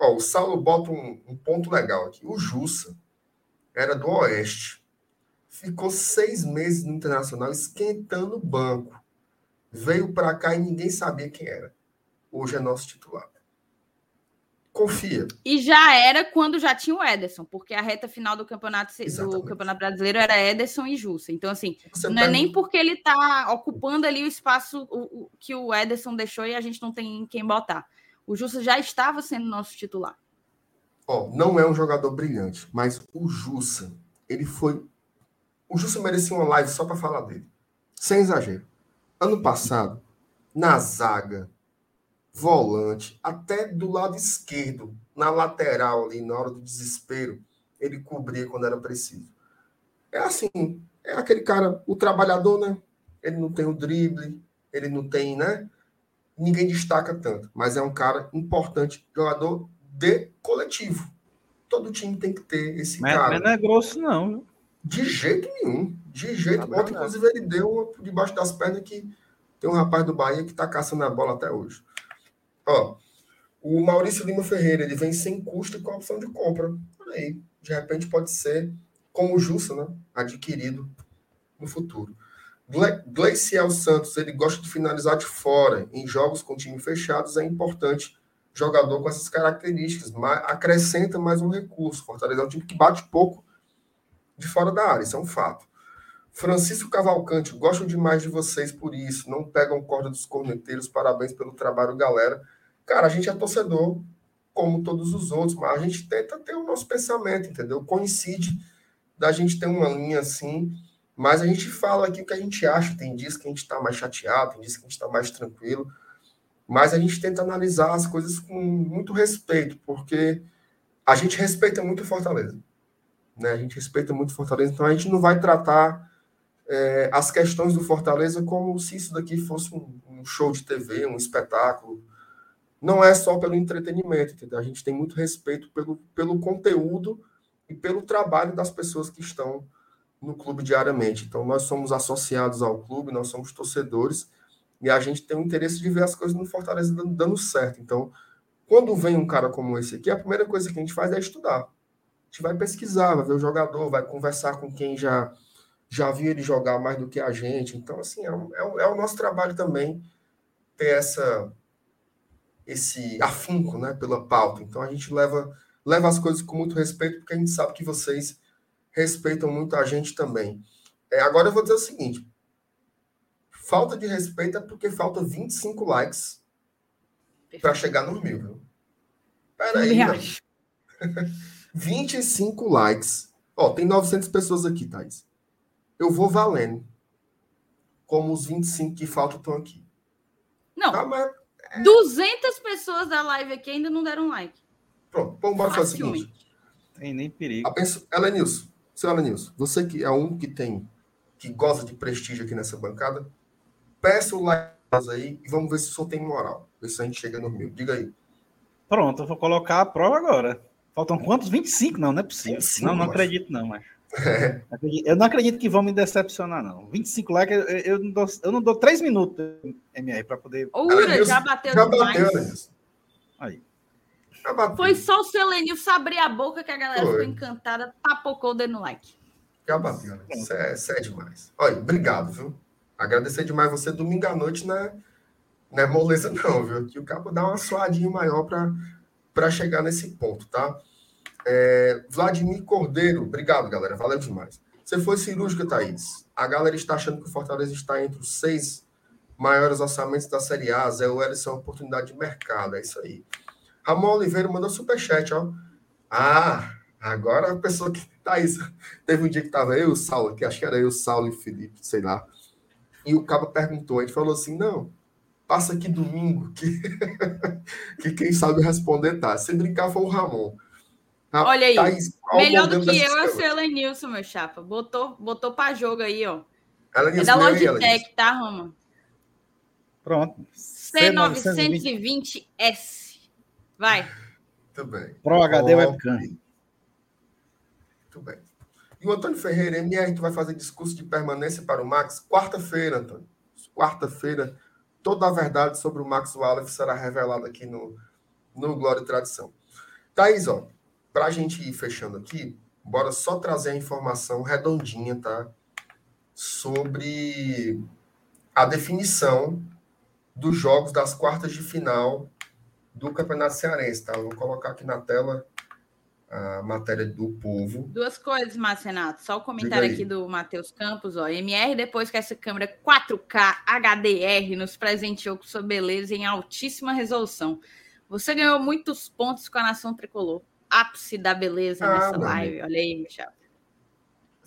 Ó, o Saulo bota um, um ponto legal aqui. O Jussa era do Oeste. Ficou seis meses no Internacional esquentando o banco. Veio para cá e ninguém sabia quem era. Hoje é nosso titular confia. E já era quando já tinha o Ederson, porque a reta final do campeonato do campeonato brasileiro era Ederson e Jussa. Então, assim, Você não é nem porque ele está ocupando ali o espaço que o Ederson deixou e a gente não tem quem botar. O Jussa já estava sendo nosso titular. Ó, oh, não é um jogador brilhante, mas o Jussa, ele foi. O Jussa merecia uma live só para falar dele. Sem exagero. Ano passado, na zaga, volante, até do lado esquerdo, na lateral ali, na hora do desespero, ele cobria quando era preciso. É assim, é aquele cara, o trabalhador, né? Ele não tem o drible, ele não tem, né? Ninguém destaca tanto, mas é um cara importante, jogador de coletivo. Todo time tem que ter esse mas, cara. Mas não é grosso, não. De jeito nenhum. De jeito nenhum. Ontem, inclusive, ele deu uma debaixo das pernas que tem um rapaz do Bahia que está caçando a bola até hoje. Ó, o Maurício Lima Ferreira, ele vem sem custo e com a opção de compra. Aí, de repente pode ser, como o Jussa, né? Adquirido no futuro. Gleiciel Santos, ele gosta de finalizar de fora. Em jogos com time fechados é importante jogador com essas características. Mas acrescenta mais um recurso. Fortaleza é um time que bate pouco de fora da área, isso é um fato. Francisco Cavalcante, gosto demais de vocês por isso. Não pegam corda dos corneteiros. Parabéns pelo trabalho, galera. Cara, a gente é torcedor, como todos os outros, mas a gente tenta ter o nosso pensamento, entendeu? Coincide da gente ter uma linha assim Mas a gente fala aqui o que a gente acha. Tem dias que a gente está mais chateado, tem dias que a gente está mais tranquilo. Mas a gente tenta analisar as coisas com muito respeito, porque a gente respeita muito Fortaleza. Né? A gente respeita muito Fortaleza, então a gente não vai tratar é, as questões do Fortaleza como se isso daqui fosse um, um, show de TV, um espetáculo. Não é só pelo entretenimento, entendeu? A gente tem muito respeito pelo, pelo conteúdo e pelo trabalho das pessoas que estão no clube diariamente. Então, nós somos associados ao clube, nós somos torcedores e a gente tem o interesse de ver as coisas no Fortaleza dando, dando certo. Então, quando vem um cara como esse aqui, a primeira coisa que a gente faz é estudar. A gente vai pesquisar, vai ver o jogador, vai conversar com quem já já viu ele jogar mais do que a gente. Então, assim, é, é, é o nosso trabalho também ter essa esse afinco né, pela pauta. Então, a gente leva, leva as coisas com muito respeito, porque a gente sabe que vocês respeitam muito a gente também. É, agora eu vou dizer o seguinte: falta de respeito é porque falta 25 likes para chegar nos mil. Viu? Peraí, 25 likes. Ó, tem 900 pessoas aqui, Thaís eu vou valendo. Como os 25 que faltam estão aqui. Não. Tá, mas, é... 200 pessoas da live aqui ainda não deram like. Pronto, vamos embora fazer o seguinte. Tem nem perigo. A pessoa, Elenilson, seu Elenilson, você que é um que tem, que gosta de prestígio aqui nessa bancada, peça o like aí e vamos ver se o senhor tem moral. Ver se a gente chega no mil. Diga aí. Pronto, eu vou colocar a prova agora. Faltam quantos? 25? Não, não é possível. 25, não, não acredito, não, mas. É. Eu não acredito que vão me decepcionar, não. 25 likes, eu, eu, não, dou, eu não dou 3 minutos, MR, para poder. Ura, já bateu já demais. Bateu, né? Aí. Já bateu. Foi só o seu Lenilson abrir a boca que a galera Foi. ficou encantada, papocou dando like. Já bateu, né? Isso é, isso é demais. Olha, obrigado, viu? Agradecer demais você domingo à noite, né? Não é moleza, não, viu? Que o cabo dá uma suadinha maior para chegar nesse ponto, tá? É, Vladimir Cordeiro, obrigado, galera. Valeu demais. Você foi cirúrgica, Thaís. A galera está achando que o Fortaleza está entre os seis maiores orçamentos da Série A. Zé Welles é uma oportunidade de mercado. É isso aí. Ramon Oliveira mandou superchat, ó. Ah, agora a pessoa que. Thaís, teve um dia que estava eu e o Saulo, que acho que era eu, Saulo e Felipe, sei lá. E o cabo perguntou, a gente falou assim: não, passa aqui domingo, que, que quem sabe responder tá. Se brincar foi o Ramon. Olha aí. Thaís, Melhor do que eu é o seu Elenilson, meu chapa. Botou, botou para jogo aí, ó. é da Logitech, tá, Roma? Pronto. C920S. Vai. Muito bem. Pro HD Webcam. Muito bem. E o Antônio Ferreira, MR, tu vai fazer discurso de permanência para o Max quarta-feira, Antônio. Quarta-feira, toda a verdade sobre o Max Wallace será revelada aqui no, no Glória e Tradição. Thaís, ó, para a gente ir fechando aqui, bora só trazer a informação redondinha, tá? Sobre a definição dos jogos das quartas de final do Campeonato Cearense, tá? Eu vou colocar aqui na tela a matéria do povo. Duas coisas, Marcenato. Só o comentário aqui do Matheus Campos, ó. MR, depois que essa câmera 4K HDR nos presenteou com sua beleza em altíssima resolução. Você ganhou muitos pontos com a nação tricolor ápice da beleza ah, nessa live. Olha aí, Michel.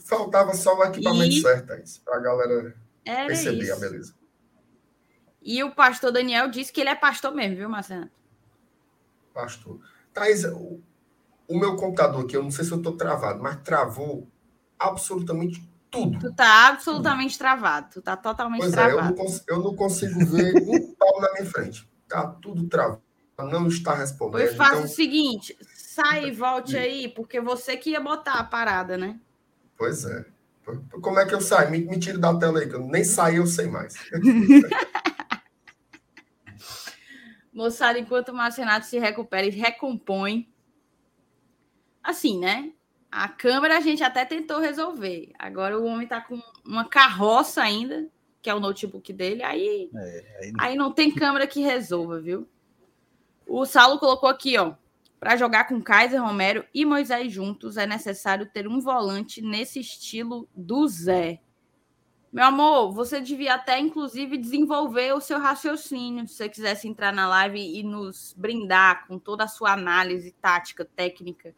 Faltava só o equipamento e... certo para a galera Era perceber isso. a beleza. E o pastor Daniel disse que ele é pastor mesmo, viu, Marcelo? Pastor. Thaís, o, o meu computador aqui, eu não sei se eu estou travado, mas travou absolutamente tudo. Tu tá absolutamente tudo. travado. Tu tá totalmente pois travado. É, eu, não eu não consigo ver um pau na minha frente. Tá tudo travado. Não está respondendo. Pois faz então... o seguinte: sai e volte aí, porque você que ia botar a parada, né? Pois é. Como é que eu saio? Me, me tire da tela aí, que eu nem saí, eu sei mais. Moçada, enquanto o Marcenato se recupera e recompõe, assim, né? A câmera a gente até tentou resolver. Agora o homem tá com uma carroça ainda, que é o notebook dele, aí, é, aí... aí não tem câmera que resolva, viu? O Saulo colocou aqui, ó. Para jogar com Kaiser Romero e Moisés juntos, é necessário ter um volante nesse estilo do Zé. Meu amor, você devia até, inclusive, desenvolver o seu raciocínio, se você quisesse entrar na live e nos brindar com toda a sua análise tática, técnica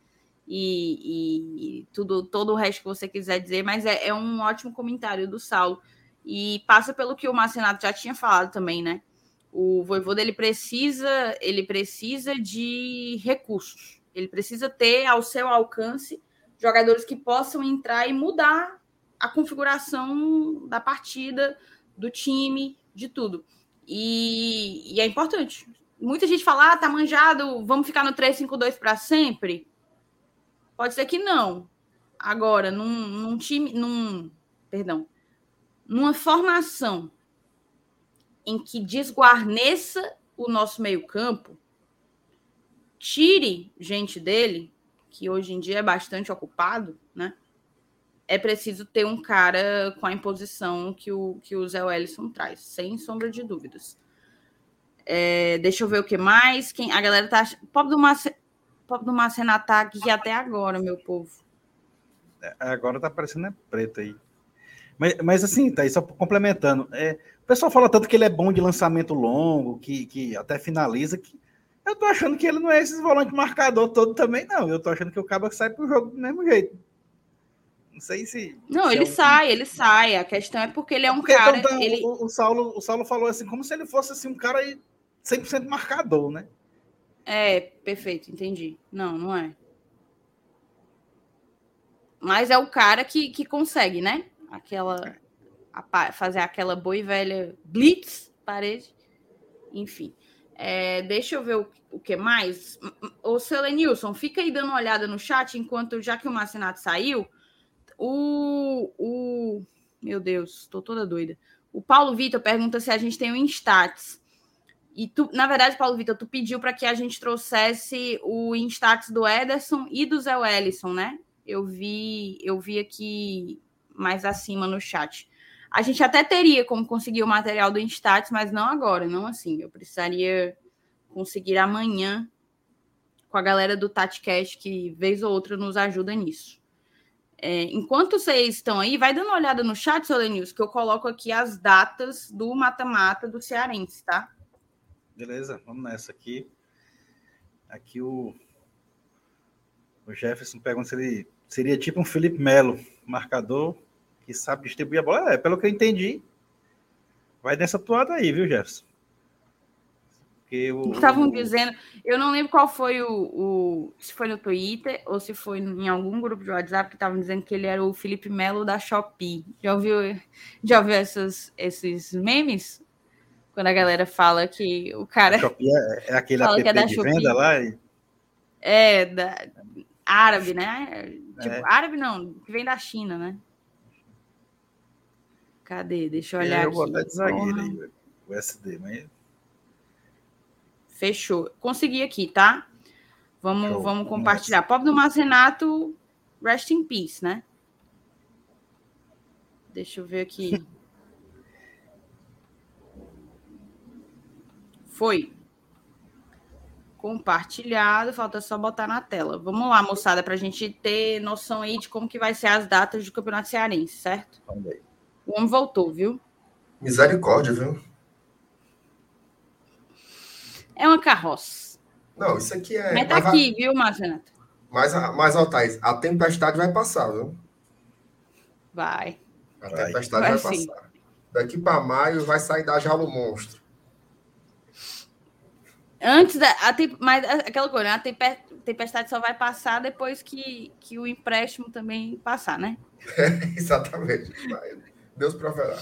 e, e, tudo, todo o resto que você quiser dizer, mas é, é, um ótimo comentário do Saulo. E passa pelo que o Marcenato já tinha falado também, né? O Voivoda ele precisa, ele precisa de recursos. Ele precisa ter ao seu alcance jogadores que possam entrar e mudar a configuração da partida, do time, de tudo. E, e é importante. Muita gente fala, ah, tá manjado, vamos ficar no 3-5-2 para sempre. Pode ser que não. Agora, num, num time, num, perdão, numa formação em que desguarneça o nosso meio-campo, tire gente dele, que hoje em dia é bastante ocupado, né? É preciso ter um cara com a imposição que o, que o Zé Wellison traz, sem sombra de dúvidas. É, deixa eu ver o que mais. Quem, a galera tá. Pobre do, Marce, pobre do Marcena tá aqui até agora, meu povo. É, agora tá parecendo é preto aí. Mas, mas assim, tá aí só complementando. É, o pessoal fala tanto que ele é bom de lançamento longo, que, que até finaliza, que eu tô achando que ele não é esse volante marcador todo também, não. Eu tô achando que o Cabo sai pro jogo do mesmo jeito. Não sei se. Não, se ele é um... sai, ele sai. A questão é porque ele é um porque cara. Então, ele... o, o, Saulo, o Saulo falou assim, como se ele fosse assim, um cara 100% marcador, né? É, perfeito, entendi. Não, não é. Mas é o cara que, que consegue, né? Aquela. A, fazer aquela boa e velha blitz, parede. Enfim. É, deixa eu ver o, o que mais. O seu Lenilson, fica aí dando uma olhada no chat, enquanto, já que o Marcinato saiu, o. o meu Deus, estou toda doida. O Paulo Vitor pergunta se a gente tem o Instats. E tu, na verdade, Paulo Vitor, tu pediu para que a gente trouxesse o Instats do Ederson e do Zé Wellison, né? Eu vi, eu vi aqui mais acima no chat. A gente até teria como conseguir o material do Instats, mas não agora, não assim. Eu precisaria conseguir amanhã com a galera do TatiCast, que vez ou outra nos ajuda nisso. É, enquanto vocês estão aí, vai dando uma olhada no chat, Solenils, que eu coloco aqui as datas do mata-mata do Cearense, tá? Beleza, vamos nessa aqui. Aqui o, o Jefferson pergunta se ele seria tipo um Felipe Melo, marcador que sabe distribuir a bola. É, pelo que eu entendi, vai nessa toada aí, viu, Jefferson? Estavam dizendo, eu não lembro qual foi o, o, se foi no Twitter ou se foi em algum grupo de WhatsApp que estavam dizendo que ele era o Felipe Melo da Shopee. Já ouviu, já ouviu essas, esses memes? Quando a galera fala que o cara. É, é aquele app que é da de Shopee. venda lá? E... É, da, árabe, né? Tipo, é. árabe não, que vem da China, né? Cadê? Deixa eu olhar é, eu aqui. Eu vou até de zagueiro aí, o SD, mas. Fechou. Consegui aqui, tá? Vamos, Show. vamos compartilhar. Pobre do Márcio Renato, rest in peace, né? Deixa eu ver aqui. Foi. Compartilhado, falta só botar na tela. Vamos lá, moçada, para a gente ter noção aí de como que vai ser as datas do Campeonato Cearense, certo? Também. O homem voltou, viu? Misericórdia, viu? É uma carroça. Não, isso aqui é. Mas tá mas aqui, vai... viu, Márcio Mas, mas ó, Thaís, a tempestade vai passar, viu? Vai. A tempestade vai, vai passar. Daqui para maio vai sair da jaula o monstro. Antes da. A mas aquela coisa, né? a tempestade só vai passar depois que, que o empréstimo também passar, né? É, exatamente. Vai. Deus proverá.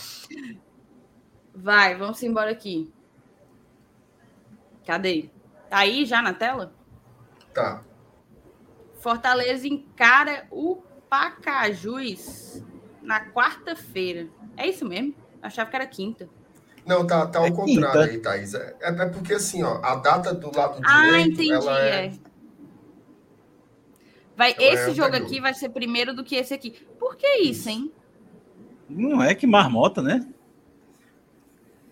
Vai, vamos embora aqui. Cadê? Tá aí já na tela? Tá. Fortaleza encara o Pacajus na quarta-feira. É isso mesmo? Achava que era quinta. Não, tá, tá ao é contrário quinta. aí, Thaís. É, é, porque assim, ó, a data do lado ah, direito... Ah, entendi, ela é... é. Vai, ela esse é jogo aqui vai ser primeiro do que esse aqui. Por que isso, hein? Não é que marmota, né?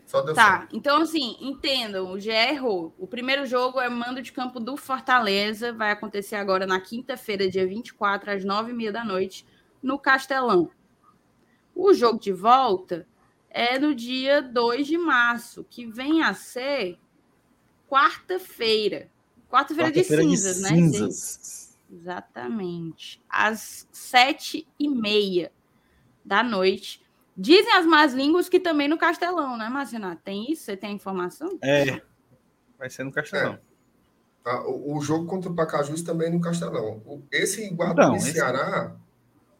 Só deu tá, certo. então assim, entendam, o GE errou. O primeiro jogo é mando de campo do Fortaleza, vai acontecer agora na quinta-feira, dia 24, às nove e meia da noite, no Castelão. O jogo de volta é no dia 2 de março, que vem a ser quarta-feira. Quarta-feira quarta de cinzas, de né? Cinzas. Exatamente. Às sete e meia da noite. Dizem as más línguas que também no Castelão, né, Marcenato? Tem isso? Você tem a informação? É. Vai ser no Castelão. É. Ah, o, o, jogo contra o Pacajus também no Castelão. O, esse Iguatu esse... Ceará,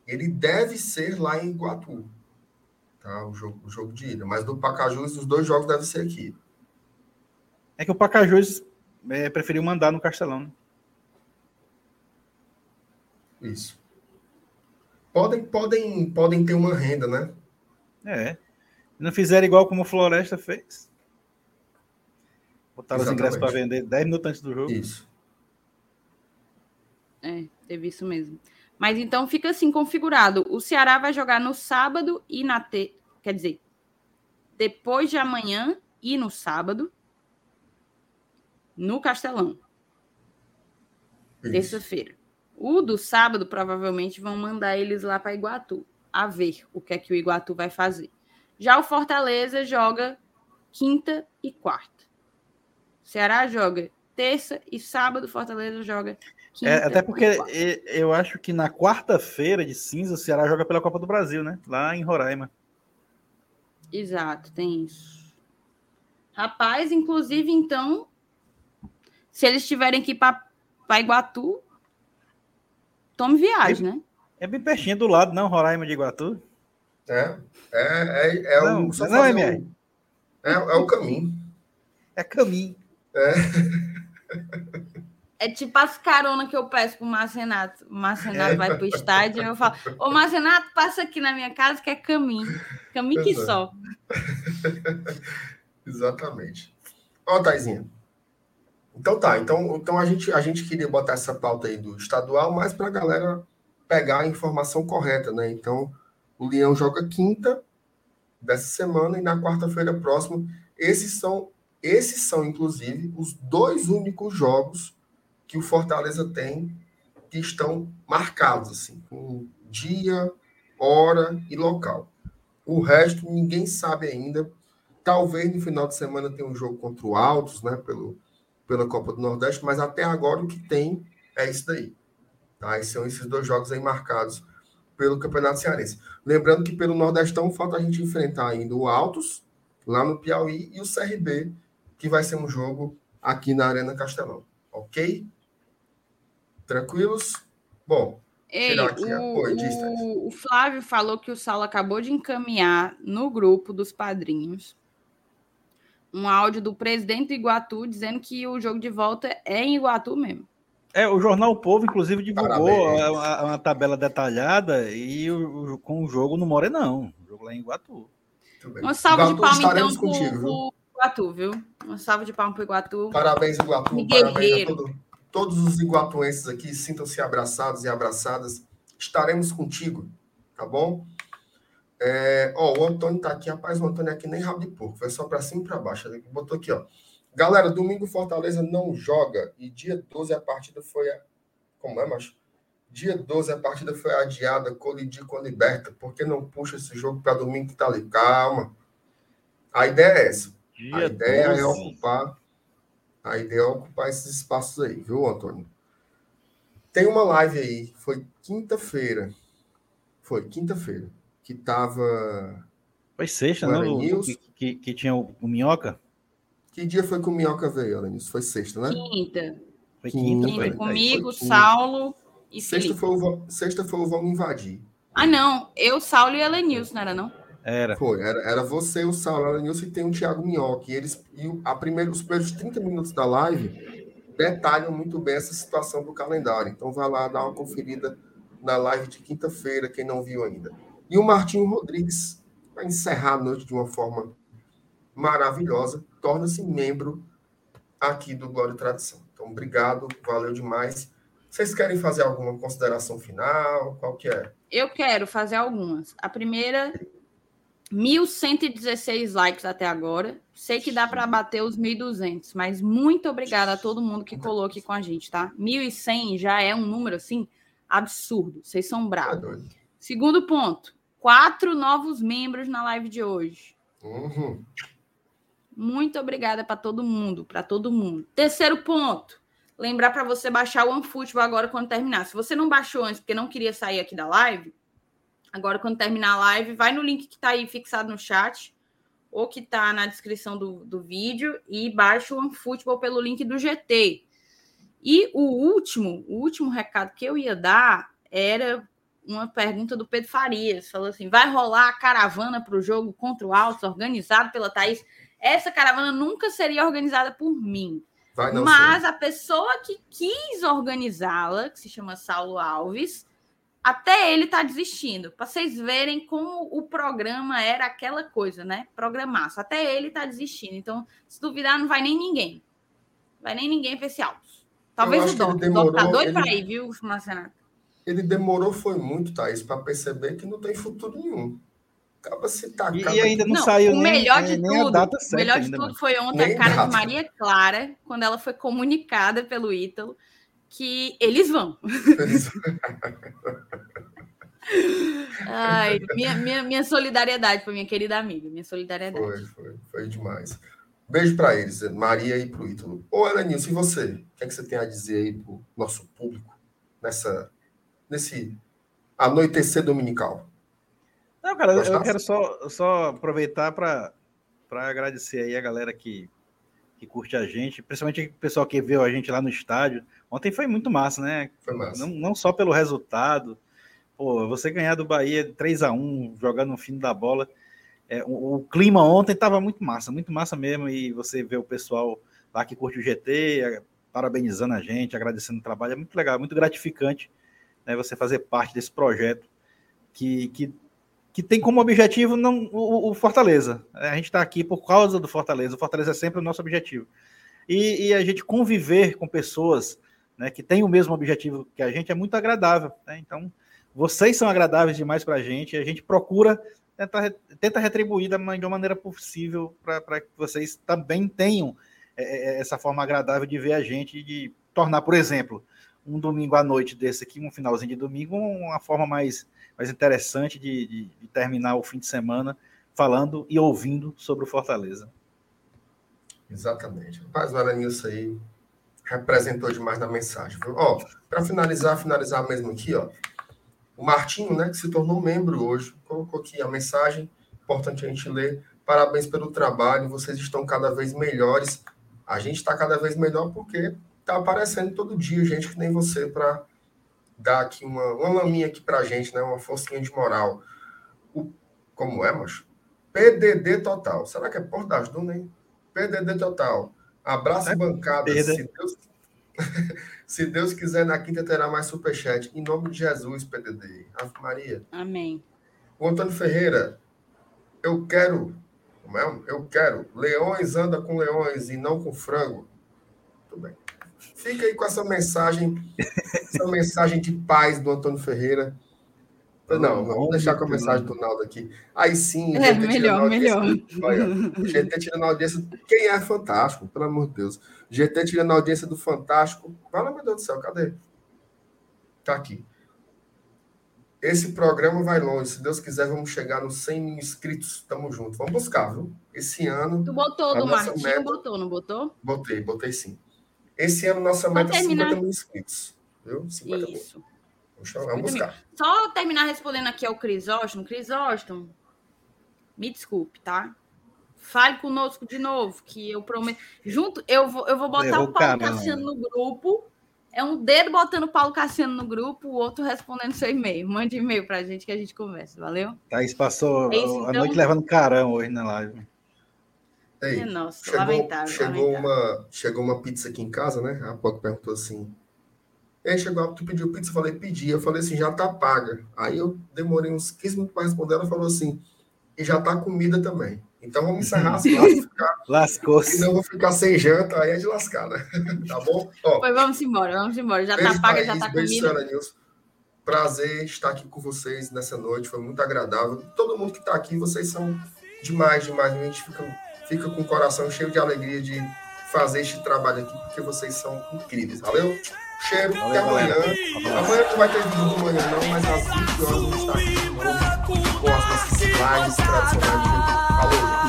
ele deve ser lá em Iguatu. Tá? O, jogo, o jogo de ida. Mas do Pacajus, os dois jogos devem ser aqui. É que o Pacajus é, preferiu mandar no Castelão. Né? Isso. Podem, podem, podem ter uma renda, né? É. Não fizeram igual como o Floresta fez. Botaram os ingressos para vender 10 minutos antes do jogo. Isso. É, teve isso mesmo. Mas então fica assim configurado. O Ceará vai jogar no sábado e na te... quer dizer, depois de amanhã e no sábado no Castelão. Terça-feira. O do sábado provavelmente vão mandar eles lá para Iguatu a ver o que é que o Iguatu vai fazer. Já o Fortaleza joga quinta e quarta. Ceará joga terça e sábado, Fortaleza joga quinta. É, até porque eu acho que na quarta-feira de cinza o Ceará joga pela Copa do Brasil, né? Lá em Roraima. Exato, tem isso. Rapaz, inclusive, então, se eles tiverem que ir para Iguatu, tome viagem, é, né? É bem pertinho do lado, não, Roraima de Iguatu? É, é, é, é não, um, não, é, um, é, é o caminho. É caminho. É. É tipo as caronas que eu peço pro Marcenato. O Marcenato é. vai pro estádio e eu falo: Ô Marcenato, passa aqui na minha casa que é caminho. Caminho que só. Exatamente. Ó, Taizinha. Então tá. Então, então a, gente, a gente queria botar essa pauta aí do estadual, mas para a galera pegar a informação correta, né? Então, o Leão joga quinta dessa semana e na quarta-feira próxima. Esses são esses são, inclusive, os dois únicos jogos que o Fortaleza tem que estão marcados, assim, com dia, hora e local. O resto ninguém sabe ainda. Talvez no final de semana tenha um jogo contra o Altos, né, pelo, pela Copa do Nordeste, mas até agora o que tem é isso daí. Tá? E são esses dois jogos aí marcados pelo Campeonato Cearense. Lembrando que pelo Nordestão falta a gente enfrentar ainda o Altos, lá no Piauí, e o CRB, que vai ser um jogo aqui na Arena Castelão. Ok? Tranquilos? Bom, Ei, aqui o, o, o, Flávio falou que o Saulo acabou de encaminhar no grupo dos padrinhos um áudio do presidente do Iguatu dizendo que o jogo de volta é em Iguatu mesmo. É, o Jornal o Povo, inclusive, divulgou uma tabela detalhada e o, com o jogo no Morenão. O jogo lá em Iguatu. Uma salva de palmas, então, contigo, Iguatu, viu? Um salve de palmas para o Iguatu. Parabéns, Iguatu. E Parabéns a todo, todos os iguatuenses aqui. Sintam-se abraçados e abraçadas. Estaremos contigo, tá bom? É, ó, o Antônio tá aqui. Rapaz, o Antônio aqui nem rabo de porco. Foi só para cima e para baixo. Ele botou aqui, ó. Galera, domingo Fortaleza não joga. E dia 12 a partida foi. A... Como é, macho? Dia 12 a partida foi adiada, colidir com a Liberta. Por que não puxa esse jogo para domingo que tá ali? Calma. A ideia é essa. Dia a ideia 12. é ocupar. A ideia é ocupar esses espaços aí, viu, Antônio? Tem uma live aí, foi quinta-feira. Foi quinta-feira. Que tava. Foi sexta? Né, que, que, que, tinha o, o, Minhoca? Que dia foi que o Minhoca veio, Alanilson? Foi sexta, né? Quinta. Foi quinta. quinta foi. comigo, foi Saulo e sexta Foi o, sexta foi o Vamos Invadir. Ah, não. Eu, Saulo e Elenilson, não era não? Era. Foi, era, era você, o Saulo Nilson e tem o Thiago Minhoque. E eles, e a primeiro, os primeiros 30 minutos da live detalham muito bem essa situação do calendário. Então vai lá dar uma conferida na live de quinta-feira, quem não viu ainda. E o Martinho Rodrigues, para encerrar a noite de uma forma maravilhosa, torna-se membro aqui do Glória e Tradição. Então, obrigado, valeu demais. Vocês querem fazer alguma consideração final? Qual que é? Eu quero fazer algumas. A primeira 1.116 likes até agora. Sei que dá para bater os 1.200, mas muito obrigada a todo mundo que colou aqui com a gente, tá? 1.100 já é um número assim absurdo. Vocês são bravos. É Segundo ponto: quatro novos membros na live de hoje. Uhum. Muito obrigada para todo mundo, para todo mundo. Terceiro ponto: lembrar para você baixar o OneFootball agora quando terminar. Se você não baixou antes porque não queria sair aqui da live, agora quando terminar a live, vai no link que está aí fixado no chat ou que está na descrição do, do vídeo e baixa o OneFootball pelo link do GT. E o último, o último recado que eu ia dar era uma pergunta do Pedro Farias. Falou assim: vai rolar a caravana para o jogo contra o Altos, organizado pela Thaís? Essa caravana nunca seria organizada por mim. Mas ser. a pessoa que quis organizá-la, que se chama Saulo Alves, até ele está desistindo. Para vocês verem como o programa era aquela coisa, né? Programaço. Até ele está desistindo. Então, se duvidar, não vai nem ninguém. Vai nem ninguém para esse Altos. Talvez o Dom. O Dom tá doido ele... para ir, viu, Marcenato? Ele demorou, foi muito, Thaís, para perceber que não tem futuro nenhum. Acaba se tacando. E, e ainda não, não, saiu o nem, melhor de nem tudo, O melhor de tudo foi ontem nem a cara data. de Maria Clara, quando ela foi comunicada pelo Ítalo que eles vão. Ai, minha, minha, minha solidariedade para minha querida amiga, minha solidariedade. Foi, foi, foi demais. Beijo para eles, Maria e para o Ítalo. Ô, Elenilson, e você? O que, é que você tem a dizer aí para o nosso público nessa, nesse anoitecer dominical? Não, cara, eu, eu quero só, só aproveitar para agradecer aí a galera que, que curte a gente, principalmente o pessoal que viu a gente lá no estádio. Ontem foi muito massa, né? Foi massa. Não, não só pelo resultado. Pô, você ganhar do Bahia 3 a 1 jogando no fim da bola. É, o, o, clima ontem estava muito massa, muito massa mesmo. E você vê o pessoal lá que curte o GT, é, parabenizando a gente, agradecendo o trabalho. É muito legal, muito gratificante né, você fazer parte desse projeto que, que, que tem como objetivo não o, o Fortaleza. É, a gente está aqui por causa do Fortaleza. O Fortaleza é sempre o nosso objetivo. E, e a gente conviver com pessoas né, que tem o mesmo objetivo que a gente, é muito agradável. Né? Então, vocês são agradáveis demais para a gente, a gente procura tentar, tenta retribuir da, uma maneira possível para que vocês também tenham é, é, essa forma agradável de ver a gente de tornar, por exemplo, um domingo à noite desse aqui, um finalzinho de domingo, uma forma mais, mais interessante de, de, de terminar o fim de semana falando e ouvindo sobre o Fortaleza. Exatamente. Rapaz, o Aranilson aí representou demais na mensagem. Ó, para finalizar, finalizar mesmo aqui, ó. O Martinho, né, que se tornou membro hoje, colocou aqui a mensagem, importante a gente ler. Parabéns pelo trabalho, vocês estão cada vez melhores. A gente está cada vez melhor porque está aparecendo todo dia gente que nem você para dar aqui uma, uma laminha aqui para a gente, né, uma forcinha de moral. O, como é, macho? PDD total. Será que é Porto das Dunas, hein? PDD total. Abraço, é bancada. Se Deus, se Deus quiser, na quinta terá mais superchat. Em nome de Jesus, PDD. Ave Maria. Amém. O Antônio Ferreira, eu quero, como é? Eu quero. Leões anda com leões e não com frango. Tudo bem. Fica aí com essa mensagem, essa mensagem de paz do Antônio Ferreira. Não, vamos deixar com a mensagem do Naldo aqui. Aí sim, é, melhor, melhor. Olha, GT tirando a audiência. Quem é fantástico, pelo amor de Deus. GT tirando a audiência do Fantástico. Fala, meu Deus do céu, cadê? Tá aqui. Esse programa vai longe. Se Deus quiser, vamos chegar nos 100 mil inscritos. Tamo junto. Vamos buscar, viu? Esse ano. Tu botou do Martinho, meta... botou, não botou? Botei, botei sim. Esse ano, nossa meta é 50 mil inscritos. Viu? 50 Isso. Mil. Vamos buscar. Só terminar respondendo aqui ao Crisóstomo. Crisóstomo, me desculpe, tá? Fale conosco de novo, que eu prometo. Junto, eu vou, eu vou botar o Paulo Cassiano no grupo. É um dedo botando o Paulo Cassiano no grupo, o outro respondendo seu e-mail. Mande e-mail pra gente que a gente conversa, valeu? Thaís passou é isso, a então... noite levando carão hoje na live. Ei, Nossa, chegou, lamentável. Chegou, lamentável. Uma, chegou uma pizza aqui em casa, né? Há pouco perguntou assim: e aí chegou, tu pediu pizza? Eu falei, pedi. Eu falei assim, já tá paga. Aí eu demorei uns 15 minutos para responder. Ela falou assim, e já tá comida também. Então vamos encerrar as Lascou-se. Senão eu vou ficar sem janta, aí é de lascar, né? tá bom? Ó, pois vamos embora, vamos embora. Já tá paga, já tá beijo, comida. Nilson. Prazer estar aqui com vocês nessa noite, foi muito agradável. Todo mundo que está aqui, vocês são demais, demais. A gente fica, fica com o coração cheio de alegria de fazer este trabalho aqui, porque vocês são incríveis. Valeu? Cheiro, até amanhã. Amanhã não vai ter vídeo do manhã, não, mas às 20 horas a gente está aqui de novo com as nossas lives tradicionais. Gente.